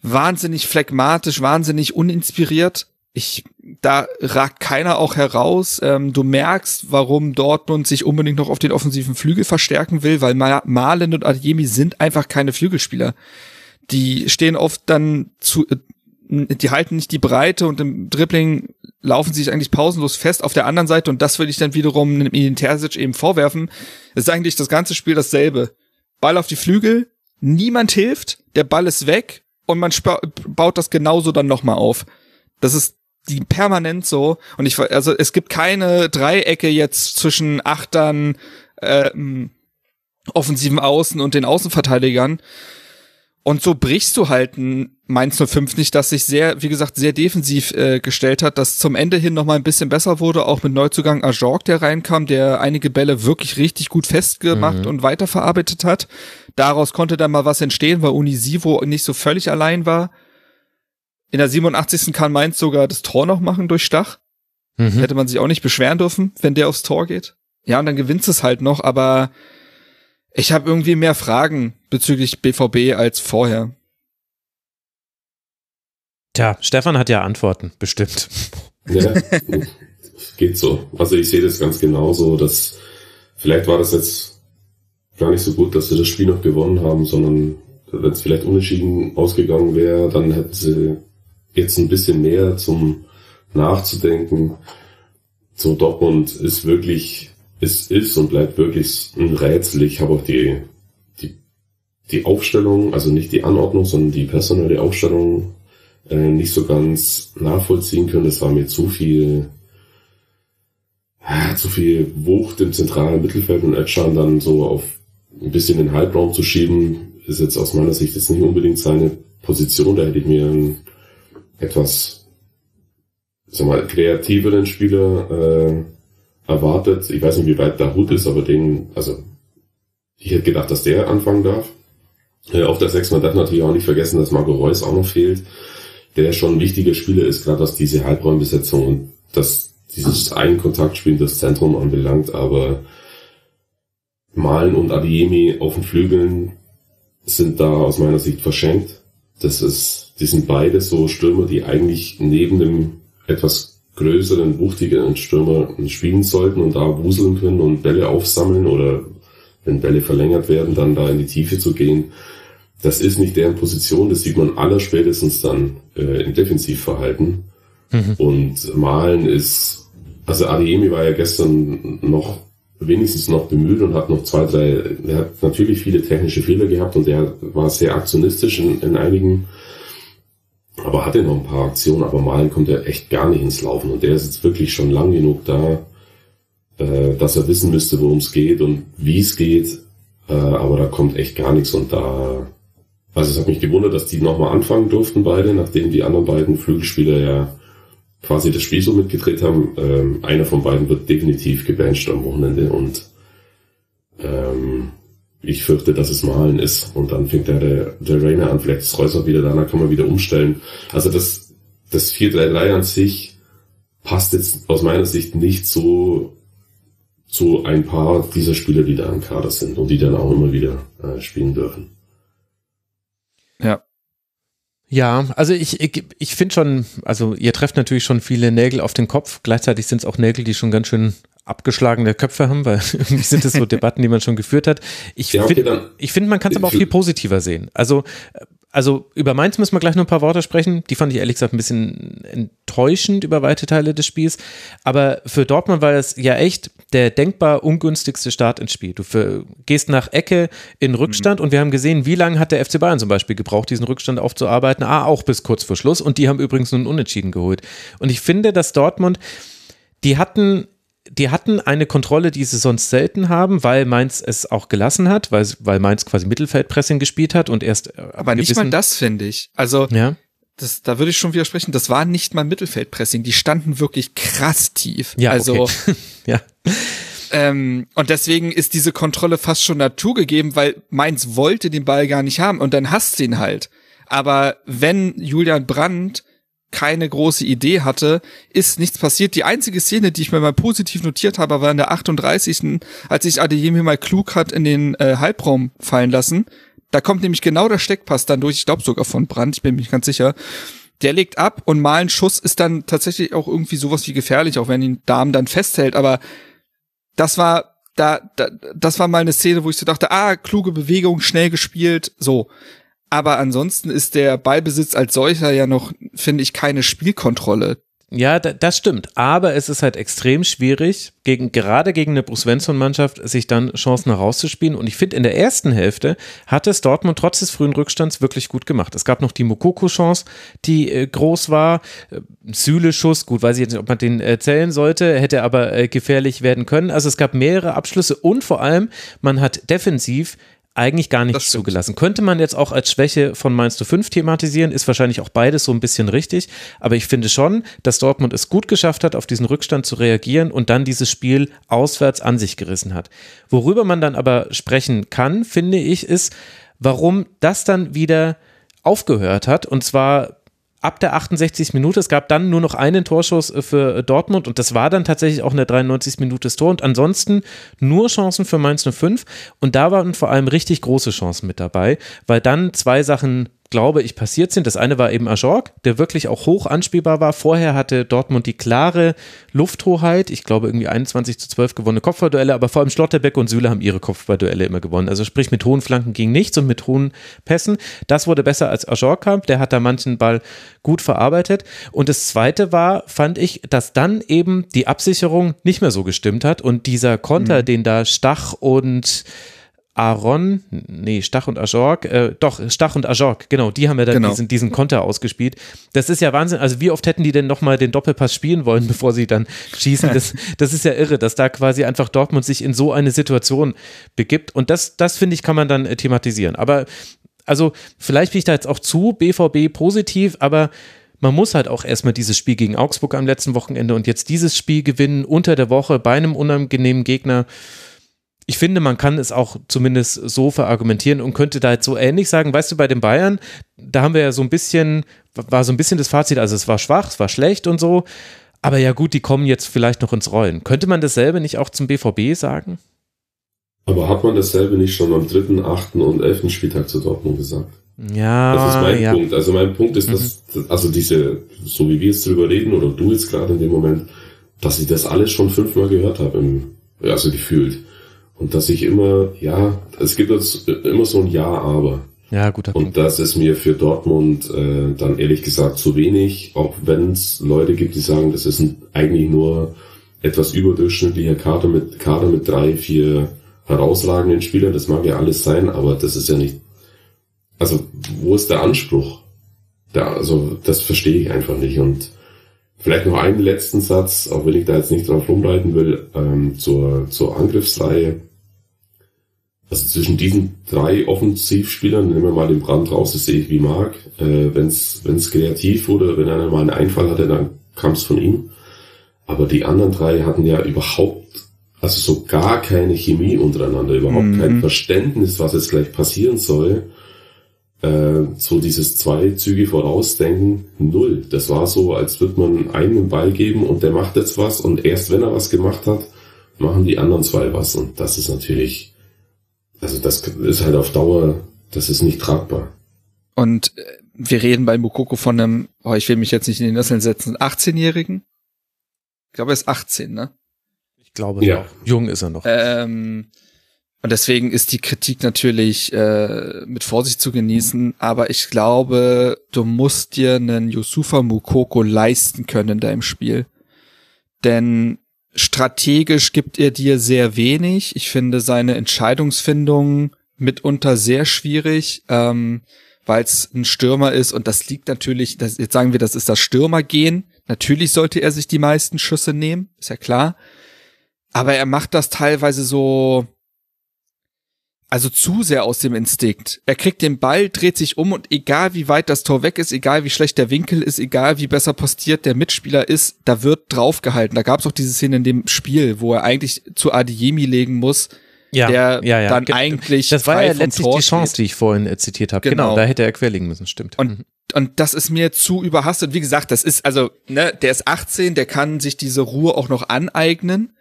wahnsinnig phlegmatisch, wahnsinnig uninspiriert. Ich, da ragt keiner auch heraus. Ähm, du merkst, warum Dortmund sich unbedingt noch auf den offensiven Flügel verstärken will, weil Malen und Adjemi sind einfach keine Flügelspieler. Die stehen oft dann zu, äh, die halten nicht die Breite und im Dribbling laufen sie sich eigentlich pausenlos fest auf der anderen Seite und das würde ich dann wiederum in Terzic eben vorwerfen. Ist eigentlich das ganze Spiel dasselbe. Ball auf die Flügel, niemand hilft, der Ball ist weg und man baut das genauso dann nochmal auf. Das ist die permanent so und ich also es gibt keine Dreiecke jetzt zwischen Achtern, äh, offensiven Außen und den Außenverteidigern. Und so brichst du halt ein Mainz 05 nicht, das sich sehr, wie gesagt, sehr defensiv äh, gestellt hat, das zum Ende hin nochmal ein bisschen besser wurde, auch mit Neuzugang Ajorg, der reinkam, der einige Bälle wirklich richtig gut festgemacht mhm. und weiterverarbeitet hat. Daraus konnte dann mal was entstehen, weil Unisivo nicht so völlig allein war. In der 87. kann Mainz sogar das Tor noch machen durch Stach. Mhm. Hätte man sich auch nicht beschweren dürfen, wenn der aufs Tor geht. Ja, und dann gewinnst es halt noch, aber ich habe irgendwie mehr Fragen bezüglich BVB als vorher. Tja, Stefan hat ja Antworten, bestimmt. Ja, geht so. Also ich sehe das ganz genauso, dass vielleicht war das jetzt gar nicht so gut, dass sie das Spiel noch gewonnen haben, sondern wenn es vielleicht unentschieden ausgegangen wäre, dann hätten sie jetzt ein bisschen mehr zum Nachzudenken. So Dortmund ist wirklich, es ist und bleibt wirklich ein Rätsel. Ich habe auch die, die, die Aufstellung, also nicht die Anordnung, sondern die personelle Aufstellung äh, nicht so ganz nachvollziehen können. Es war mir zu viel, äh, zu viel Wucht im zentralen Mittelfeld und Edschan dann so auf ein bisschen den Halbraum zu schieben, ist jetzt aus meiner Sicht jetzt nicht unbedingt seine Position. Da hätte ich mir einen etwas, sag mal, kreativeren Spieler äh, erwartet. Ich weiß nicht, wie weit der Hut ist, aber den, also ich hätte gedacht, dass der anfangen darf. Äh, auf der 6 man darf natürlich auch nicht vergessen, dass Marco Reus auch noch fehlt, der schon ein wichtiger Spieler ist, gerade was diese Halbraumbesetzung und das dieses Einkontaktspiel das Zentrum anbelangt, aber Malen und Adiemi auf den Flügeln sind da aus meiner Sicht verschenkt. Das ist, die sind beide so Stürmer, die eigentlich neben dem etwas größeren, wuchtigeren Stürmer spielen sollten und da wuseln können und Bälle aufsammeln oder wenn Bälle verlängert werden, dann da in die Tiefe zu gehen. Das ist nicht deren Position, das sieht man aller spätestens dann äh, im Defensivverhalten. Mhm. Und Malen ist, also Adiemi war ja gestern noch wenigstens noch bemüht und hat noch zwei, drei, er hat natürlich viele technische Fehler gehabt und er war sehr aktionistisch in, in einigen, aber hatte noch ein paar Aktionen, aber malen kommt er echt gar nicht ins Laufen. Und der ist jetzt wirklich schon lang genug da, äh, dass er wissen müsste, worum es geht und wie es geht, äh, aber da kommt echt gar nichts. Und da, also es hat mich gewundert, dass die nochmal anfangen durften beide, nachdem die anderen beiden Flügelspieler ja quasi das Spiel so mitgedreht haben. Ähm, einer von beiden wird definitiv gebancht am Wochenende und ähm, ich fürchte, dass es Malen ist. Und dann fängt der, der, Rainer an, vielleicht ist Reus wieder da, dann kann man wieder umstellen. Also das, das 4-3-3 an sich passt jetzt aus meiner Sicht nicht so zu ein paar dieser Spieler, die da im Kader sind und die dann auch immer wieder äh, spielen dürfen. Ja, ja, also ich, ich, ich finde schon, also ihr trefft natürlich schon viele Nägel auf den Kopf. Gleichzeitig sind es auch Nägel, die schon ganz schön abgeschlagene Köpfe haben, weil irgendwie sind es so Debatten, die man schon geführt hat. Ich ja, okay, finde, ich finde, man kann es aber auch viel positiver sehen. Also also über Mainz müssen wir gleich noch ein paar Worte sprechen. Die fand ich ehrlich gesagt ein bisschen enttäuschend über weite Teile des Spiels. Aber für Dortmund war es ja echt der denkbar ungünstigste Start ins Spiel. Du für, gehst nach Ecke in Rückstand mhm. und wir haben gesehen, wie lange hat der FC Bayern zum Beispiel gebraucht, diesen Rückstand aufzuarbeiten. Ah, auch bis kurz vor Schluss. Und die haben übrigens nun Unentschieden geholt. Und ich finde, dass Dortmund, die hatten die hatten eine Kontrolle, die sie sonst selten haben, weil Mainz es auch gelassen hat, weil, weil Mainz quasi Mittelfeldpressing gespielt hat und erst. Äh, Aber nicht mal das finde ich. Also, ja. das, da würde ich schon widersprechen, das war nicht mal Mittelfeldpressing, die standen wirklich krass tief. Ja, also, okay. ja. Ähm, und deswegen ist diese Kontrolle fast schon naturgegeben, weil Mainz wollte den Ball gar nicht haben und dann hasst ihn halt. Aber wenn Julian Brandt keine große Idee hatte, ist nichts passiert. Die einzige Szene, die ich mir mal positiv notiert habe, war in der 38. als sich Adeyemi mal klug hat in den äh, Halbraum fallen lassen. Da kommt nämlich genau der Steckpass dann durch, ich glaube sogar von Brandt, ich bin mir ganz sicher. Der legt ab und mal ein Schuss ist dann tatsächlich auch irgendwie sowas wie gefährlich, auch wenn ihn Darm dann festhält, aber das war da, da das war mal eine Szene, wo ich so dachte, ah, kluge Bewegung, schnell gespielt, so. Aber ansonsten ist der Ballbesitz als solcher ja noch, finde ich, keine Spielkontrolle. Ja, das stimmt. Aber es ist halt extrem schwierig, gegen, gerade gegen eine Bruce Svensson-Mannschaft, sich dann Chancen herauszuspielen. Und ich finde, in der ersten Hälfte hat es Dortmund trotz des frühen Rückstands wirklich gut gemacht. Es gab noch die Mokoko-Chance, die äh, groß war. Äh, Süle-Schuss, gut, weiß ich jetzt nicht, ob man den äh, zählen sollte, hätte aber äh, gefährlich werden können. Also es gab mehrere Abschlüsse und vor allem, man hat defensiv eigentlich gar nichts zugelassen. Könnte man jetzt auch als Schwäche von Mainz 05 thematisieren, ist wahrscheinlich auch beides so ein bisschen richtig. Aber ich finde schon, dass Dortmund es gut geschafft hat, auf diesen Rückstand zu reagieren und dann dieses Spiel auswärts an sich gerissen hat. Worüber man dann aber sprechen kann, finde ich, ist, warum das dann wieder aufgehört hat. Und zwar ab der 68. Minute. Es gab dann nur noch einen Torschuss äh, für äh, Dortmund und das war dann tatsächlich auch in der 93. Minute Tor und ansonsten nur Chancen für Mainz 05 und da waren vor allem richtig große Chancen mit dabei, weil dann zwei Sachen glaube ich, passiert sind. Das eine war eben Ajorg, der wirklich auch hoch anspielbar war. Vorher hatte Dortmund die klare Lufthoheit. Ich glaube, irgendwie 21 zu 12 gewonnene Kopfballduelle, aber vor allem Schlotterbeck und Süle haben ihre Kopfballduelle immer gewonnen. Also sprich, mit hohen Flanken ging nichts und mit hohen Pässen. Das wurde besser als Ajorg kam. Der hat da manchen Ball gut verarbeitet. Und das zweite war, fand ich, dass dann eben die Absicherung nicht mehr so gestimmt hat und dieser Konter, mhm. den da Stach und Aaron, nee, Stach und Ajorg, äh, doch, Stach und Ajorg, genau, die haben ja dann genau. diesen, diesen Konter ausgespielt. Das ist ja Wahnsinn. Also, wie oft hätten die denn nochmal den Doppelpass spielen wollen, bevor sie dann schießen? Das, das ist ja irre, dass da quasi einfach Dortmund sich in so eine Situation begibt. Und das, das finde ich, kann man dann äh, thematisieren. Aber, also, vielleicht bin ich da jetzt auch zu BVB positiv, aber man muss halt auch erstmal dieses Spiel gegen Augsburg am letzten Wochenende und jetzt dieses Spiel gewinnen unter der Woche bei einem unangenehmen Gegner ich finde, man kann es auch zumindest so verargumentieren und könnte da jetzt so ähnlich sagen, weißt du, bei den Bayern, da haben wir ja so ein bisschen, war so ein bisschen das Fazit, also es war schwach, es war schlecht und so, aber ja gut, die kommen jetzt vielleicht noch ins Rollen. Könnte man dasselbe nicht auch zum BVB sagen? Aber hat man dasselbe nicht schon am dritten, achten und elften Spieltag zu Dortmund gesagt? Ja. Das ist mein ja. Punkt. Also mein Punkt ist, dass, mhm. also diese, so wie wir jetzt drüber reden, oder du jetzt gerade in dem Moment, dass ich das alles schon fünfmal gehört habe, im, also gefühlt. Und dass ich immer, ja, es gibt jetzt immer so ein Ja, aber. Ja, guter Punkt. Und das ist mir für Dortmund äh, dann ehrlich gesagt zu wenig, auch wenn es Leute gibt, die sagen, das ist ein, eigentlich nur etwas überdurchschnittlicher Kader mit, Kader mit drei, vier herausragenden Spielern. Das mag ja alles sein, aber das ist ja nicht. Also, wo ist der Anspruch? Da, also, das verstehe ich einfach nicht. Und vielleicht noch einen letzten Satz, auch wenn ich da jetzt nicht drauf rumreiten will, ähm, zur, zur Angriffsreihe also zwischen diesen drei Offensivspielern, nehmen wir mal den Brand raus, das sehe ich wie Marc. Äh, wenn es kreativ wurde, wenn einer mal einen Einfall hatte, dann kam es von ihm. Aber die anderen drei hatten ja überhaupt, also so gar keine Chemie untereinander, überhaupt mhm. kein Verständnis, was jetzt gleich passieren soll. Äh, so dieses zwei Züge vorausdenken, null. Das war so, als würde man einen Ball geben und der macht jetzt was und erst wenn er was gemacht hat, machen die anderen zwei was. Und das ist natürlich also das ist halt auf Dauer, das ist nicht tragbar. Und äh, wir reden bei Mukoko von einem, oh, ich will mich jetzt nicht in den Nesseln setzen, 18-Jährigen? Ich glaube, er ist 18, ne? Ich glaube, ja. Noch. jung ist er noch. Ähm, und deswegen ist die Kritik natürlich äh, mit Vorsicht zu genießen, aber ich glaube, du musst dir einen Yusufa Mukoko leisten können in deinem Spiel. Denn strategisch gibt er dir sehr wenig. Ich finde seine Entscheidungsfindung mitunter sehr schwierig, ähm, weil es ein Stürmer ist und das liegt natürlich, das, jetzt sagen wir, das ist das Stürmergehen. Natürlich sollte er sich die meisten Schüsse nehmen, ist ja klar. Aber er macht das teilweise so, also zu sehr aus dem Instinkt. Er kriegt den Ball, dreht sich um und egal wie weit das Tor weg ist, egal wie schlecht der Winkel ist, egal wie besser postiert der Mitspieler ist, da wird draufgehalten. Da gab es auch diese Szene in dem Spiel, wo er eigentlich zu Adiemi legen muss, ja, der ja, ja. dann Ge eigentlich Das war ja letztlich Tor die Chance, die ich vorhin äh, zitiert habe. Genau. genau. da hätte er querlegen müssen, stimmt. Und, mhm. und das ist mir zu überhastet. Wie gesagt, das ist also, ne, der ist 18, der kann sich diese Ruhe auch noch aneignen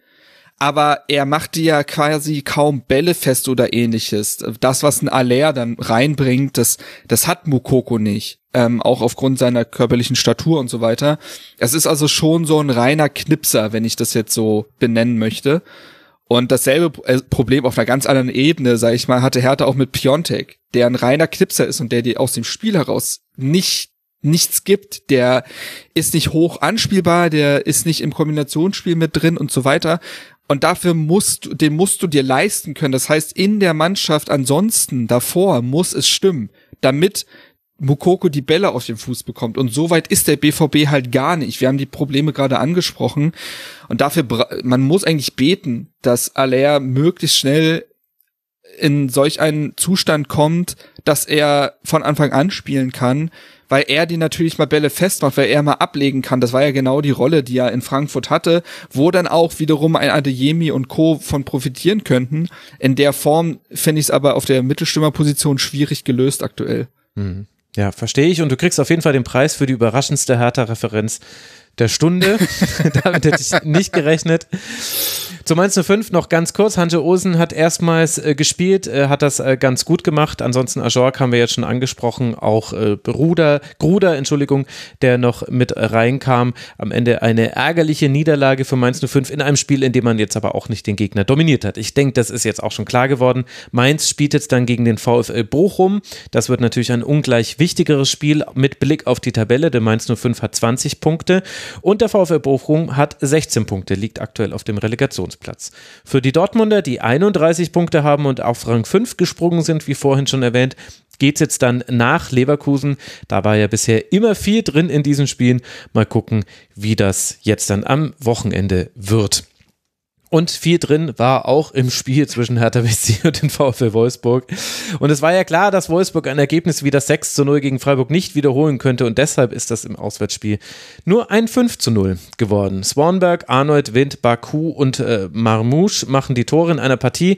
aber er machte ja quasi kaum Bälle fest oder ähnliches. Das, was ein Aller dann reinbringt, das, das hat Mukoko nicht. Ähm, auch aufgrund seiner körperlichen Statur und so weiter. Es ist also schon so ein reiner Knipser, wenn ich das jetzt so benennen möchte. Und dasselbe äh, Problem auf einer ganz anderen Ebene, sag ich mal, hatte Hertha auch mit Piontek, der ein reiner Knipser ist und der dir aus dem Spiel heraus nicht nichts gibt, der ist nicht hoch anspielbar, der ist nicht im Kombinationsspiel mit drin und so weiter. Und dafür musst du, den musst du dir leisten können. Das heißt, in der Mannschaft ansonsten davor muss es stimmen, damit Mukoko die Bälle auf den Fuß bekommt. Und so weit ist der BVB halt gar nicht. Wir haben die Probleme gerade angesprochen. Und dafür, man muss eigentlich beten, dass Aller möglichst schnell in solch einen Zustand kommt, dass er von Anfang an spielen kann, weil er die natürlich mal Bälle festmacht, weil er mal ablegen kann. Das war ja genau die Rolle, die er in Frankfurt hatte, wo dann auch wiederum ein Adeyemi und Co. von profitieren könnten. In der Form finde ich es aber auf der Mittelstürmerposition schwierig gelöst aktuell. Mhm. Ja, verstehe ich. Und du kriegst auf jeden Fall den Preis für die überraschendste Hertha-Referenz der Stunde. Damit hätte ich nicht gerechnet. Zu Mainz 05 noch ganz kurz. Hanje Osen hat erstmals äh, gespielt, äh, hat das äh, ganz gut gemacht. Ansonsten Ajork haben wir jetzt schon angesprochen, auch äh, Bruder, Gruder, Entschuldigung, der noch mit reinkam. Am Ende eine ärgerliche Niederlage für Mainz 05 in einem Spiel, in dem man jetzt aber auch nicht den Gegner dominiert hat. Ich denke, das ist jetzt auch schon klar geworden. Mainz spielt jetzt dann gegen den VfL Bochum. Das wird natürlich ein ungleich wichtigeres Spiel mit Blick auf die Tabelle, denn Mainz 05 hat 20 Punkte und der VfL Bochum hat 16 Punkte, liegt aktuell auf dem Relegationsplatz. Platz. Für die Dortmunder, die 31 Punkte haben und auf Rang 5 gesprungen sind, wie vorhin schon erwähnt, geht es jetzt dann nach Leverkusen. Da war ja bisher immer viel drin in diesen Spielen. Mal gucken, wie das jetzt dann am Wochenende wird. Und viel drin war auch im Spiel zwischen Hertha BSC und den VfL Wolfsburg. Und es war ja klar, dass Wolfsburg ein Ergebnis wie das 6 zu 0 gegen Freiburg nicht wiederholen könnte. Und deshalb ist das im Auswärtsspiel nur ein 5 zu 0 geworden. Swanberg, Arnold, Wind, Baku und äh, Marmouche machen die Tore in einer Partie,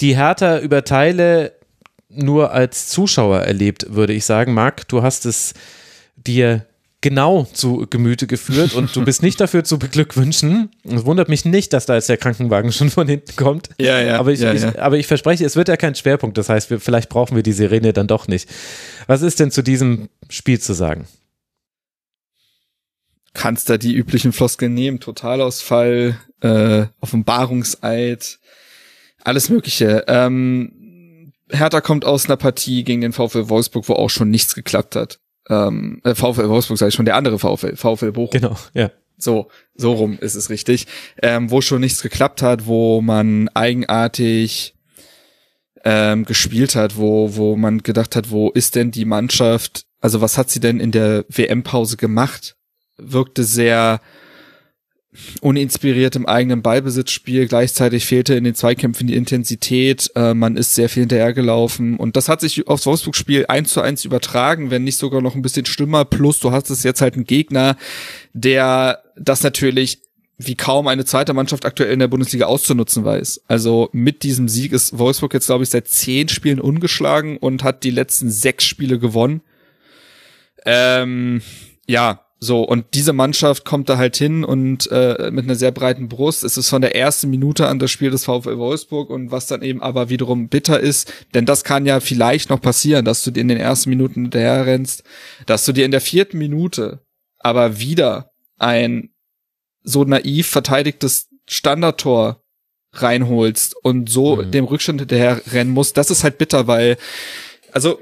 die Hertha über Teile nur als Zuschauer erlebt, würde ich sagen. Marc, du hast es dir genau zu Gemüte geführt und du bist nicht dafür zu beglückwünschen. Es wundert mich nicht, dass da jetzt der Krankenwagen schon von hinten kommt. Ja, ja. Aber ich, ja, ja. Ich, aber ich verspreche, es wird ja kein Schwerpunkt. Das heißt, wir, vielleicht brauchen wir die Sirene dann doch nicht. Was ist denn zu diesem Spiel zu sagen? Kannst da die üblichen Floskeln nehmen. Totalausfall, äh, Offenbarungseid, alles Mögliche. Ähm, Hertha kommt aus einer Partie gegen den VfL Wolfsburg, wo auch schon nichts geklappt hat ähm, äh, VfL Wolfsburg sei schon, der andere VfL, VfL Bochum. Genau, ja. So, so rum ist es richtig. Ähm, wo schon nichts geklappt hat, wo man eigenartig ähm, gespielt hat, wo, wo man gedacht hat, wo ist denn die Mannschaft, also was hat sie denn in der WM-Pause gemacht? Wirkte sehr uninspiriert im eigenen Ballbesitzspiel. Gleichzeitig fehlte in den Zweikämpfen die Intensität. Äh, man ist sehr viel hinterhergelaufen. Und das hat sich aufs Wolfsburg-Spiel eins zu eins übertragen, wenn nicht sogar noch ein bisschen schlimmer. Plus du hast es jetzt halt einen Gegner, der das natürlich wie kaum eine zweite Mannschaft aktuell in der Bundesliga auszunutzen weiß. Also mit diesem Sieg ist Wolfsburg jetzt, glaube ich, seit zehn Spielen ungeschlagen und hat die letzten sechs Spiele gewonnen. Ähm, ja, so, und diese Mannschaft kommt da halt hin und äh, mit einer sehr breiten Brust. Es ist von der ersten Minute an das Spiel des VfL Wolfsburg und was dann eben aber wiederum bitter ist, denn das kann ja vielleicht noch passieren, dass du dir in den ersten Minuten hinterher rennst, dass du dir in der vierten Minute aber wieder ein so naiv verteidigtes Standardtor reinholst und so mhm. dem Rückstand hinterher rennen musst. Das ist halt bitter, weil also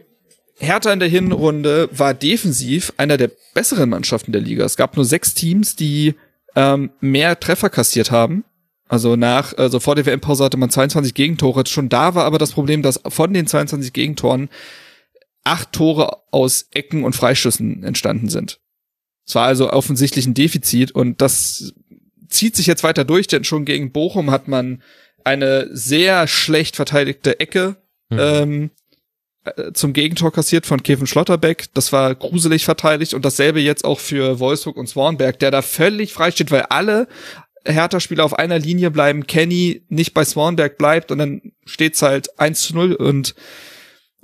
Hertha in der Hinrunde war defensiv einer der besseren Mannschaften der Liga. Es gab nur sechs Teams, die ähm, mehr Treffer kassiert haben. Also nach, also vor der WM-Pause hatte man 22 Gegentore. Schon da war aber das Problem, dass von den 22 Gegentoren acht Tore aus Ecken und Freischüssen entstanden sind. Es war also offensichtlich ein Defizit und das zieht sich jetzt weiter durch, denn schon gegen Bochum hat man eine sehr schlecht verteidigte Ecke mhm. ähm, äh, zum Gegentor kassiert von Kevin Schlotterbeck. Das war gruselig verteidigt und dasselbe jetzt auch für Wolfsburg und Swanberg, der da völlig frei steht, weil alle Hertha-Spieler auf einer Linie bleiben, Kenny nicht bei Swanberg bleibt und dann steht's halt 1 zu 0 und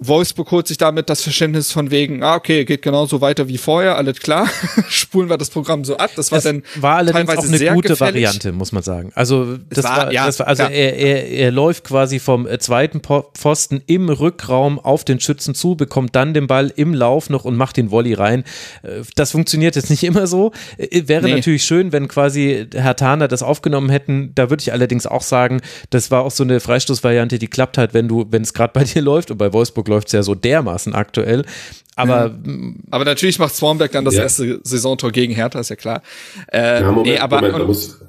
Wolfsburg holt sich damit das Verständnis von wegen, ah, okay, geht genauso weiter wie vorher, alles klar. Spulen wir das Programm so ab. Das war das dann war allerdings teilweise auch eine sehr gute gefällig. Variante, muss man sagen. Also das war, war, ja, das war also er, er, er läuft quasi vom äh, zweiten Pfosten im Rückraum auf den Schützen zu, bekommt dann den Ball im Lauf noch und macht den Volley rein. Äh, das funktioniert jetzt nicht immer so. Äh, wäre nee. natürlich schön, wenn quasi Herr Tahner das aufgenommen hätten. Da würde ich allerdings auch sagen, das war auch so eine Freistoßvariante, die klappt halt, wenn du, wenn es gerade bei dir läuft und bei Wolfsburg läuft es ja so dermaßen aktuell. Aber, ja. aber natürlich macht Swanberg dann das ja. erste Saisontor gegen Hertha, ist ja klar. Äh, ja, Moment, nee, aber, Moment, da, muss,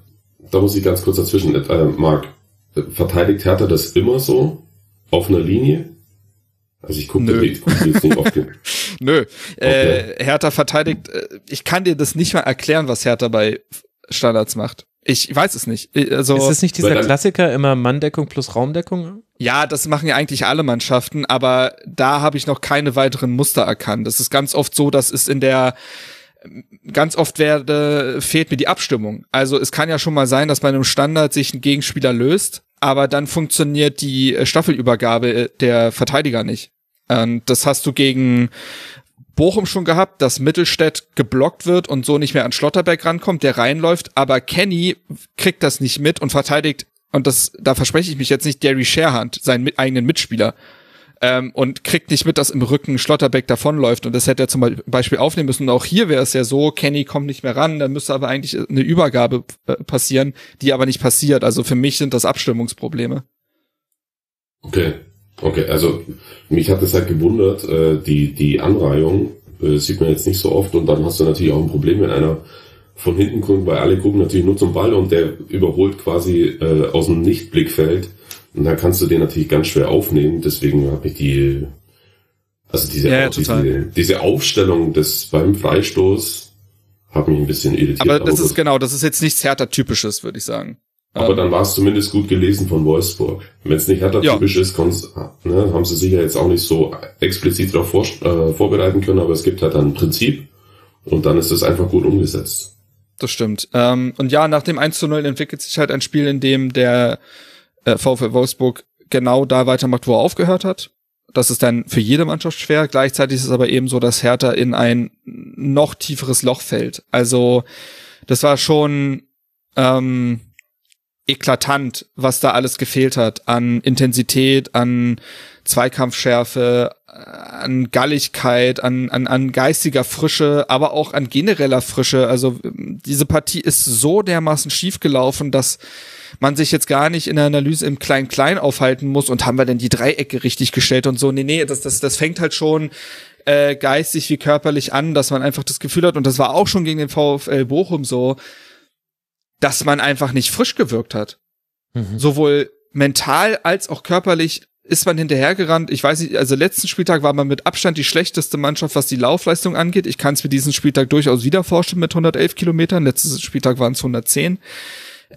da muss ich ganz kurz dazwischen, äh, Marc, verteidigt Hertha das immer so auf einer Linie? Also ich gucke guck jetzt nicht oft. Nö, okay. äh, Hertha verteidigt, äh, ich kann dir das nicht mal erklären, was Hertha bei Standards macht. Ich weiß es nicht. Also, ist es nicht dieser Klassiker immer Manndeckung plus Raumdeckung? Ja, das machen ja eigentlich alle Mannschaften, aber da habe ich noch keine weiteren Muster erkannt. Das ist ganz oft so, dass es in der ganz oft werde, fehlt mir die Abstimmung. Also es kann ja schon mal sein, dass bei einem Standard sich ein Gegenspieler löst, aber dann funktioniert die Staffelübergabe der Verteidiger nicht. Und das hast du gegen Bochum schon gehabt, dass Mittelstädt geblockt wird und so nicht mehr an Schlotterberg rankommt, der reinläuft, aber Kenny kriegt das nicht mit und verteidigt, und das, da verspreche ich mich jetzt nicht, Gary Sherhand, seinen mit, eigenen Mitspieler, ähm, und kriegt nicht mit, dass im Rücken Schlotterbeck davonläuft und das hätte er zum Beispiel aufnehmen müssen. Und auch hier wäre es ja so, Kenny kommt nicht mehr ran, dann müsste aber eigentlich eine Übergabe äh, passieren, die aber nicht passiert. Also für mich sind das Abstimmungsprobleme. Okay. Okay, also mich hat es halt gewundert, äh, die, die Anreihung äh, sieht man jetzt nicht so oft und dann hast du natürlich auch ein Problem, wenn einer von hinten guckt, weil alle gucken natürlich nur zum Ball und der überholt quasi äh, aus dem Nichtblickfeld und dann kannst du den natürlich ganz schwer aufnehmen, deswegen habe ich die, also diese, ja, ja, diese, diese Aufstellung des beim Freistoß hat mich ein bisschen irritiert. Aber das ist genau, das ist jetzt nichts Hertha-typisches, würde ich sagen. Aber dann war es zumindest gut gelesen von Wolfsburg. Wenn es nicht Hertha-typisch ja. ist, ne, haben sie sich ja jetzt auch nicht so explizit darauf vor, äh, vorbereiten können, aber es gibt halt ein Prinzip und dann ist es einfach gut umgesetzt. Das stimmt. Ähm, und ja, nach dem 1 zu 0 entwickelt sich halt ein Spiel, in dem der äh, VfL Wolfsburg genau da weitermacht, wo er aufgehört hat. Das ist dann für jede Mannschaft schwer. Gleichzeitig ist es aber eben so, dass Hertha in ein noch tieferes Loch fällt. Also das war schon ähm, eklatant, was da alles gefehlt hat an Intensität, an Zweikampfschärfe, an Galligkeit, an, an, an geistiger Frische, aber auch an genereller Frische. Also diese Partie ist so dermaßen schief gelaufen, dass man sich jetzt gar nicht in der Analyse im Klein-Klein aufhalten muss und haben wir denn die Dreiecke richtig gestellt und so. Nee, nee, das, das, das fängt halt schon äh, geistig wie körperlich an, dass man einfach das Gefühl hat, und das war auch schon gegen den VfL Bochum so, dass man einfach nicht frisch gewirkt hat. Mhm. Sowohl mental als auch körperlich ist man hinterhergerannt. Ich weiß nicht, also letzten Spieltag war man mit Abstand die schlechteste Mannschaft, was die Laufleistung angeht. Ich kann es mir diesen Spieltag durchaus wieder vorstellen mit 111 Kilometern. Letzten Spieltag waren es 110.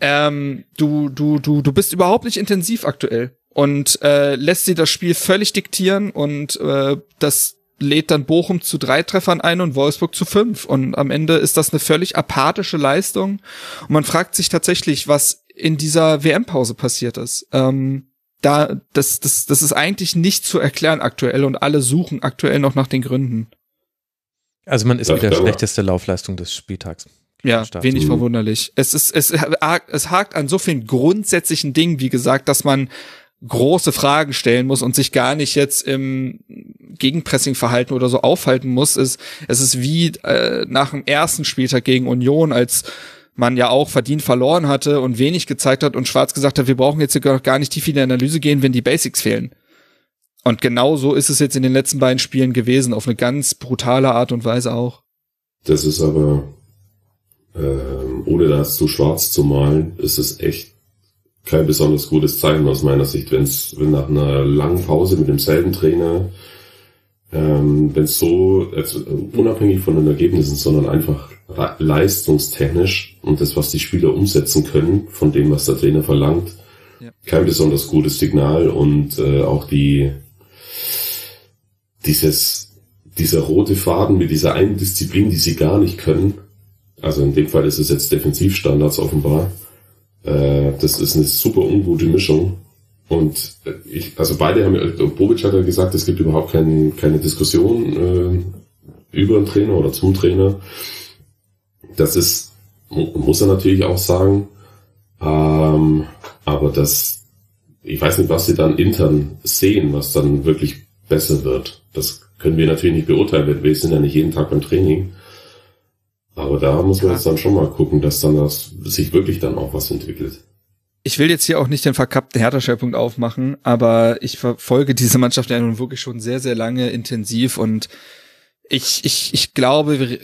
Ähm, du, du, du, du bist überhaupt nicht intensiv aktuell und äh, lässt dir das Spiel völlig diktieren und äh, das lädt dann Bochum zu drei Treffern ein und Wolfsburg zu fünf. Und am Ende ist das eine völlig apathische Leistung. Und man fragt sich tatsächlich, was in dieser WM-Pause passiert ist. Ähm, da, das, das, das ist eigentlich nicht zu erklären aktuell und alle suchen aktuell noch nach den Gründen. Also man ist mit der schlechteste Laufleistung des Spieltags. Ja, wenig verwunderlich. Es ist, es, es hakt an so vielen grundsätzlichen Dingen, wie gesagt, dass man große Fragen stellen muss und sich gar nicht jetzt im Gegenpressing-Verhalten oder so aufhalten muss. Es, es ist wie äh, nach dem ersten Spieltag gegen Union, als man ja auch verdient verloren hatte und wenig gezeigt hat und Schwarz gesagt hat, wir brauchen jetzt gar nicht tief in die Analyse gehen, wenn die Basics fehlen. Und genau so ist es jetzt in den letzten beiden Spielen gewesen, auf eine ganz brutale Art und Weise auch. Das ist aber, äh, ohne das zu schwarz zu malen, ist es echt kein besonders gutes Zeichen aus meiner Sicht, wenn's, wenn nach einer langen Pause mit demselben Trainer, ähm, wenn es so, also unabhängig von den Ergebnissen, sondern einfach leistungstechnisch und das, was die Spieler umsetzen können, von dem, was der Trainer verlangt, ja. kein besonders gutes Signal und äh, auch die dieses, dieser rote Faden mit dieser einen Disziplin, die sie gar nicht können, also in dem Fall ist es jetzt Defensivstandards offenbar, äh, das ist eine super ungute Mischung. Und äh, ich, also beide haben, und Bobic hat ja gesagt, es gibt überhaupt kein, keine Diskussion äh, über den Trainer oder zum Trainer. Das ist, muss er natürlich auch sagen. Ähm, aber das, ich weiß nicht, was sie dann intern sehen, was dann wirklich besser wird. Das können wir natürlich nicht beurteilen, wir sind ja nicht jeden Tag beim Training. Aber da muss man jetzt dann schon mal gucken, dass dann das sich wirklich dann auch was entwickelt. Ich will jetzt hier auch nicht den verkappten Hertha-Schwerpunkt aufmachen, aber ich verfolge diese Mannschaft ja nun wirklich schon sehr, sehr lange intensiv und ich, ich, ich glaube,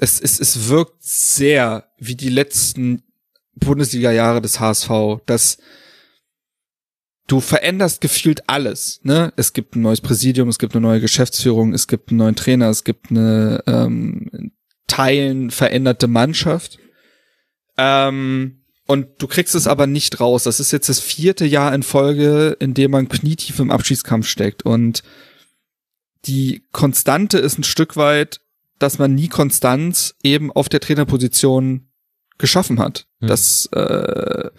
es, es, es wirkt sehr wie die letzten Bundesliga-Jahre des HSV, dass du veränderst gefühlt alles. Ne? Es gibt ein neues Präsidium, es gibt eine neue Geschäftsführung, es gibt einen neuen Trainer, es gibt eine ähm, Teilen veränderte Mannschaft. Ähm, und du kriegst es aber nicht raus. Das ist jetzt das vierte Jahr in Folge, in dem man knietief im Abschießkampf steckt. Und die Konstante ist ein Stück weit, dass man nie Konstanz eben auf der Trainerposition geschaffen hat. Hm. Das, äh,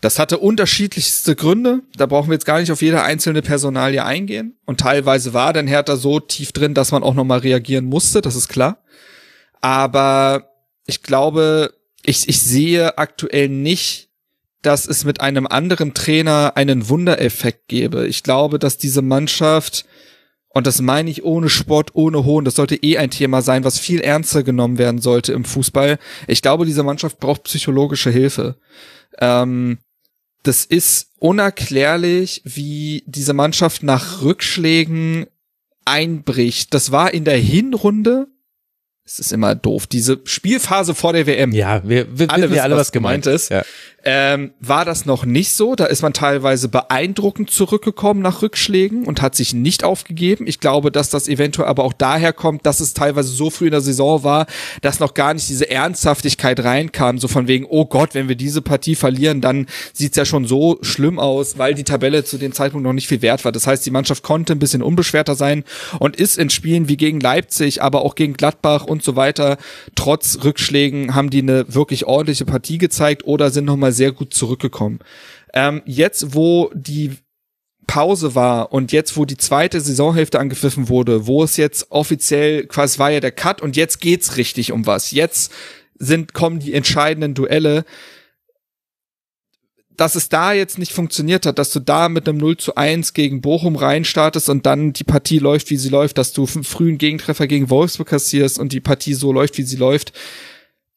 das hatte unterschiedlichste Gründe. Da brauchen wir jetzt gar nicht auf jede einzelne Personalie eingehen. Und teilweise war dann Hertha so tief drin, dass man auch nochmal reagieren musste, das ist klar. Aber ich glaube, ich, ich sehe aktuell nicht, dass es mit einem anderen Trainer einen Wundereffekt gäbe. Ich glaube, dass diese Mannschaft und das meine ich ohne Sport, ohne Hohn. Das sollte eh ein Thema sein, was viel ernster genommen werden sollte im Fußball. Ich glaube, diese Mannschaft braucht psychologische Hilfe. Ähm, das ist unerklärlich, wie diese Mannschaft nach Rückschlägen einbricht. Das war in der Hinrunde es ist immer doof. Diese Spielphase vor der WM. Ja, wir, wir alle wissen ja alle, was, was gemeint, ist. Ja. Ähm, war das noch nicht so? Da ist man teilweise beeindruckend zurückgekommen nach Rückschlägen und hat sich nicht aufgegeben. Ich glaube, dass das eventuell aber auch daher kommt, dass es teilweise so früh in der Saison war, dass noch gar nicht diese Ernsthaftigkeit reinkam. So von wegen, oh Gott, wenn wir diese Partie verlieren, dann sieht's ja schon so schlimm aus, weil die Tabelle zu dem Zeitpunkt noch nicht viel wert war. Das heißt, die Mannschaft konnte ein bisschen unbeschwerter sein und ist in Spielen wie gegen Leipzig, aber auch gegen Gladbach und so weiter, trotz Rückschlägen haben die eine wirklich ordentliche Partie gezeigt oder sind nochmal sehr gut zurückgekommen. Ähm, jetzt, wo die Pause war und jetzt, wo die zweite Saisonhälfte angepfiffen wurde, wo es jetzt offiziell quasi war ja der Cut und jetzt geht's richtig um was. Jetzt sind, kommen die entscheidenden Duelle dass es da jetzt nicht funktioniert hat, dass du da mit einem 0 zu 1 gegen Bochum reinstartest und dann die Partie läuft, wie sie läuft, dass du einen frühen Gegentreffer gegen Wolfsburg kassierst und die Partie so läuft, wie sie läuft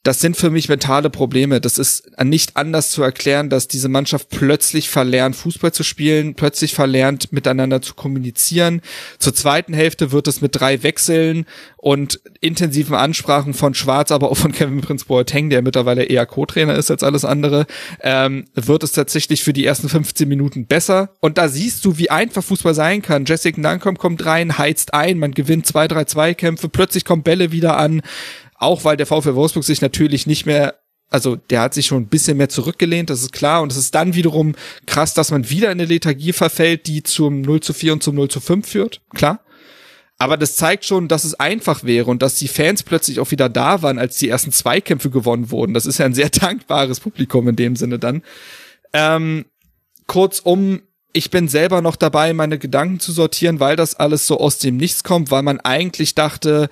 das sind für mich mentale Probleme. Das ist nicht anders zu erklären, dass diese Mannschaft plötzlich verlernt, Fußball zu spielen, plötzlich verlernt, miteinander zu kommunizieren. Zur zweiten Hälfte wird es mit drei Wechseln und intensiven Ansprachen von Schwarz, aber auch von Kevin Prince Boateng, der mittlerweile eher Co-Trainer ist als alles andere, ähm, wird es tatsächlich für die ersten 15 Minuten besser. Und da siehst du, wie einfach Fußball sein kann. Jessica Nankom kommt rein, heizt ein, man gewinnt zwei, drei Zweikämpfe, plötzlich kommen Bälle wieder an. Auch weil der VfL Wolfsburg sich natürlich nicht mehr also der hat sich schon ein bisschen mehr zurückgelehnt, das ist klar. Und es ist dann wiederum krass, dass man wieder in eine Lethargie verfällt, die zum 0 zu 4 und zum 0 zu 5 führt. Klar. Aber das zeigt schon, dass es einfach wäre und dass die Fans plötzlich auch wieder da waren, als die ersten Zweikämpfe gewonnen wurden. Das ist ja ein sehr dankbares Publikum in dem Sinne dann. Ähm, kurzum, ich bin selber noch dabei, meine Gedanken zu sortieren, weil das alles so aus dem Nichts kommt, weil man eigentlich dachte,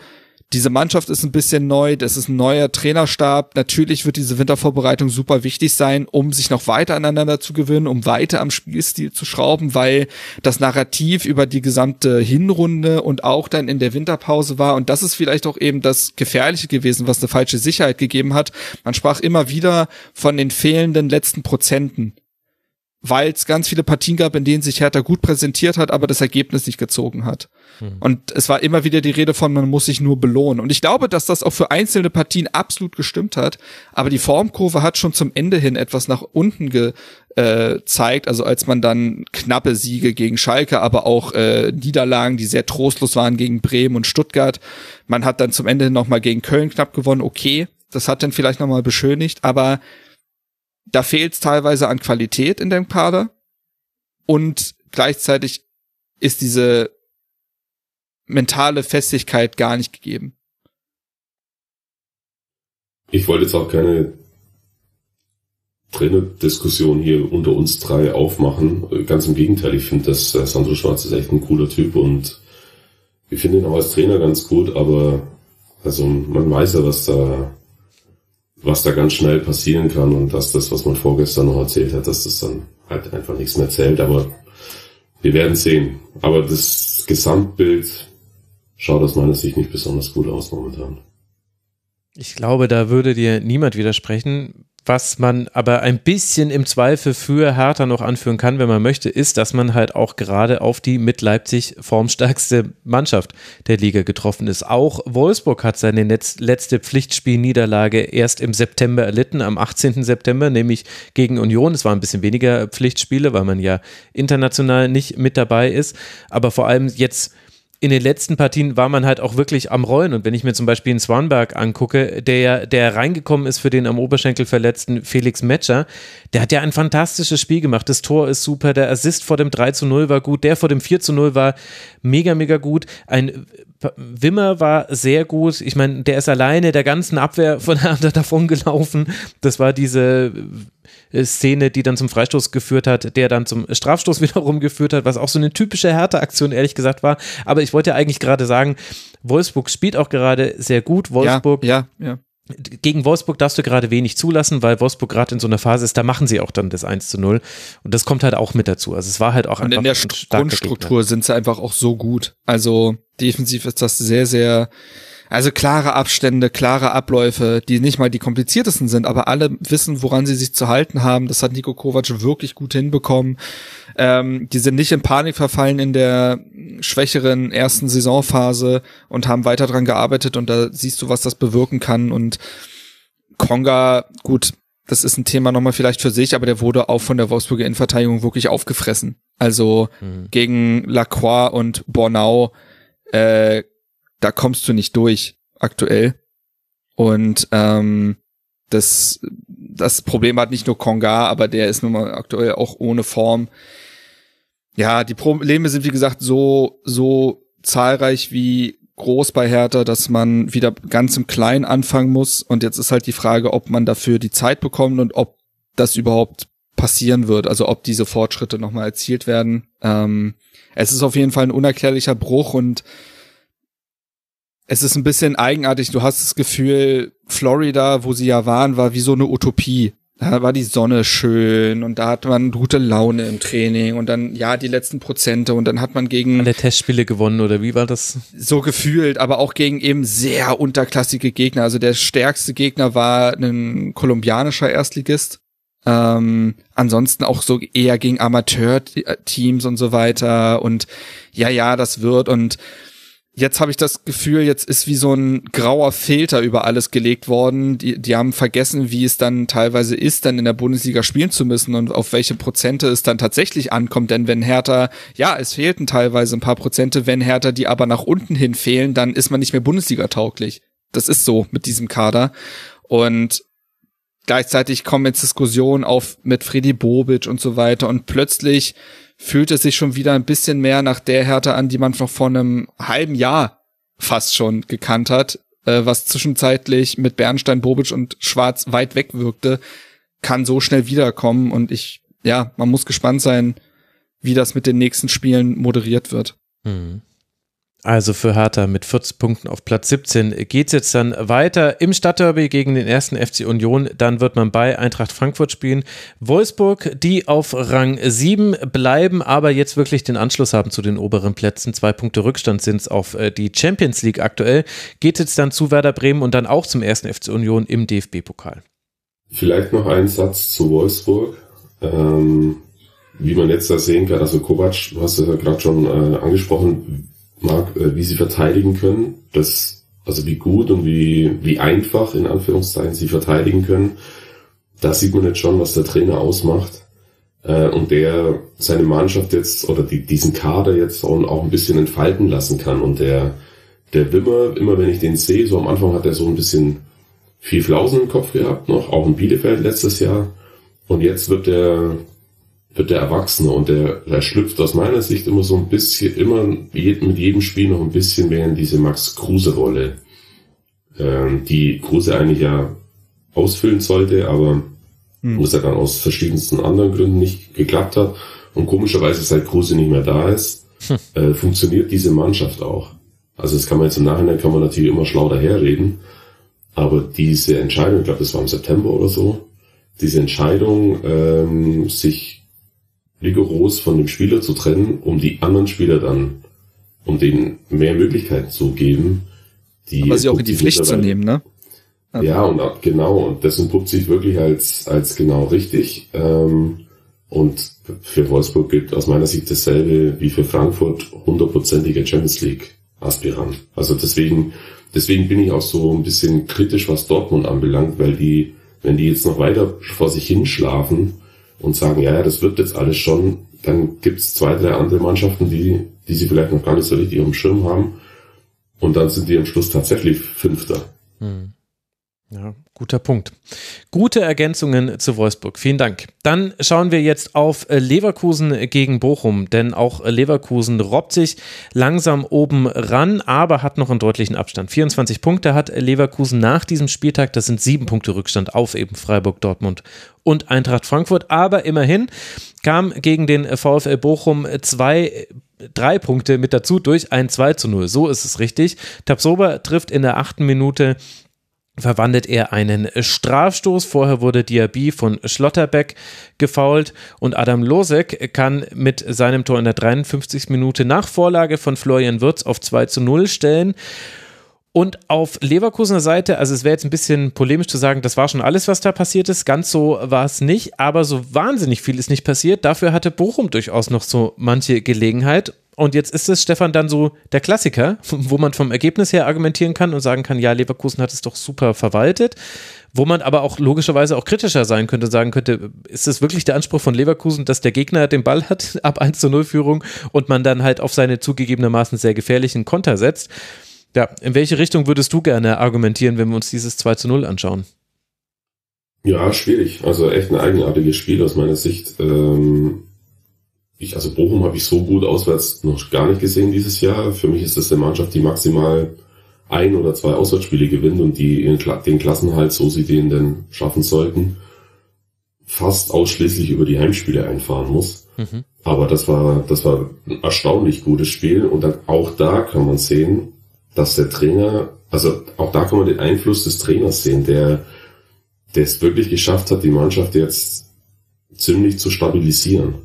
diese Mannschaft ist ein bisschen neu, das ist ein neuer Trainerstab. Natürlich wird diese Wintervorbereitung super wichtig sein, um sich noch weiter aneinander zu gewinnen, um weiter am Spielstil zu schrauben, weil das Narrativ über die gesamte Hinrunde und auch dann in der Winterpause war. Und das ist vielleicht auch eben das Gefährliche gewesen, was eine falsche Sicherheit gegeben hat. Man sprach immer wieder von den fehlenden letzten Prozenten weil es ganz viele Partien gab, in denen sich Hertha gut präsentiert hat, aber das Ergebnis nicht gezogen hat. Mhm. Und es war immer wieder die Rede von, man muss sich nur belohnen. Und ich glaube, dass das auch für einzelne Partien absolut gestimmt hat, aber die Formkurve hat schon zum Ende hin etwas nach unten gezeigt, äh, also als man dann knappe Siege gegen Schalke, aber auch äh, Niederlagen, die sehr trostlos waren gegen Bremen und Stuttgart. Man hat dann zum Ende hin nochmal gegen Köln knapp gewonnen, okay, das hat dann vielleicht nochmal beschönigt, aber da fehlt es teilweise an Qualität in dem Kader und gleichzeitig ist diese mentale Festigkeit gar nicht gegeben. Ich wollte jetzt auch keine Trainerdiskussion hier unter uns drei aufmachen. Ganz im Gegenteil, ich finde, dass äh, Sandro Schwarz ist echt ein cooler Typ und ich finde ihn auch als Trainer ganz gut, aber also man weiß ja, was da was da ganz schnell passieren kann und dass das, was man vorgestern noch erzählt hat, dass das dann halt einfach nichts mehr zählt. Aber wir werden sehen. Aber das Gesamtbild schaut aus meiner Sicht nicht besonders gut aus momentan. Ich glaube, da würde dir niemand widersprechen. Was man aber ein bisschen im Zweifel für Hertha noch anführen kann, wenn man möchte, ist, dass man halt auch gerade auf die mit Leipzig formstärkste Mannschaft der Liga getroffen ist. Auch Wolfsburg hat seine letzte Pflichtspielniederlage erst im September erlitten, am 18. September, nämlich gegen Union. Es waren ein bisschen weniger Pflichtspiele, weil man ja international nicht mit dabei ist. Aber vor allem jetzt in den letzten Partien war man halt auch wirklich am Rollen. Und wenn ich mir zum Beispiel einen Swanberg angucke, der, der reingekommen ist für den am Oberschenkel verletzten Felix Metscher, der hat ja ein fantastisches Spiel gemacht. Das Tor ist super, der Assist vor dem 3 zu 0 war gut, der vor dem 4 zu 0 war mega, mega gut. Ein Wimmer war sehr gut. Ich meine, der ist alleine der ganzen Abwehr von Hertha davon gelaufen. Das war diese Szene, die dann zum Freistoß geführt hat, der dann zum Strafstoß wiederum geführt hat, was auch so eine typische Hertha-Aktion ehrlich gesagt war. Aber ich wollte ja eigentlich gerade sagen, Wolfsburg spielt auch gerade sehr gut. Wolfsburg ja, ja, ja. Gegen Wolfsburg darfst du gerade wenig zulassen, weil Wolfsburg gerade in so einer Phase ist, da machen sie auch dann das 1 zu 0. Und das kommt halt auch mit dazu. Also es war halt auch Und einfach. in der Grundstruktur sind sie einfach auch so gut. Also defensiv ist das sehr, sehr also klare Abstände, klare Abläufe, die nicht mal die kompliziertesten sind, aber alle wissen, woran sie sich zu halten haben. Das hat Nico Kovac wirklich gut hinbekommen. Ähm, die sind nicht in Panik verfallen in der schwächeren ersten Saisonphase und haben weiter dran gearbeitet und da siehst du, was das bewirken kann. Und Konga, gut, das ist ein Thema nochmal vielleicht für sich, aber der wurde auch von der Wolfsburger Innenverteidigung wirklich aufgefressen. Also mhm. gegen Lacroix und Bornau äh, da kommst du nicht durch aktuell. Und ähm, das, das Problem hat nicht nur Konga, aber der ist nun mal aktuell auch ohne Form. Ja, die Probleme sind wie gesagt so so zahlreich wie groß bei Hertha, dass man wieder ganz im Kleinen anfangen muss. Und jetzt ist halt die Frage, ob man dafür die Zeit bekommt und ob das überhaupt passieren wird, also ob diese Fortschritte nochmal erzielt werden. Ähm, es ist auf jeden Fall ein unerklärlicher Bruch und es ist ein bisschen eigenartig. Du hast das Gefühl, Florida, wo sie ja waren, war wie so eine Utopie. Da war die Sonne schön und da hat man gute Laune im Training und dann, ja, die letzten Prozente und dann hat man gegen. Alle Testspiele gewonnen oder wie war das? So gefühlt, aber auch gegen eben sehr unterklassige Gegner. Also der stärkste Gegner war ein kolumbianischer Erstligist. Ähm, ansonsten auch so eher gegen Amateurteams und so weiter und ja, ja, das wird und jetzt habe ich das Gefühl, jetzt ist wie so ein grauer Filter über alles gelegt worden. Die, die haben vergessen, wie es dann teilweise ist, dann in der Bundesliga spielen zu müssen und auf welche Prozente es dann tatsächlich ankommt. Denn wenn Hertha, ja, es fehlten teilweise ein paar Prozente, wenn Hertha die aber nach unten hin fehlen, dann ist man nicht mehr Bundesliga tauglich. Das ist so mit diesem Kader. Und gleichzeitig kommen jetzt Diskussionen auf mit Freddy Bobic und so weiter und plötzlich fühlt es sich schon wieder ein bisschen mehr nach der Härte an, die man noch vor einem halben Jahr fast schon gekannt hat, äh, was zwischenzeitlich mit Bernstein, Bobic und Schwarz weit weg wirkte, kann so schnell wiederkommen und ich, ja, man muss gespannt sein, wie das mit den nächsten Spielen moderiert wird. Mhm. Also für Hertha mit 40 Punkten auf Platz 17 geht es jetzt dann weiter im Stadtderby gegen den ersten FC Union. Dann wird man bei Eintracht Frankfurt spielen. Wolfsburg, die auf Rang 7 bleiben, aber jetzt wirklich den Anschluss haben zu den oberen Plätzen. Zwei Punkte Rückstand sind es auf äh, die Champions League aktuell. Geht jetzt dann zu Werder Bremen und dann auch zum ersten FC Union im DFB-Pokal. Vielleicht noch ein Satz zu Wolfsburg. Ähm, wie man jetzt da sehen kann, also Kovac, du hast es ja gerade schon äh, angesprochen, mag, äh, wie sie verteidigen können, das, also wie gut und wie, wie einfach in Anführungszeichen sie verteidigen können, da sieht man jetzt schon, was der Trainer ausmacht. Äh, und der seine Mannschaft jetzt oder die, diesen Kader jetzt auch, auch ein bisschen entfalten lassen kann. Und der, der Wimmer, immer wenn ich den sehe, so am Anfang hat er so ein bisschen viel Flausen im Kopf gehabt noch, auch in Bielefeld letztes Jahr. Und jetzt wird er der Erwachsene und der, der schlüpft aus meiner Sicht immer so ein bisschen, immer mit jedem Spiel noch ein bisschen mehr in diese Max Kruse-Rolle, ähm, die Kruse eigentlich ja ausfüllen sollte, aber hm. wo es ja dann aus verschiedensten anderen Gründen nicht geklappt hat. Und komischerweise, seit Kruse nicht mehr da ist, hm. äh, funktioniert diese Mannschaft auch. Also das kann man jetzt im Nachhinein, kann man natürlich immer schlau daherreden, aber diese Entscheidung, ich glaube, das war im September oder so, diese Entscheidung, ähm, sich rigoros von dem Spieler zu trennen, um die anderen Spieler dann, um denen mehr Möglichkeiten zu geben, die aber sie auch in die Pflicht zu nehmen, ne? Also. Ja, und genau, und das entpuppt sich wirklich als, als genau richtig. Ähm, und für Wolfsburg gilt aus meiner Sicht dasselbe wie für Frankfurt hundertprozentiger Champions League Aspirant. Also deswegen, deswegen bin ich auch so ein bisschen kritisch, was Dortmund anbelangt, weil die, wenn die jetzt noch weiter vor sich hinschlafen und sagen, ja, ja, das wird jetzt alles schon, dann gibt's zwei, drei andere Mannschaften, die, die sie vielleicht noch gar nicht so richtig auf dem Schirm haben. Und dann sind die am Schluss tatsächlich Fünfter. Hm. Ja, guter Punkt. Gute Ergänzungen zu Wolfsburg. Vielen Dank. Dann schauen wir jetzt auf äh, Leverkusen gegen Bochum, denn auch äh, Leverkusen robbt sich langsam oben ran, aber hat noch einen deutlichen Abstand. 24 Punkte hat Leverkusen nach diesem Spieltag. Das sind sieben Punkte Rückstand auf eben Freiburg, Dortmund und Eintracht Frankfurt. Aber immerhin kam gegen den VfL Bochum zwei drei Punkte mit dazu durch ein 2 zu 0. So ist es richtig. Tabsoba trifft in der achten Minute verwandelt er einen Strafstoß. Vorher wurde Diaby von Schlotterbeck gefault und Adam Losek kann mit seinem Tor in der 53. Minute nach Vorlage von Florian Wirtz auf 2 zu 0 stellen. Und auf Leverkusener Seite, also es wäre jetzt ein bisschen polemisch zu sagen, das war schon alles, was da passiert ist. Ganz so war es nicht, aber so wahnsinnig viel ist nicht passiert. Dafür hatte Bochum durchaus noch so manche Gelegenheit. Und jetzt ist es, Stefan, dann so der Klassiker, wo man vom Ergebnis her argumentieren kann und sagen kann, ja, Leverkusen hat es doch super verwaltet. Wo man aber auch logischerweise auch kritischer sein könnte, sagen könnte, ist es wirklich der Anspruch von Leverkusen, dass der Gegner den Ball hat ab 1 zu 0 Führung und man dann halt auf seine zugegebenermaßen sehr gefährlichen Konter setzt? Ja, in welche Richtung würdest du gerne argumentieren, wenn wir uns dieses 2 zu 0 anschauen? Ja, schwierig. Also echt ein eigenartiges Spiel aus meiner Sicht. Ähm ich, also Bochum habe ich so gut auswärts noch gar nicht gesehen dieses Jahr. Für mich ist das eine Mannschaft, die maximal ein oder zwei Auswärtsspiele gewinnt und die den Klassenhalt, so sie den denn schaffen sollten, fast ausschließlich über die Heimspiele einfahren muss. Mhm. Aber das war, das war ein erstaunlich gutes Spiel und dann auch da kann man sehen, dass der Trainer, also auch da kann man den Einfluss des Trainers sehen, der, der es wirklich geschafft hat, die Mannschaft jetzt ziemlich zu stabilisieren.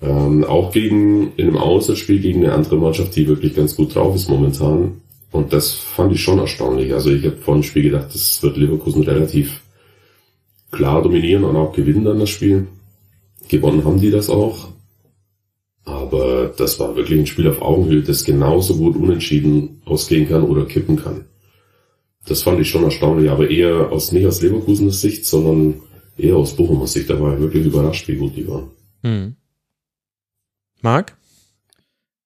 Ähm, auch gegen, in einem Auswärtsspiel gegen eine andere Mannschaft, die wirklich ganz gut drauf ist momentan. Und das fand ich schon erstaunlich. Also ich habe vor dem Spiel gedacht, das wird Leverkusen relativ klar dominieren und auch gewinnen dann das Spiel. Gewonnen haben die das auch. Aber das war wirklich ein Spiel auf Augenhöhe, das genauso gut unentschieden ausgehen kann oder kippen kann. Das fand ich schon erstaunlich, aber eher aus, nicht aus Leverkusener Sicht, sondern eher aus Bochumer Sicht. Da war ich wirklich überrascht, wie gut die waren. Hm. Marc?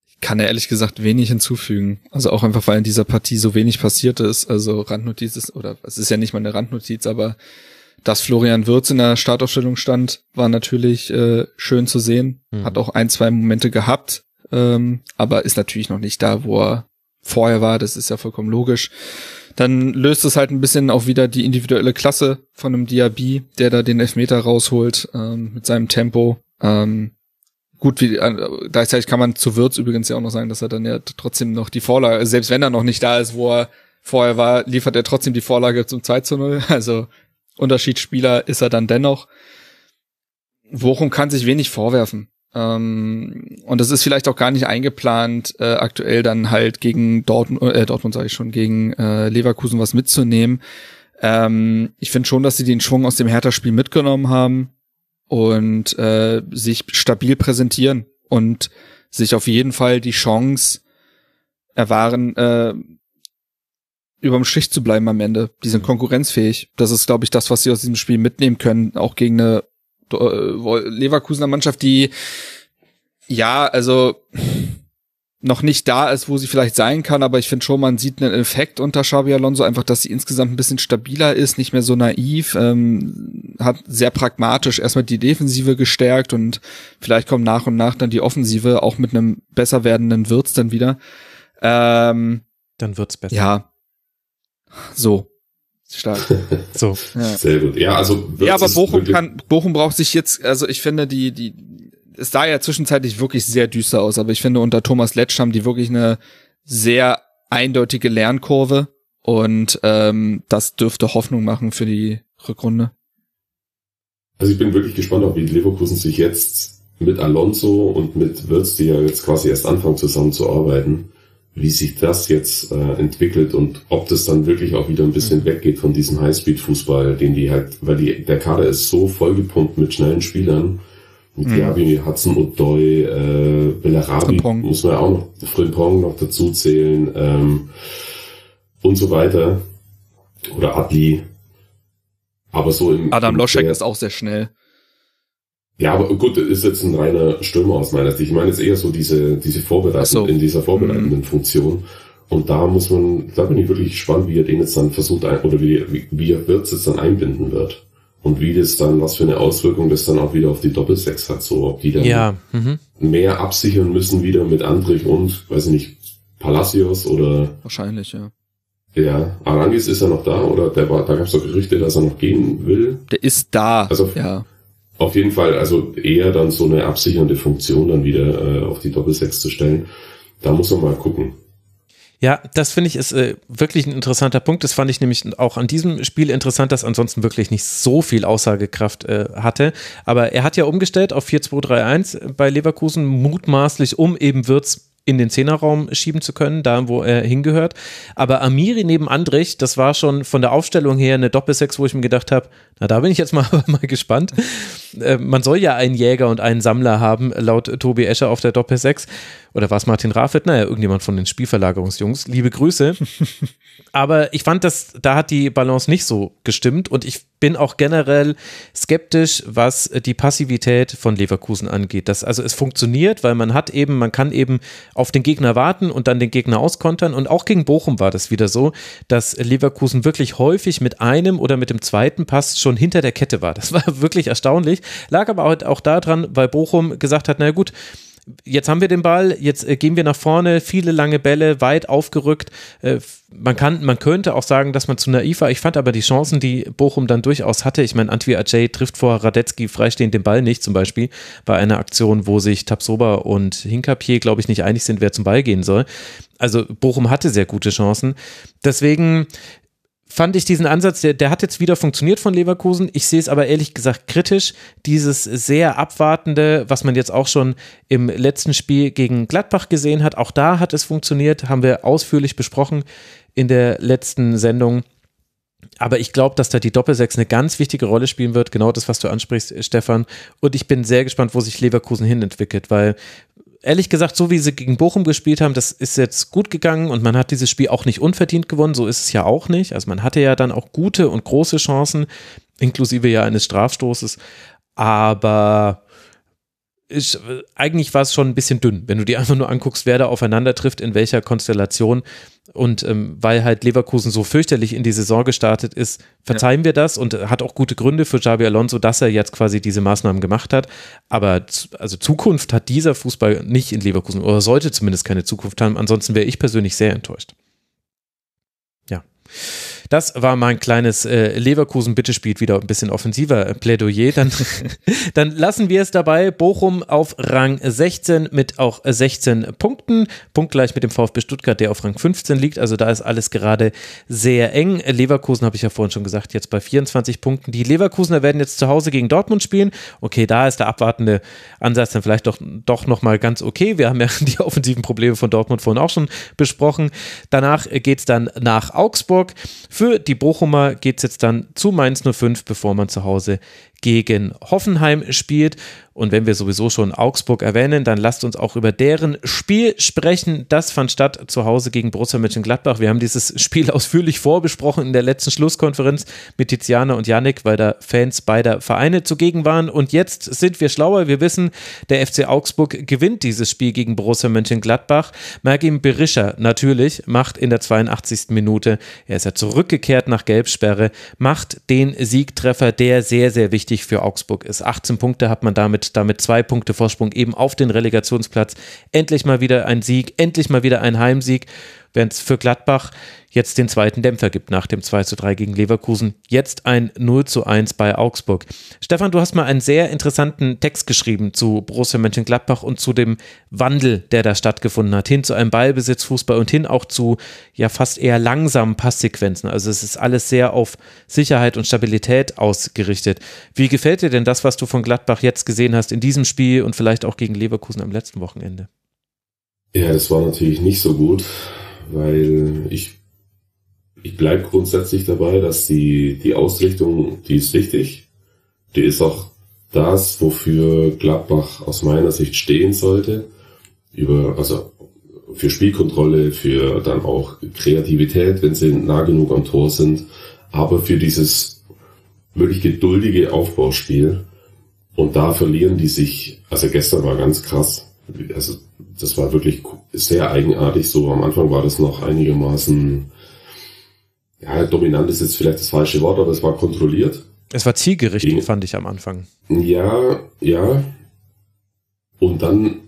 Ich kann ehrlich gesagt wenig hinzufügen. Also auch einfach, weil in dieser Partie so wenig passiert ist. Also Randnotiz ist, oder es ist ja nicht mal eine Randnotiz, aber dass Florian Wirz in der Startaufstellung stand, war natürlich äh, schön zu sehen. Mhm. Hat auch ein, zwei Momente gehabt, ähm, aber ist natürlich noch nicht da, wo er vorher war. Das ist ja vollkommen logisch. Dann löst es halt ein bisschen auch wieder die individuelle Klasse von einem Diaby, der da den Elfmeter rausholt ähm, mit seinem Tempo. Ähm, gut, wie, äh, gleichzeitig kann man zu Würz übrigens ja auch noch sagen, dass er dann ja trotzdem noch die Vorlage, selbst wenn er noch nicht da ist, wo er vorher war, liefert er trotzdem die Vorlage zum 2 zu 0. Also Unterschiedsspieler ist er dann dennoch. Bochum kann sich wenig vorwerfen. Ähm, und das ist vielleicht auch gar nicht eingeplant, äh, aktuell dann halt gegen Dortmund, äh, Dortmund sage ich schon, gegen äh, Leverkusen was mitzunehmen. Ähm, ich finde schon, dass sie den Schwung aus dem Hertha-Spiel mitgenommen haben und äh, sich stabil präsentieren und sich auf jeden Fall die Chance erwahren, äh, überm Strich zu bleiben am Ende. Die sind konkurrenzfähig. Das ist, glaube ich, das, was sie aus diesem Spiel mitnehmen können, auch gegen eine äh, Leverkusener Mannschaft, die ja, also noch nicht da ist, wo sie vielleicht sein kann, aber ich finde schon, man sieht einen Effekt unter Xabi Alonso, einfach, dass sie insgesamt ein bisschen stabiler ist, nicht mehr so naiv, ähm, hat sehr pragmatisch erstmal die Defensive gestärkt und vielleicht kommt nach und nach dann die Offensive auch mit einem besser werdenden Wirtz dann wieder. Ähm, dann wird's besser. Ja. So. Stark. so. Ja. Sehr gut. Ja, also ja, aber Bochum kann, Bochum braucht sich jetzt, also ich finde die, die, es sah ja zwischenzeitlich wirklich sehr düster aus, aber ich finde unter Thomas Letsch haben die wirklich eine sehr eindeutige Lernkurve und ähm, das dürfte Hoffnung machen für die Rückrunde. Also ich bin wirklich gespannt, ob wie Leverkusen sich jetzt mit Alonso und mit Wirtz, die ja jetzt quasi erst anfangen zusammenzuarbeiten, wie sich das jetzt äh, entwickelt und ob das dann wirklich auch wieder ein bisschen mhm. weggeht von diesem Highspeed-Fußball, den die halt, weil die, der Kader ist so vollgepumpt mit schnellen Spielern, mit mhm. Diaby, Hudson Odoi, äh, Bellarabi muss man ja auch noch, Frimpong noch dazu zählen, ähm, und so weiter. Oder Adli. Aber so im. Adam Loschek ist auch sehr schnell. Ja, aber gut, ist jetzt ein reiner Stürmer aus meiner Sicht. Ich meine jetzt eher so diese, diese Vorbereitung, so. in dieser vorbereitenden mhm. Funktion. Und da muss man, da bin ich wirklich gespannt, wie er den jetzt dann versucht, oder wie, wie, wie er Wirtz jetzt dann einbinden wird und wie das dann, was für eine Auswirkung das dann auch wieder auf die Doppelsechs hat, so ob die dann ja, mhm. mehr absichern müssen wieder mit Andrich und, weiß ich nicht, Palacios oder wahrscheinlich, ja. Ja, Arangis ist ja noch da oder der war, da gab es doch Gerüchte, dass er noch gehen will. Der ist da. Also ja. Auf jeden Fall, also eher dann so eine absichernde Funktion dann wieder äh, auf die Doppelsechs zu stellen. Da muss man mal gucken. Ja, das finde ich ist äh, wirklich ein interessanter Punkt. Das fand ich nämlich auch an diesem Spiel interessant, dass ansonsten wirklich nicht so viel Aussagekraft äh, hatte. Aber er hat ja umgestellt auf 4-2-3-1 bei Leverkusen, mutmaßlich, um eben Wirtz in den Zehnerraum schieben zu können, da wo er hingehört. Aber Amiri neben Andrich, das war schon von der Aufstellung her eine Doppelsechs, wo ich mir gedacht habe, na da bin ich jetzt mal, mal gespannt. Äh, man soll ja einen Jäger und einen Sammler haben, laut Tobi Escher auf der Doppelsechs. Oder war es Martin Raffet? Naja, irgendjemand von den Spielverlagerungsjungs. Liebe Grüße. Aber ich fand, dass da hat die Balance nicht so gestimmt und ich bin auch generell skeptisch, was die Passivität von Leverkusen angeht. Das, also es funktioniert, weil man hat eben, man kann eben auf den Gegner warten und dann den Gegner auskontern. Und auch gegen Bochum war das wieder so, dass Leverkusen wirklich häufig mit einem oder mit dem zweiten Pass schon hinter der Kette war. Das war wirklich erstaunlich. Lag aber auch daran, weil Bochum gesagt hat, na gut, jetzt haben wir den Ball, jetzt äh, gehen wir nach vorne, viele lange Bälle, weit aufgerückt. Äh, man kann, man könnte auch sagen, dass man zu naiv war. Ich fand aber die Chancen, die Bochum dann durchaus hatte. Ich meine, Antwi Ajay trifft vor Radetzky freistehend den Ball nicht, zum Beispiel bei einer Aktion, wo sich Tapsoba und Hinkapier, glaube ich, nicht einig sind, wer zum Ball gehen soll. Also Bochum hatte sehr gute Chancen. Deswegen fand ich diesen Ansatz, der, der hat jetzt wieder funktioniert von Leverkusen. Ich sehe es aber ehrlich gesagt kritisch. Dieses sehr abwartende, was man jetzt auch schon im letzten Spiel gegen Gladbach gesehen hat, auch da hat es funktioniert, haben wir ausführlich besprochen in der letzten Sendung. Aber ich glaube, dass da die Doppelsechs eine ganz wichtige Rolle spielen wird. Genau das, was du ansprichst, Stefan. Und ich bin sehr gespannt, wo sich Leverkusen hin entwickelt, weil ehrlich gesagt, so wie sie gegen Bochum gespielt haben, das ist jetzt gut gegangen und man hat dieses Spiel auch nicht unverdient gewonnen. So ist es ja auch nicht. Also man hatte ja dann auch gute und große Chancen, inklusive ja eines Strafstoßes. Aber ist, eigentlich war es schon ein bisschen dünn, wenn du dir einfach nur anguckst, wer da aufeinander trifft, in welcher Konstellation. Und ähm, weil halt Leverkusen so fürchterlich in die Saison gestartet ist, verzeihen ja. wir das und hat auch gute Gründe für Xabi Alonso, dass er jetzt quasi diese Maßnahmen gemacht hat. Aber also Zukunft hat dieser Fußball nicht in Leverkusen oder sollte zumindest keine Zukunft haben. Ansonsten wäre ich persönlich sehr enttäuscht. Ja. Das war mein kleines äh, Leverkusen, bitte spielt wieder ein bisschen offensiver äh, Plädoyer. Dann, dann lassen wir es dabei. Bochum auf Rang 16 mit auch 16 Punkten. Punktgleich mit dem VfB Stuttgart, der auf Rang 15 liegt. Also da ist alles gerade sehr eng. Leverkusen habe ich ja vorhin schon gesagt, jetzt bei 24 Punkten. Die Leverkusener werden jetzt zu Hause gegen Dortmund spielen. Okay, da ist der abwartende Ansatz dann vielleicht doch, doch nochmal ganz okay. Wir haben ja die offensiven Probleme von Dortmund vorhin auch schon besprochen. Danach geht es dann nach Augsburg. Für die Bochumer geht es jetzt dann zu Mainz 05, bevor man zu Hause gegen Hoffenheim spielt. Und wenn wir sowieso schon Augsburg erwähnen, dann lasst uns auch über deren Spiel sprechen. Das fand statt zu Hause gegen Borussia Mönchengladbach. Wir haben dieses Spiel ausführlich vorbesprochen in der letzten Schlusskonferenz mit Tiziana und Yannick, weil da Fans beider Vereine zugegen waren. Und jetzt sind wir schlauer. Wir wissen, der FC Augsburg gewinnt dieses Spiel gegen Borussia Mönchengladbach. Mergim Berischer natürlich macht in der 82. Minute, er ist ja zurückgekehrt nach Gelbsperre, macht den Siegtreffer, der sehr, sehr wichtig für Augsburg ist. 18 Punkte hat man damit damit zwei Punkte Vorsprung eben auf den Relegationsplatz. Endlich mal wieder ein Sieg, endlich mal wieder ein Heimsieg, während es für Gladbach jetzt den zweiten Dämpfer gibt nach dem 2 zu 3 gegen Leverkusen. Jetzt ein 0 zu 1 bei Augsburg. Stefan, du hast mal einen sehr interessanten Text geschrieben zu Borussia Mönchengladbach und zu dem Wandel, der da stattgefunden hat, hin zu einem Ballbesitzfußball und hin auch zu ja fast eher langsamen Passsequenzen. Also es ist alles sehr auf Sicherheit und Stabilität ausgerichtet. Wie gefällt dir denn das, was du von Gladbach jetzt gesehen hast in diesem Spiel und vielleicht auch gegen Leverkusen am letzten Wochenende? Ja, das war natürlich nicht so gut, weil ich ich bleibe grundsätzlich dabei, dass die, die Ausrichtung, die ist wichtig. Die ist auch das, wofür Gladbach aus meiner Sicht stehen sollte. Über, also für Spielkontrolle, für dann auch Kreativität, wenn sie nah genug am Tor sind, aber für dieses wirklich geduldige Aufbauspiel. Und da verlieren die sich, also gestern war ganz krass. Also das war wirklich sehr eigenartig. So am Anfang war das noch einigermaßen ja, dominant ist jetzt vielleicht das falsche Wort, aber es war kontrolliert. Es war zielgerichtet, Gegen, fand ich am Anfang. Ja, ja. Und dann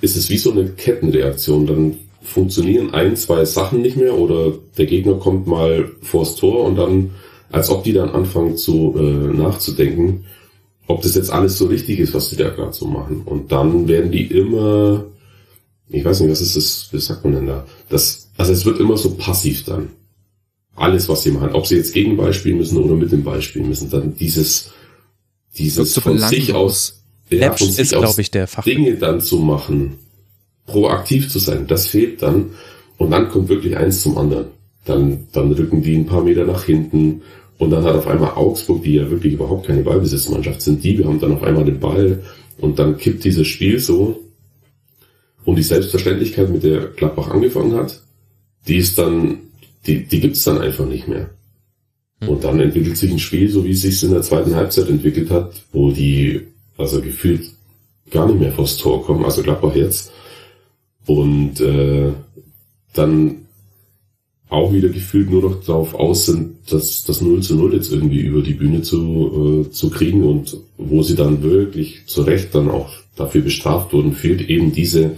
ist es wie so eine Kettenreaktion. Dann funktionieren ein, zwei Sachen nicht mehr oder der Gegner kommt mal vors Tor und dann, als ob die dann anfangen zu äh, nachzudenken, ob das jetzt alles so richtig ist, was die da gerade so machen. Und dann werden die immer, ich weiß nicht, was ist das, wie sagt man denn da? Das, also es wird immer so passiv dann alles, was sie machen, ob sie jetzt gegen Ball spielen müssen oder mit dem Ball spielen müssen, dann dieses, dieses von sich aus, ja, von sich ist, glaube ich, der Fach. Dinge dann zu machen, proaktiv zu sein, das fehlt dann. Und dann kommt wirklich eins zum anderen. Dann, dann rücken die ein paar Meter nach hinten und dann hat auf einmal Augsburg, die ja wirklich überhaupt keine Ballbesitzmannschaft sind, die, wir haben dann auf einmal den Ball und dann kippt dieses Spiel so und die Selbstverständlichkeit, mit der Gladbach angefangen hat, die ist dann die, die gibt's dann einfach nicht mehr. Hm. Und dann entwickelt sich ein Spiel, so wie es sich in der zweiten Halbzeit entwickelt hat, wo die, also gefühlt gar nicht mehr vors Tor kommen, also Gladbach jetzt. Und äh, dann auch wieder gefühlt nur noch darauf aus sind, dass das 0 zu 0 jetzt irgendwie über die Bühne zu, äh, zu kriegen und wo sie dann wirklich zu Recht dann auch dafür bestraft wurden, fehlt eben diese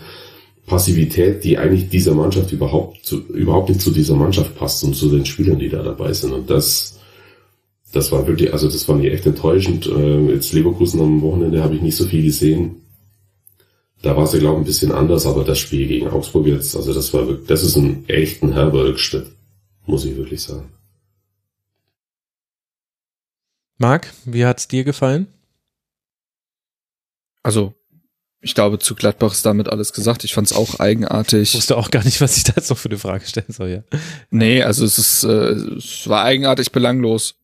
Passivität, die eigentlich dieser Mannschaft überhaupt, zu, überhaupt nicht zu dieser Mannschaft passt und zu den Spielern, die da dabei sind. Und das, das war wirklich, also das war mir echt enttäuschend. Äh, jetzt Leverkusen am Wochenende habe ich nicht so viel gesehen. Da war es ja, glaube ich, ein bisschen anders, aber das Spiel gegen Augsburg jetzt, also das war wirklich, das ist ein echten herber Rückschritt, muss ich wirklich sagen. Marc, wie hat's dir gefallen? Also ich glaube, zu Gladbach ist damit alles gesagt. Ich fand es auch eigenartig. Ich wusste auch gar nicht, was ich da jetzt noch für eine Frage stellen soll, ja. Nee, also es ist, äh, es war eigenartig belanglos.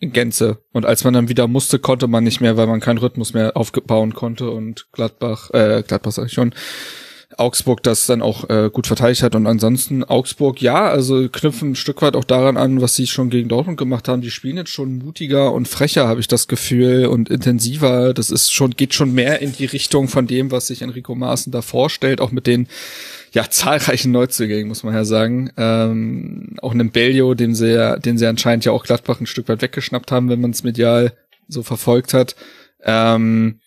In Gänze. Und als man dann wieder musste, konnte man nicht mehr, weil man keinen Rhythmus mehr aufbauen konnte und Gladbach, äh, Gladbach sag ich schon, Augsburg das dann auch äh, gut verteidigt hat. Und ansonsten Augsburg, ja, also knüpfen ein Stück weit auch daran an, was sie schon gegen Dortmund gemacht haben. Die spielen jetzt schon mutiger und frecher, habe ich das Gefühl, und intensiver. Das ist schon, geht schon mehr in die Richtung von dem, was sich Enrico Maaßen da vorstellt, auch mit den ja, zahlreichen Neuzugängen, muss man ja sagen. Ähm, auch einem Bellio, dem sie ja, den sie anscheinend ja auch Gladbach ein Stück weit weggeschnappt haben, wenn man es medial so verfolgt hat. Ähm,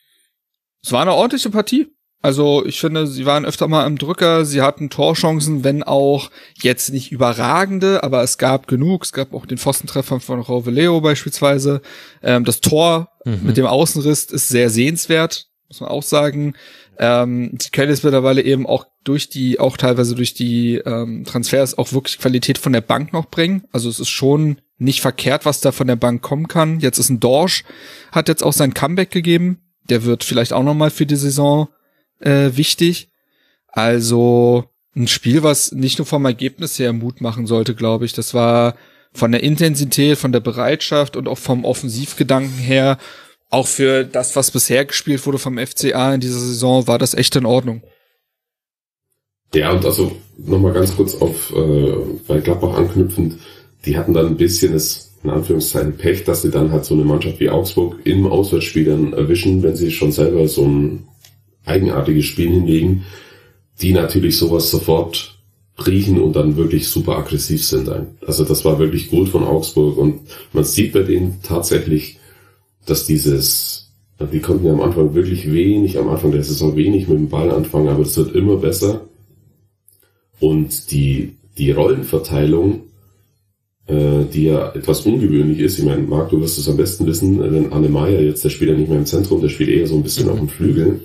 es war eine ordentliche Partie. Also ich finde, sie waren öfter mal im Drücker, sie hatten Torchancen, wenn auch jetzt nicht überragende, aber es gab genug. Es gab auch den Pfostentreffer von Roveleo beispielsweise. Ähm, das Tor mhm. mit dem Außenriss ist sehr sehenswert, muss man auch sagen. Ähm, sie können jetzt mittlerweile eben auch durch die, auch teilweise durch die ähm, Transfers auch wirklich Qualität von der Bank noch bringen. Also es ist schon nicht verkehrt, was da von der Bank kommen kann. Jetzt ist ein Dorsch, hat jetzt auch sein Comeback gegeben. Der wird vielleicht auch nochmal für die Saison äh, wichtig. Also ein Spiel, was nicht nur vom Ergebnis her Mut machen sollte, glaube ich. Das war von der Intensität, von der Bereitschaft und auch vom Offensivgedanken her auch für das, was bisher gespielt wurde vom FCA in dieser Saison, war das echt in Ordnung. Ja, und also nochmal ganz kurz auf äh, bei Gladbach anknüpfend, die hatten dann ein bisschen das, in Anführungszeichen, Pech, dass sie dann halt so eine Mannschaft wie Augsburg im Auswärtsspiel dann erwischen, wenn sie schon selber so ein eigenartiges Spiel hinlegen, die natürlich sowas sofort riechen und dann wirklich super aggressiv sind. Also das war wirklich gut von Augsburg und man sieht bei denen tatsächlich, dass dieses, die konnten ja am Anfang wirklich wenig, am Anfang der Saison wenig mit dem Ball anfangen, aber es wird immer besser. Und die, die Rollenverteilung, äh, die ja etwas ungewöhnlich ist, ich meine, Marc, du wirst es am besten wissen, wenn Anne Meyer jetzt, der spielt ja nicht mehr im Zentrum, der spielt eher so ein bisschen mhm. auf dem Flügel.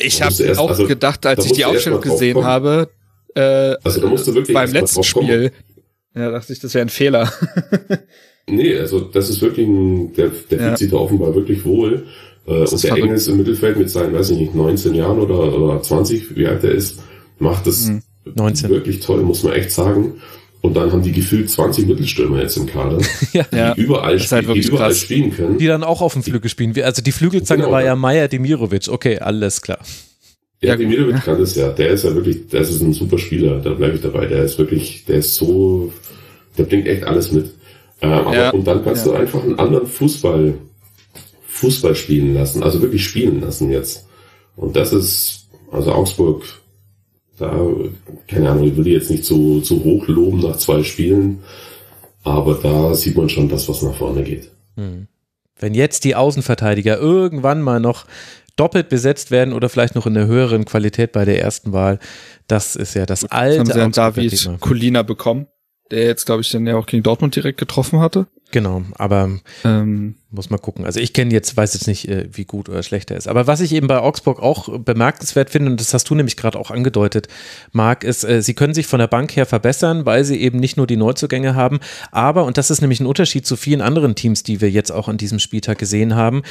Ich habe auch also, gedacht, als ich die Aufstellung gesehen habe, äh, also da musst du wirklich beim letzten Spiel, ja, dachte ich, das wäre ein Fehler. nee, also das ist wirklich ein, der, der fühlt sich da offenbar wirklich wohl. Äh, und der Engels im Mittelfeld mit seinen, weiß ich nicht, 19 Jahren oder, oder 20, wie alt er ist, macht das mhm. 19. wirklich toll, muss man echt sagen. Und dann haben die gefühlt 20 Mittelstürmer jetzt im Kader, ja. die überall, spiel, halt die überall spielen können. Die dann auch auf dem Flügel spielen. Also die Flügelzange genau, war ja Meier Demirovic. Okay, alles klar. Ja, Demirovic kann das ja. Der ist ja wirklich, das ist ein super Spieler. Da bleibe ich dabei. Der ist wirklich, der ist so, der bringt echt alles mit. Ähm, aber, ja. Und dann kannst ja. du einfach einen anderen Fußball, Fußball spielen lassen. Also wirklich spielen lassen jetzt. Und das ist, also Augsburg, da, keine Ahnung, ich würde jetzt nicht so, so hoch loben nach zwei Spielen, aber da sieht man schon das, was nach vorne geht. Hm. Wenn jetzt die Außenverteidiger irgendwann mal noch doppelt besetzt werden oder vielleicht noch in der höheren Qualität bei der ersten Wahl, das ist ja das alte. Jetzt haben sie dann David Colina bekommen, der jetzt, glaube ich, dann ja auch gegen Dortmund direkt getroffen hatte. Genau, aber ähm, muss man gucken. Also ich kenne jetzt, weiß jetzt nicht, äh, wie gut oder schlecht er ist. Aber was ich eben bei Augsburg auch bemerkenswert finde, und das hast du nämlich gerade auch angedeutet, Marc, ist, äh, sie können sich von der Bank her verbessern, weil sie eben nicht nur die Neuzugänge haben, aber, und das ist nämlich ein Unterschied zu vielen anderen Teams, die wir jetzt auch an diesem Spieltag gesehen haben,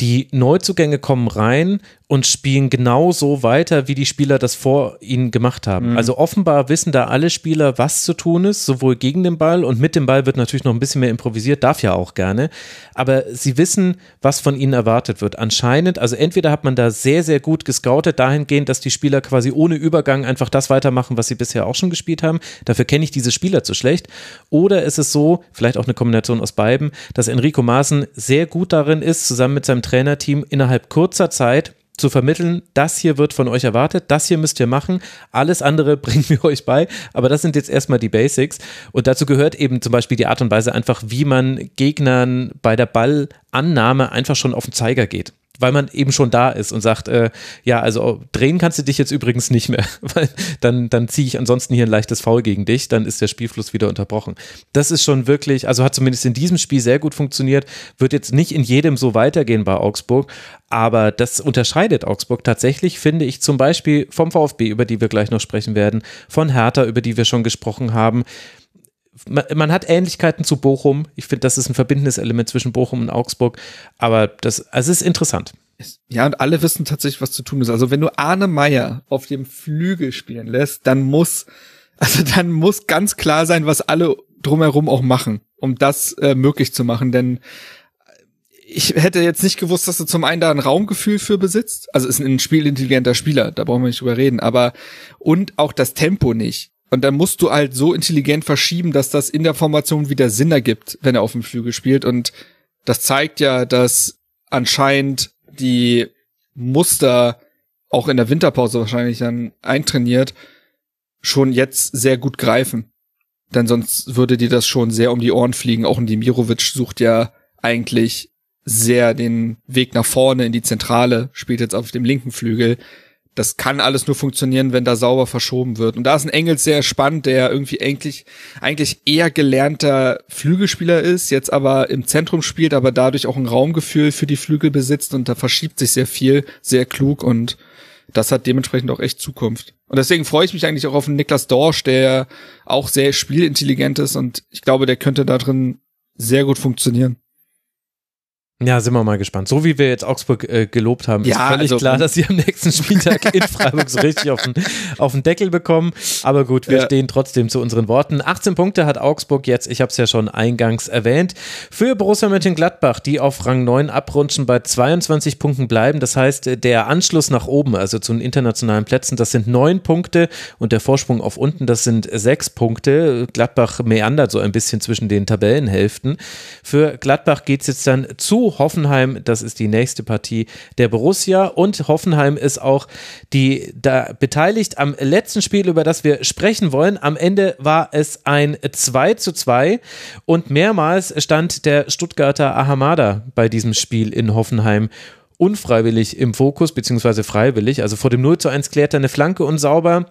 die Neuzugänge kommen rein und spielen genauso weiter, wie die Spieler das vor ihnen gemacht haben. Mhm. Also offenbar wissen da alle Spieler, was zu tun ist, sowohl gegen den Ball und mit dem Ball wird natürlich noch ein bisschen mehr improvisiert, darf ja auch gerne. Aber sie wissen, was von ihnen erwartet wird. Anscheinend, also entweder hat man da sehr, sehr gut gescoutet, dahingehend, dass die Spieler quasi ohne Übergang einfach das weitermachen, was sie bisher auch schon gespielt haben. Dafür kenne ich diese Spieler zu schlecht. Oder ist es so, vielleicht auch eine Kombination aus beiden, dass Enrico Maaßen sehr gut darin ist, zusammen mit seinem Trainerteam innerhalb kurzer Zeit zu vermitteln, das hier wird von euch erwartet, das hier müsst ihr machen, alles andere bringen wir euch bei, aber das sind jetzt erstmal die Basics. Und dazu gehört eben zum Beispiel die Art und Weise einfach, wie man Gegnern bei der Ballannahme einfach schon auf den Zeiger geht weil man eben schon da ist und sagt, äh, ja, also drehen kannst du dich jetzt übrigens nicht mehr, weil dann, dann ziehe ich ansonsten hier ein leichtes Foul gegen dich, dann ist der Spielfluss wieder unterbrochen. Das ist schon wirklich, also hat zumindest in diesem Spiel sehr gut funktioniert, wird jetzt nicht in jedem so weitergehen bei Augsburg, aber das unterscheidet Augsburg tatsächlich, finde ich, zum Beispiel vom VfB, über die wir gleich noch sprechen werden, von Hertha, über die wir schon gesprochen haben man, hat Ähnlichkeiten zu Bochum. Ich finde, das ist ein verbindendes Element zwischen Bochum und Augsburg. Aber das, also es ist interessant. Ja, und alle wissen tatsächlich, was zu tun ist. Also wenn du Arne Meyer auf dem Flügel spielen lässt, dann muss, also dann muss ganz klar sein, was alle drumherum auch machen, um das äh, möglich zu machen. Denn ich hätte jetzt nicht gewusst, dass du zum einen da ein Raumgefühl für besitzt. Also ist ein spielintelligenter Spieler, da brauchen wir nicht drüber reden. Aber und auch das Tempo nicht. Und dann musst du halt so intelligent verschieben, dass das in der Formation wieder Sinn ergibt, wenn er auf dem Flügel spielt. Und das zeigt ja, dass anscheinend die Muster auch in der Winterpause wahrscheinlich dann eintrainiert, schon jetzt sehr gut greifen. Denn sonst würde dir das schon sehr um die Ohren fliegen. Auch ein Dimirovic sucht ja eigentlich sehr den Weg nach vorne in die Zentrale, spielt jetzt auf dem linken Flügel das kann alles nur funktionieren, wenn da sauber verschoben wird. Und da ist ein Engels sehr spannend, der irgendwie eigentlich, eigentlich eher gelernter Flügelspieler ist, jetzt aber im Zentrum spielt, aber dadurch auch ein Raumgefühl für die Flügel besitzt und da verschiebt sich sehr viel, sehr klug und das hat dementsprechend auch echt Zukunft. Und deswegen freue ich mich eigentlich auch auf den Niklas Dorsch, der auch sehr spielintelligent ist und ich glaube, der könnte da drin sehr gut funktionieren. Ja, sind wir mal gespannt. So wie wir jetzt Augsburg äh, gelobt haben, ja, ist völlig also, klar, dass sie am nächsten Spieltag in Freiburg so richtig auf den, auf den Deckel bekommen. Aber gut, wir ja. stehen trotzdem zu unseren Worten. 18 Punkte hat Augsburg jetzt, ich habe es ja schon eingangs erwähnt. Für Borussia Mönchengladbach, die auf Rang 9 abrutschen, bei 22 Punkten bleiben. Das heißt, der Anschluss nach oben, also zu den internationalen Plätzen, das sind neun Punkte und der Vorsprung auf unten, das sind sechs Punkte. Gladbach meandert so ein bisschen zwischen den Tabellenhälften. Für Gladbach geht es jetzt dann zu Hoffenheim. Das ist die nächste Partie der Borussia und Hoffenheim ist auch die da beteiligt am letzten Spiel, über das wir sprechen wollen. Am Ende war es ein 2 zu 2 und mehrmals stand der Stuttgarter Ahamada bei diesem Spiel in Hoffenheim unfreiwillig im Fokus, beziehungsweise freiwillig. Also vor dem 0 zu 1 klärt er eine Flanke unsauber.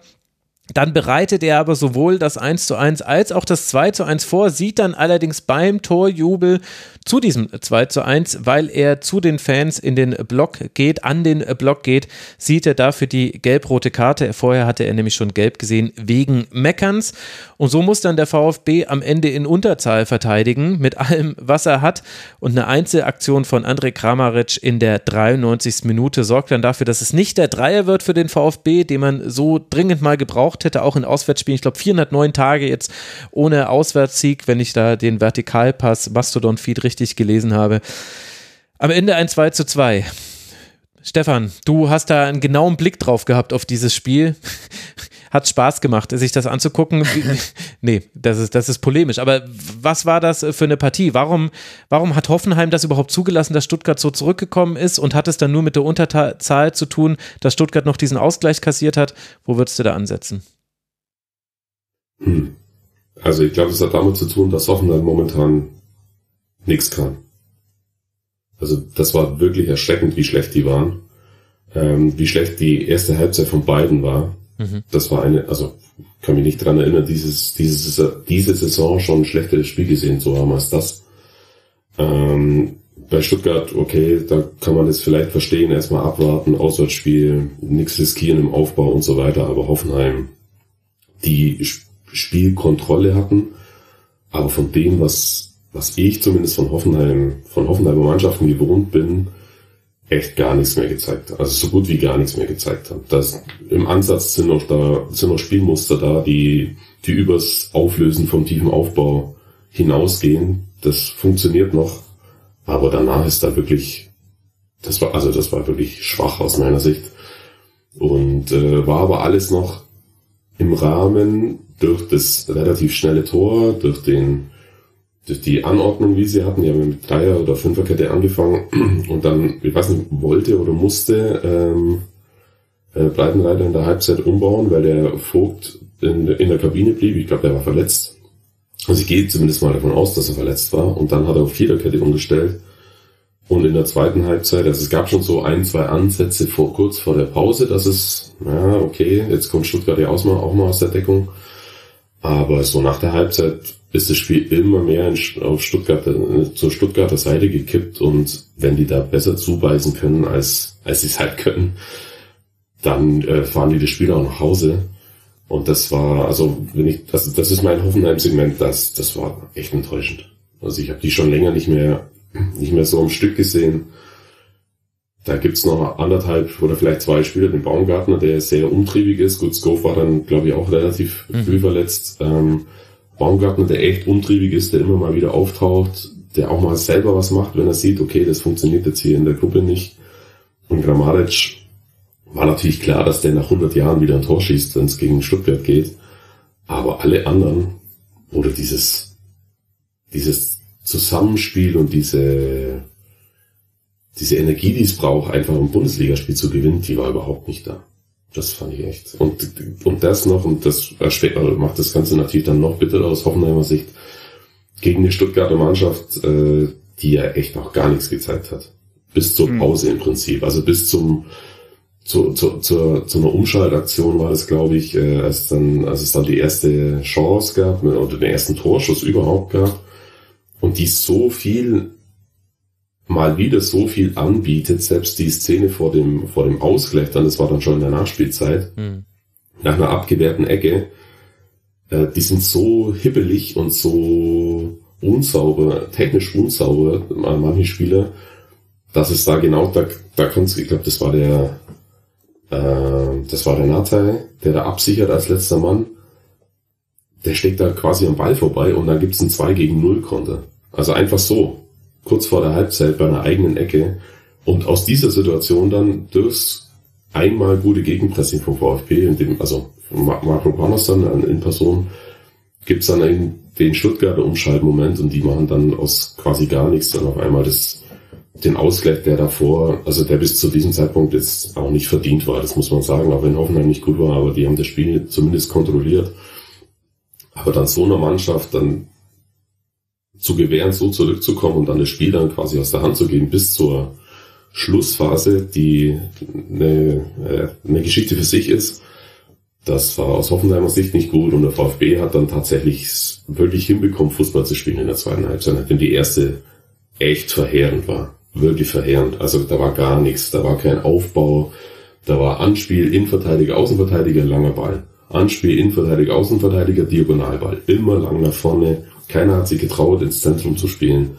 Dann bereitet er aber sowohl das 1 zu 1 als auch das 2 zu 1 vor, sieht dann allerdings beim Torjubel zu diesem 2 zu 1, weil er zu den Fans in den Block geht, an den Block geht, sieht er dafür die gelb-rote Karte. Vorher hatte er nämlich schon gelb gesehen wegen Meckerns. Und so muss dann der VfB am Ende in Unterzahl verteidigen mit allem, was er hat. Und eine Einzelaktion von Andrej Kramaric in der 93. Minute sorgt dann dafür, dass es nicht der Dreier wird für den VfB, den man so dringend mal gebraucht hätte, auch in Auswärtsspielen. Ich glaube, 409 Tage jetzt ohne Auswärtssieg, wenn ich da den Vertikalpass Mastodon-Feed richtig gelesen habe. Am Ende ein 2 zu 2. Stefan, du hast da einen genauen Blick drauf gehabt auf dieses Spiel. Hat Spaß gemacht, sich das anzugucken. nee, das ist, das ist polemisch. Aber was war das für eine Partie? Warum, warum hat Hoffenheim das überhaupt zugelassen, dass Stuttgart so zurückgekommen ist und hat es dann nur mit der Unterzahl zu tun, dass Stuttgart noch diesen Ausgleich kassiert hat? Wo würdest du da ansetzen? Hm. Also ich glaube, es hat damit zu tun, dass Hoffenheim momentan nichts kann. Also das war wirklich erschreckend, wie schlecht die waren. Ähm, wie schlecht die erste Halbzeit von beiden war. Mhm. Das war eine, also kann mich nicht dran erinnern, dieses, dieses, diese Saison schon ein schlechteres Spiel gesehen zu haben als das. Ähm, bei Stuttgart, okay, da kann man das vielleicht verstehen, erstmal abwarten, Auswärtsspiel, nichts riskieren im Aufbau und so weiter, aber Hoffenheim, die Spielkontrolle hatten, aber von dem, was, was ich zumindest von Hoffenheim, von Hoffenheimer Mannschaften gewohnt bin, echt gar nichts mehr gezeigt. Also so gut wie gar nichts mehr gezeigt haben. Das, Im Ansatz sind noch da, sind noch Spielmuster da, die, die übers Auflösen vom tiefen Aufbau hinausgehen. Das funktioniert noch. Aber danach ist da wirklich, das war, also das war wirklich schwach aus meiner Sicht. Und äh, war aber alles noch im Rahmen durch das relativ schnelle Tor, durch den die Anordnung, wie sie hatten, die haben mit Dreier- oder Fünferkette angefangen und dann, ich weiß nicht, wollte oder musste ähm, äh, Breitenreiter in der Halbzeit umbauen, weil der Vogt in, in der Kabine blieb. Ich glaube, der war verletzt. Also ich gehe zumindest mal davon aus, dass er verletzt war. Und dann hat er auf Viererkette umgestellt. Und in der zweiten Halbzeit, also es gab schon so ein, zwei Ansätze vor, kurz vor der Pause, dass es, ja, okay, jetzt kommt Stuttgart ja auch mal, auch mal aus der Deckung. Aber so nach der Halbzeit ist das Spiel immer mehr in, auf Stuttgart, äh, zur Stuttgarter Seite gekippt und wenn die da besser zubeißen können, als, als sie es halt können, dann äh, fahren die das Spiel auch nach Hause. Und das war, also wenn ich, das, das ist mein Hoffenheim-Segment, das, das war echt enttäuschend. Also ich habe die schon länger nicht mehr, nicht mehr so am Stück gesehen. Da gibt's noch anderthalb oder vielleicht zwei Spieler, den Baumgartner, der sehr umtriebig ist. Gut, Skov war dann, glaube ich, auch relativ mhm. früh verletzt. Ähm, Baumgartner, der echt umtriebig ist, der immer mal wieder auftaucht, der auch mal selber was macht, wenn er sieht, okay, das funktioniert jetzt hier in der Gruppe nicht. Und Grammaric war natürlich klar, dass der nach 100 Jahren wieder ein Tor schießt, wenn es gegen Stuttgart geht. Aber alle anderen, oder dieses, dieses Zusammenspiel und diese, diese Energie, die es braucht, einfach ein Bundesligaspiel zu gewinnen, die war überhaupt nicht da. Das fand ich echt. Und, und das noch, und das macht das Ganze natürlich dann noch bitterer aus Hoffenheimer Sicht, gegen eine Stuttgarter Mannschaft, äh, die ja echt noch gar nichts gezeigt hat. Bis zur. Pause im Prinzip. Also bis zum, zu, zu, zu, zu einer Umschaltaktion war das, glaube ich, äh, als, dann, als es dann die erste Chance gab, oder den ersten Torschuss überhaupt gab, und die so viel mal wieder so viel anbietet, selbst die Szene vor dem, vor dem Ausgleich, dann, das war dann schon in der Nachspielzeit, mhm. nach einer abgewehrten Ecke, äh, die sind so hibbelig und so unsauber, technisch unsauber, manche Spieler, dass es da genau, da, da kannst ich glaube, das war der, äh, das war der Natei, der da absichert als letzter Mann. Der schlägt da quasi am Ball vorbei und dann gibt's ein 2 gegen 0 Konter. Also einfach so, kurz vor der Halbzeit bei einer eigenen Ecke. Und aus dieser Situation dann durchs einmal gute Gegenpressing vom VfB, in dem, also Marco Panos dann in Person, gibt's dann einen, den Stuttgarter Umschaltmoment und die machen dann aus quasi gar nichts dann auf einmal das, den Ausgleich, der davor, also der bis zu diesem Zeitpunkt jetzt auch nicht verdient war, das muss man sagen, auch wenn Hoffenheim nicht gut war, aber die haben das Spiel zumindest kontrolliert. Aber dann so eine Mannschaft dann zu gewähren, so zurückzukommen und dann das Spiel dann quasi aus der Hand zu geben bis zur Schlussphase, die eine, äh, eine Geschichte für sich ist. Das war aus Hoffenheimer Sicht nicht gut und der VfB hat dann tatsächlich wirklich hinbekommen, Fußball zu spielen in der zweiten Halbzeit, nachdem die erste echt verheerend war. Wirklich verheerend. Also da war gar nichts, da war kein Aufbau, da war Anspiel, Innenverteidiger, Außenverteidiger, langer Ball. Anspiel, Innenverteidiger, Außenverteidiger, Diagonalball. Immer lang nach vorne. Keiner hat sich getraut, ins Zentrum zu spielen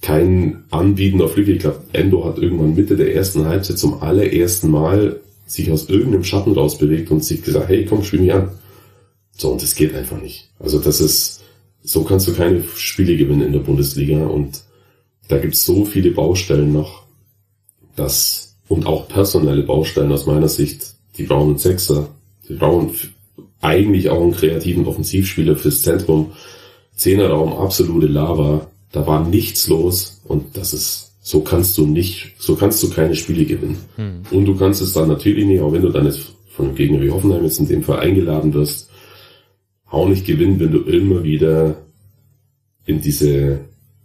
kein Anbieten auf Lücke. Ich glaube, Endo hat irgendwann Mitte der ersten Halbzeit zum allerersten Mal sich aus irgendeinem Schatten rausbewegt und sich gesagt, hey, komm, spiel mich an. So, und das geht einfach nicht. Also das ist, so kannst du keine Spiele gewinnen in der Bundesliga und da gibt's so viele Baustellen noch, dass, und auch personelle Baustellen aus meiner Sicht, die brauchen einen Sechser, die brauchen eigentlich auch einen kreativen Offensivspieler fürs Zentrum, Zehnerraum, absolute Lava, da war nichts los und das ist, so kannst du nicht, so kannst du keine Spiele gewinnen. Hm. Und du kannst es dann natürlich nicht, auch wenn du dann jetzt von einem Gegner wie Hoffenheim jetzt in dem Fall eingeladen wirst, auch nicht gewinnen, wenn du immer wieder in diese,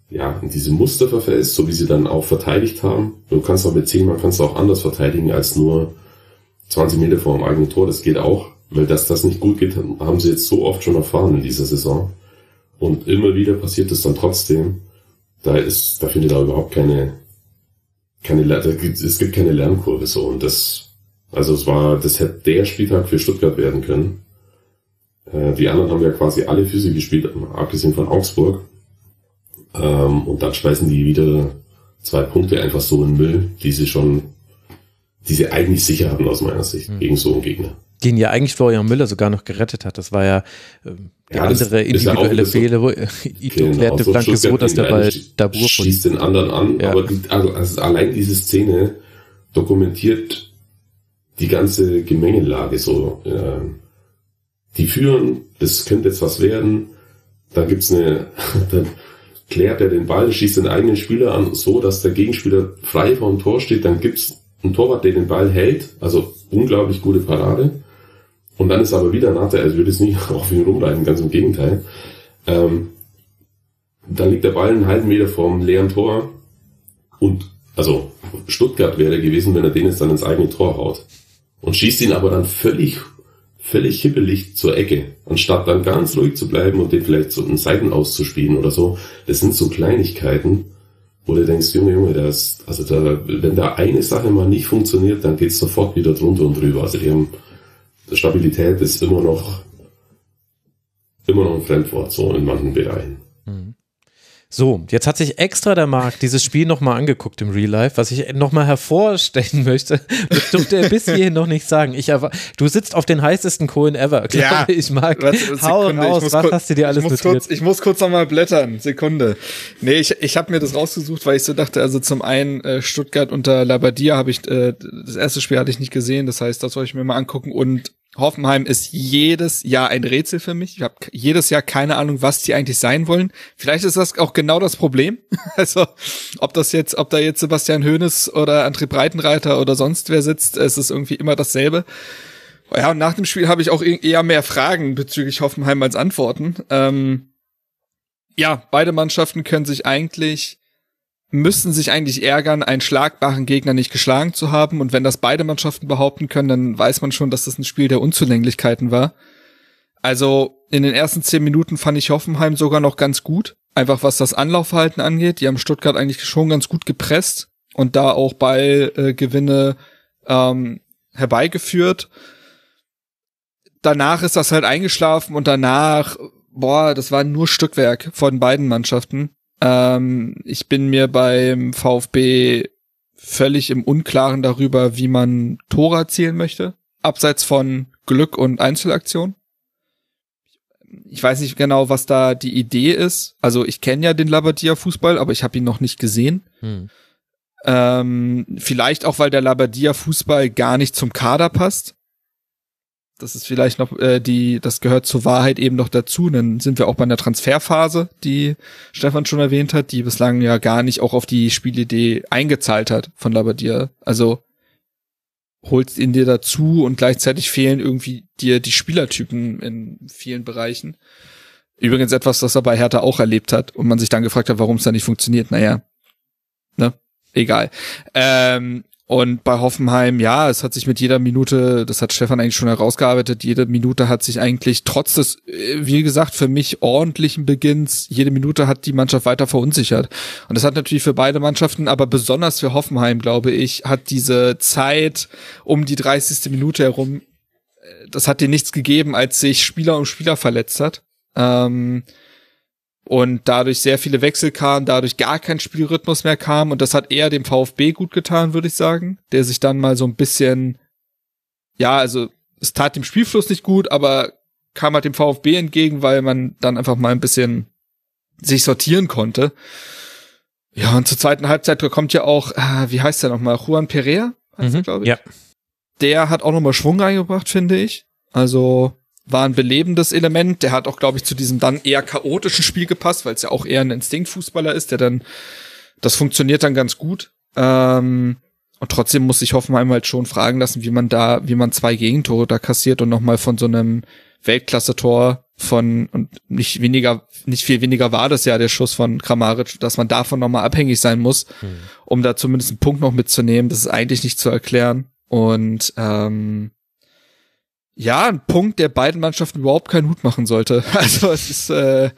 ja, in diese Muster verfällst, so wie sie dann auch verteidigt haben. Du kannst auch mit 10 Mann kannst du auch anders verteidigen als nur 20 Meter vor dem eigenen Tor. Das geht auch, weil dass das nicht gut geht, haben sie jetzt so oft schon erfahren in dieser Saison. Und immer wieder passiert es dann trotzdem. Da ist, da findet da überhaupt keine, keine, es gibt keine Lernkurve so. Und das, also es war, das hätte der Spieltag für Stuttgart werden können. Äh, die anderen haben ja quasi alle Füße gespielt, abgesehen von Augsburg. Ähm, und dann schmeißen die wieder zwei Punkte einfach so in Müll, die sie schon, die sie eigentlich sicher hatten aus meiner Sicht, mhm. gegen so einen Gegner den ja eigentlich Florian Müller sogar noch gerettet hat. Das war ja äh, der ja, andere individuelle Fehler, wo Ito klärte so Blanke so, dass der Ball Dabur schießt den anderen an, ja. aber die, also, also allein diese Szene dokumentiert die ganze Gemengelage so. Äh, die führen, das könnte jetzt was werden, dann gibt's eine, dann klärt er den Ball, schießt den eigenen Spieler an, so dass der Gegenspieler frei vor dem Tor steht, dann gibt's einen Torwart, der den Ball hält, also unglaublich gute Parade. Und dann ist aber wieder Nate, also würde es nicht auf ihn rumreiten, ganz im Gegenteil. Ähm, dann liegt der Ball einen halben Meter vorm leeren Tor und also Stuttgart wäre gewesen, wenn er den jetzt dann ins eigene Tor haut. Und schießt ihn aber dann völlig, völlig hippelig zur Ecke, anstatt dann ganz ruhig zu bleiben und den vielleicht so einen Seiten auszuspielen oder so. Das sind so Kleinigkeiten, wo du denkst, Junge, Junge, das, also da, wenn da eine Sache mal nicht funktioniert, dann geht's sofort wieder drunter und drüber. Also die haben Stabilität ist immer noch, immer noch ein Fremdwort, so in manchen Bereichen. So, jetzt hat sich extra der Marc dieses Spiel nochmal angeguckt im Real Life, was ich nochmal hervorstellen möchte. Das durfte er bis hierhin noch nicht sagen. Ich du sitzt auf den heißesten Kohlen ever, ja. ich. Marc, hau raus, was kurz, hast du dir alles ich notiert? Kurz, ich muss kurz nochmal blättern, Sekunde. Nee, ich, ich habe mir das rausgesucht, weil ich so dachte, also zum einen äh, Stuttgart unter Labadia habe ich, äh, das erste Spiel hatte ich nicht gesehen, das heißt, das soll ich mir mal angucken und Hoffenheim ist jedes Jahr ein Rätsel für mich. Ich habe jedes Jahr keine Ahnung, was die eigentlich sein wollen. Vielleicht ist das auch genau das Problem. Also, ob das jetzt, ob da jetzt Sebastian Hoeneß oder André Breitenreiter oder sonst wer sitzt, es ist irgendwie immer dasselbe. Ja, und nach dem Spiel habe ich auch eher mehr Fragen bezüglich Hoffenheim als Antworten. Ähm, ja, beide Mannschaften können sich eigentlich müssen sich eigentlich ärgern, einen schlagbaren Gegner nicht geschlagen zu haben. Und wenn das beide Mannschaften behaupten können, dann weiß man schon, dass das ein Spiel der Unzulänglichkeiten war. Also in den ersten zehn Minuten fand ich Hoffenheim sogar noch ganz gut. Einfach was das Anlaufverhalten angeht. Die haben Stuttgart eigentlich schon ganz gut gepresst und da auch Ballgewinne äh, ähm, herbeigeführt. Danach ist das halt eingeschlafen und danach, boah, das war nur Stückwerk von beiden Mannschaften. Ähm, ich bin mir beim VfB völlig im Unklaren darüber, wie man Tore erzielen möchte, abseits von Glück und Einzelaktion. Ich weiß nicht genau, was da die Idee ist. Also ich kenne ja den Labadia Fußball, aber ich habe ihn noch nicht gesehen. Hm. Ähm, vielleicht auch, weil der Labadia Fußball gar nicht zum Kader passt. Das ist vielleicht noch äh, die, das gehört zur Wahrheit eben noch dazu. Dann sind wir auch bei einer Transferphase, die Stefan schon erwähnt hat, die bislang ja gar nicht auch auf die Spielidee eingezahlt hat von Labadia. Also holst ihn dir dazu und gleichzeitig fehlen irgendwie dir die Spielertypen in vielen Bereichen. Übrigens etwas, das er bei Hertha auch erlebt hat und man sich dann gefragt hat, warum es da nicht funktioniert. Naja, ne, egal. Ähm, und bei Hoffenheim, ja, es hat sich mit jeder Minute, das hat Stefan eigentlich schon herausgearbeitet, jede Minute hat sich eigentlich trotz des, äh, wie gesagt, für mich ordentlichen Beginns, jede Minute hat die Mannschaft weiter verunsichert. Und das hat natürlich für beide Mannschaften, aber besonders für Hoffenheim, glaube ich, hat diese Zeit um die 30. Minute herum, äh, das hat dir nichts gegeben, als sich Spieler um Spieler verletzt hat. Ähm, und dadurch sehr viele Wechsel kamen, dadurch gar kein Spielrhythmus mehr kam und das hat eher dem VfB gut getan, würde ich sagen, der sich dann mal so ein bisschen, ja, also es tat dem Spielfluss nicht gut, aber kam halt dem VfB entgegen, weil man dann einfach mal ein bisschen sich sortieren konnte. Ja, und zur zweiten Halbzeit kommt ja auch, äh, wie heißt der nochmal, Juan Perea, mhm, glaube ich. Ja. Der hat auch nochmal Schwung reingebracht, finde ich. Also war ein belebendes Element. Der hat auch, glaube ich, zu diesem dann eher chaotischen Spiel gepasst, weil es ja auch eher ein Instinktfußballer ist, der dann, das funktioniert dann ganz gut. Ähm, und trotzdem muss ich Hoffenheim halt schon fragen lassen, wie man da, wie man zwei Gegentore da kassiert und nochmal von so einem Weltklasse-Tor von, und nicht weniger, nicht viel weniger war das ja der Schuss von Kramaric, dass man davon nochmal abhängig sein muss, hm. um da zumindest einen Punkt noch mitzunehmen. Das ist eigentlich nicht zu erklären. Und ähm, ja, ein Punkt, der beiden Mannschaften überhaupt keinen Hut machen sollte. Also es ist äh,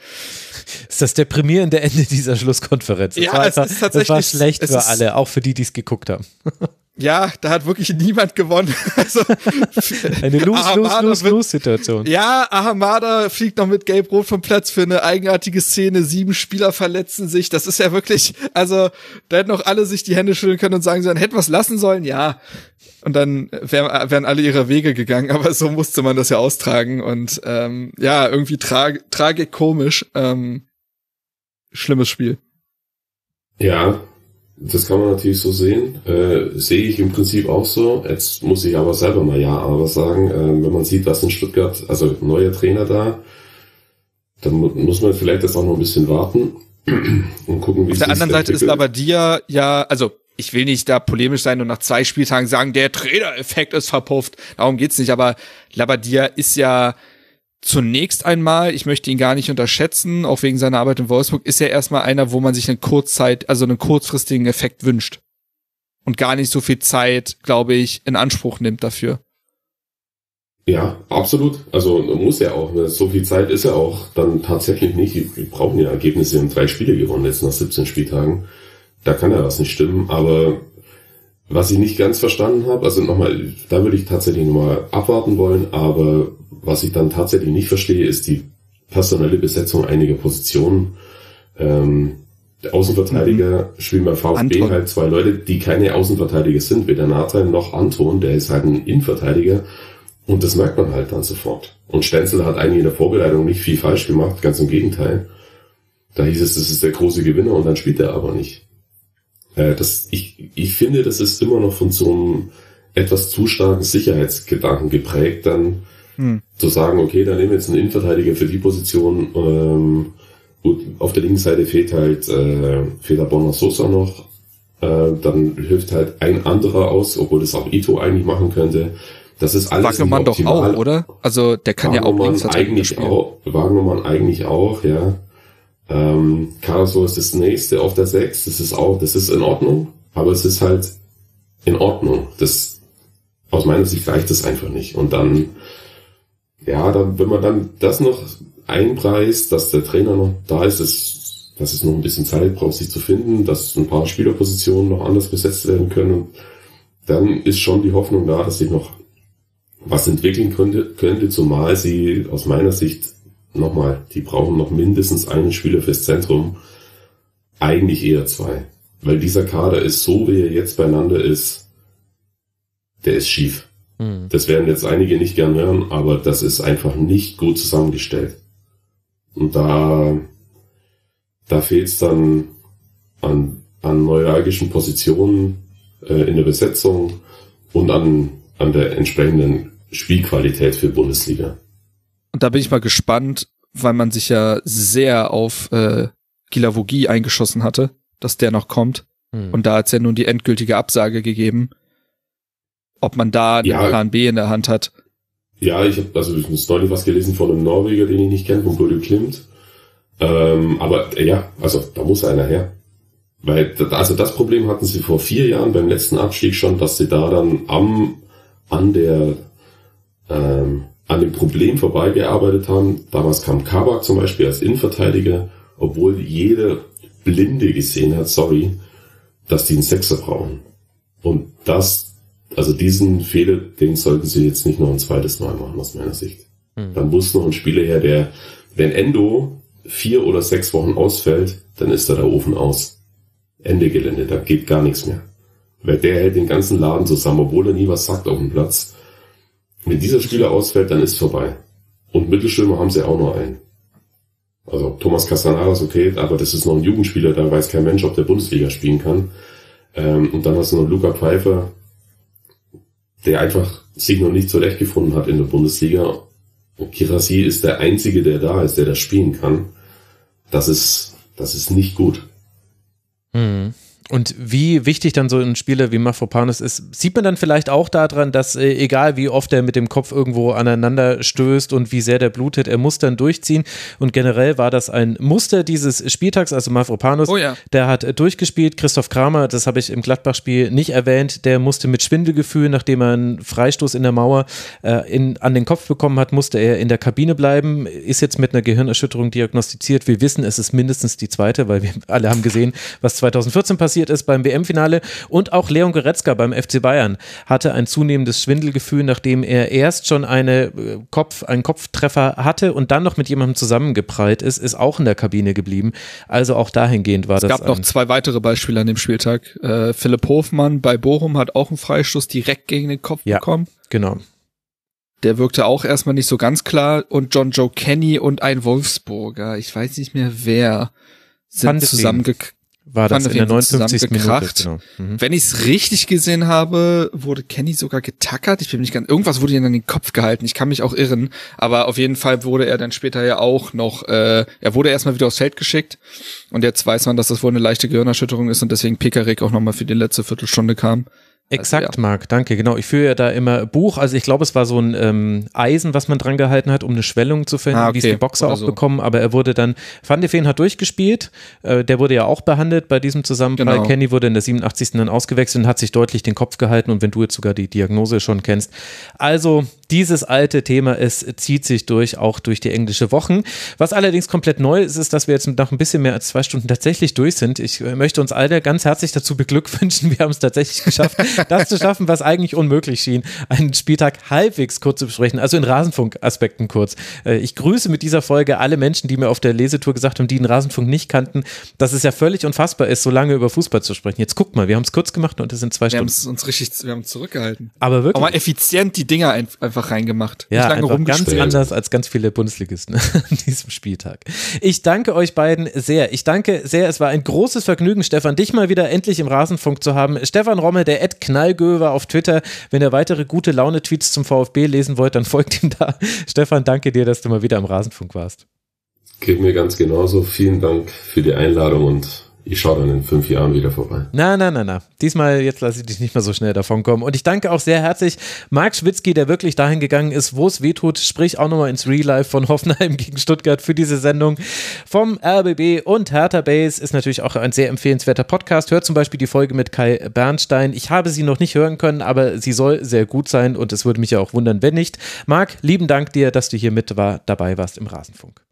ist das deprimierende Ende dieser Schlusskonferenz. Das ja, war es ist tatsächlich. Das war schlecht für alle, auch für die, die es geguckt haben. Ja, da hat wirklich niemand gewonnen. Also, eine Lose-Lose-Lose-Lose-Situation. Ja, Ahamada fliegt noch mit Gelb-Rot vom Platz für eine eigenartige Szene. Sieben Spieler verletzen sich. Das ist ja wirklich, also da hätten auch alle sich die Hände schütteln können und sagen sollen, hätten wir es lassen sollen? Ja. Und dann wär, wären alle ihre Wege gegangen. Aber so musste man das ja austragen. Und ähm, ja, irgendwie tra tragikomisch. Ähm, schlimmes Spiel. Ja, das kann man natürlich so sehen. Äh, sehe ich im Prinzip auch so. Jetzt muss ich aber selber mal ja, aber sagen, äh, wenn man sieht, was in Stuttgart, also neuer Trainer da, dann muss man vielleicht jetzt auch noch ein bisschen warten und gucken, wie es Auf der anderen Seite ist Labadia ja, also ich will nicht da polemisch sein und nach zwei Spieltagen sagen, der Trainereffekt ist verpufft. Darum geht's nicht, aber Labadia ist ja zunächst einmal, ich möchte ihn gar nicht unterschätzen, auch wegen seiner Arbeit in Wolfsburg, ist er erstmal einer, wo man sich eine Kurzzeit, also einen kurzfristigen Effekt wünscht. Und gar nicht so viel Zeit, glaube ich, in Anspruch nimmt dafür. Ja, absolut. Also muss er auch. So viel Zeit ist er auch dann tatsächlich nicht. Wir brauchen ja Ergebnisse in drei Spiele gewonnen jetzt nach 17 Spieltagen. Da kann ja was nicht stimmen. Aber was ich nicht ganz verstanden habe, also nochmal, da würde ich tatsächlich nochmal abwarten wollen, aber was ich dann tatsächlich nicht verstehe, ist die personelle Besetzung einiger Positionen. Ähm, der Außenverteidiger mhm. spielen beim VfB Anton. halt zwei Leute, die keine Außenverteidiger sind, weder Nathan noch Anton, der ist halt ein Innenverteidiger und das merkt man halt dann sofort. Und Stenzel hat eigentlich in der Vorbereitung nicht viel falsch gemacht, ganz im Gegenteil. Da hieß es, das ist der große Gewinner und dann spielt er aber nicht. Äh, das, ich, ich finde, das ist immer noch von so einem etwas zu starken Sicherheitsgedanken geprägt, dann hm. zu sagen, okay, dann nehmen wir jetzt einen Innenverteidiger für die Position. Ähm, gut, auf der linken Seite fehlt halt äh, fehlt halt Bonner Sosa noch. Äh, dann hilft halt ein anderer aus, obwohl das auch Ito eigentlich machen könnte. Das ist alles Wagnermann doch auch, oder? Also der kann ja auch links eigentlich auch. Wagnermann eigentlich auch, ja. Ähm, Carlso ist das nächste auf der 6. Das ist auch, das ist in Ordnung, aber es ist halt in Ordnung. Das, aus meiner Sicht reicht das einfach nicht. Und dann, ja, dann, wenn man dann das noch einpreist, dass der Trainer noch da ist, ist dass es noch ein bisschen Zeit braucht, sich zu finden, dass ein paar Spielerpositionen noch anders besetzt werden können, dann ist schon die Hoffnung da, dass sich noch was entwickeln könnte, könnte zumal sie aus meiner Sicht nochmal, die brauchen noch mindestens einen Spieler fürs Zentrum. Eigentlich eher zwei. Weil dieser Kader ist so, wie er jetzt beieinander ist, der ist schief. Mhm. Das werden jetzt einige nicht gern hören, aber das ist einfach nicht gut zusammengestellt. Und da, da fehlt es dann an, an neuralgischen Positionen äh, in der Besetzung und an, an der entsprechenden Spielqualität für Bundesliga. Und da bin ich mal gespannt, weil man sich ja sehr auf äh, Gilavogi eingeschossen hatte, dass der noch kommt. Hm. Und da hat's ja nun die endgültige Absage gegeben. Ob man da einen ja, Plan B in der Hand hat. Ja, ich habe also ich habe neulich was gelesen von einem Norweger, den ich nicht kenne, von Bodo Klimt. Ähm, aber ja, also da muss einer her. Weil, also das Problem hatten sie vor vier Jahren beim letzten Abstieg schon, dass sie da dann am, an der, ähm, an dem Problem vorbeigearbeitet haben. Damals kam Kabak zum Beispiel als Innenverteidiger, obwohl jeder Blinde gesehen hat, sorry, dass die einen Sechser brauchen. Und das, also diesen Fehler, den sollten sie jetzt nicht noch ein zweites Mal machen, aus meiner Sicht. Mhm. Dann muss noch ein Spieler her, der, wenn Endo vier oder sechs Wochen ausfällt, dann ist da der Ofen aus. Ende Gelände, da geht gar nichts mehr. Weil der hält den ganzen Laden zusammen, obwohl er nie was sagt auf dem Platz. Wenn dieser Spieler ausfällt, dann ist vorbei. Und Mittelstürmer haben sie auch noch einen. Also Thomas Castanaras, okay, aber das ist noch ein Jugendspieler, da weiß kein Mensch, ob der Bundesliga spielen kann. Ähm, und dann hast du noch Luca Pfeiffer, der einfach sich noch nicht zurechtgefunden hat in der Bundesliga. Und Kirasi ist der Einzige, der da ist, der das spielen kann. Das ist, das ist nicht gut. Mhm. Und wie wichtig dann so ein Spieler wie Mafropanus ist, sieht man dann vielleicht auch daran, dass äh, egal wie oft er mit dem Kopf irgendwo aneinander stößt und wie sehr der blutet, er muss dann durchziehen. Und generell war das ein Muster dieses Spieltags, also Mafropanus, oh ja. der hat durchgespielt. Christoph Kramer, das habe ich im Gladbach-Spiel nicht erwähnt, der musste mit Schwindelgefühl, nachdem er einen Freistoß in der Mauer äh, in, an den Kopf bekommen hat, musste er in der Kabine bleiben, ist jetzt mit einer Gehirnerschütterung diagnostiziert. Wir wissen, es ist mindestens die zweite, weil wir alle haben gesehen, was 2014 passiert passiert ist beim WM-Finale. Und auch Leon Goretzka beim FC Bayern hatte ein zunehmendes Schwindelgefühl, nachdem er erst schon eine äh, Kopf, einen Kopftreffer hatte und dann noch mit jemandem zusammengeprallt ist, ist auch in der Kabine geblieben. Also auch dahingehend war es das. Es gab noch zwei weitere Beispiele an dem Spieltag. Äh, Philipp Hofmann bei Bochum hat auch einen Freistoß direkt gegen den Kopf ja, bekommen. Genau. Der wirkte auch erstmal nicht so ganz klar. Und John Joe Kenny und ein Wolfsburger, ich weiß nicht mehr wer, sind zusammengekriegt war das in der 59. Minute. Genau. Mhm. Wenn ich es richtig gesehen habe, wurde Kenny sogar getackert. Ich bin nicht ganz, irgendwas wurde ihm an den Kopf gehalten. Ich kann mich auch irren, aber auf jeden Fall wurde er dann später ja auch noch, äh, er wurde erstmal wieder aufs Feld geschickt und jetzt weiß man, dass das wohl eine leichte Gehirnerschütterung ist und deswegen Pekarik auch nochmal für die letzte Viertelstunde kam. Exakt, also, ja. Marc, danke. Genau, ich führe ja da immer Buch. Also ich glaube, es war so ein ähm, Eisen, was man dran gehalten hat, um eine Schwellung zu finden, ah, okay. wie es die Boxer auch so. bekommen. Aber er wurde dann, Van de Feen hat durchgespielt. Äh, der wurde ja auch behandelt bei diesem Zusammenprall. Genau. Kenny wurde in der 87. dann ausgewechselt und hat sich deutlich den Kopf gehalten. Und wenn du jetzt sogar die Diagnose schon kennst. Also dieses alte Thema, es zieht sich durch, auch durch die englische Wochen. Was allerdings komplett neu ist, ist, dass wir jetzt nach ein bisschen mehr als zwei Stunden tatsächlich durch sind. Ich äh, möchte uns alle ganz herzlich dazu beglückwünschen. Wir haben es tatsächlich geschafft, das zu schaffen, was eigentlich unmöglich schien, einen Spieltag halbwegs kurz zu besprechen, also in Rasenfunk-Aspekten kurz. Äh, ich grüße mit dieser Folge alle Menschen, die mir auf der Lesetour gesagt haben, die den Rasenfunk nicht kannten, dass es ja völlig unfassbar ist, so lange über Fußball zu sprechen. Jetzt guckt mal, wir haben es kurz gemacht und es sind zwei wir Stunden. Wir haben uns richtig, wir haben zurückgehalten. Aber wirklich. Aber effizient die Dinger einfach einfach reingemacht. Ja, einfach ganz anders als ganz viele Bundesligisten an diesem Spieltag. Ich danke euch beiden sehr. Ich danke sehr. Es war ein großes Vergnügen, Stefan, dich mal wieder endlich im Rasenfunk zu haben. Stefan Rommel, der Ed Knallgöwer auf Twitter. Wenn ihr weitere gute Laune-Tweets zum VfB lesen wollt, dann folgt ihm da. Stefan, danke dir, dass du mal wieder im Rasenfunk warst. Geht mir ganz genauso. Vielen Dank für die Einladung und ich schaue dann in fünf Jahren wieder vorbei. Na, na, na, na. Diesmal, jetzt lasse ich dich nicht mehr so schnell davon kommen. Und ich danke auch sehr herzlich Marc Schwitzky, der wirklich dahin gegangen ist, wo es wehtut. Sprich auch nochmal ins Real Life von Hoffenheim gegen Stuttgart für diese Sendung. Vom RBB und Hertha Base ist natürlich auch ein sehr empfehlenswerter Podcast. Hört zum Beispiel die Folge mit Kai Bernstein. Ich habe sie noch nicht hören können, aber sie soll sehr gut sein und es würde mich ja auch wundern, wenn nicht. Marc, lieben Dank dir, dass du hier mit war, dabei warst im Rasenfunk.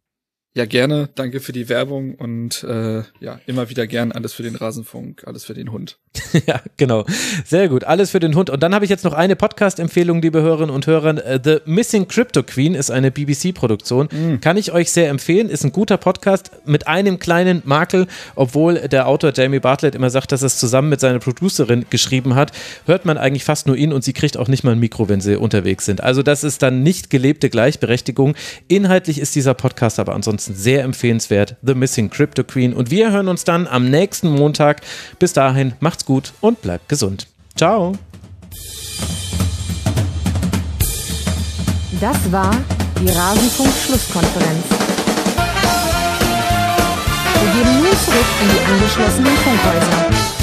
Ja, gerne. Danke für die Werbung und äh, ja, immer wieder gern alles für den Rasenfunk, alles für den Hund. ja, genau. Sehr gut. Alles für den Hund. Und dann habe ich jetzt noch eine Podcast-Empfehlung, liebe Hörerinnen und Hörer. The Missing Crypto Queen ist eine BBC-Produktion. Mhm. Kann ich euch sehr empfehlen. Ist ein guter Podcast mit einem kleinen Makel, obwohl der Autor Jamie Bartlett immer sagt, dass er es zusammen mit seiner Producerin geschrieben hat. Hört man eigentlich fast nur ihn und sie kriegt auch nicht mal ein Mikro, wenn sie unterwegs sind. Also das ist dann nicht gelebte Gleichberechtigung. Inhaltlich ist dieser Podcast aber ansonsten sehr empfehlenswert. The Missing Crypto Queen. Und wir hören uns dann am nächsten Montag. Bis dahin, gut und bleibt gesund. Ciao. Das war die Rasenfunk-Schlusskonferenz. Wir gehen nun zurück in die angeschlossenen Funkhäuser.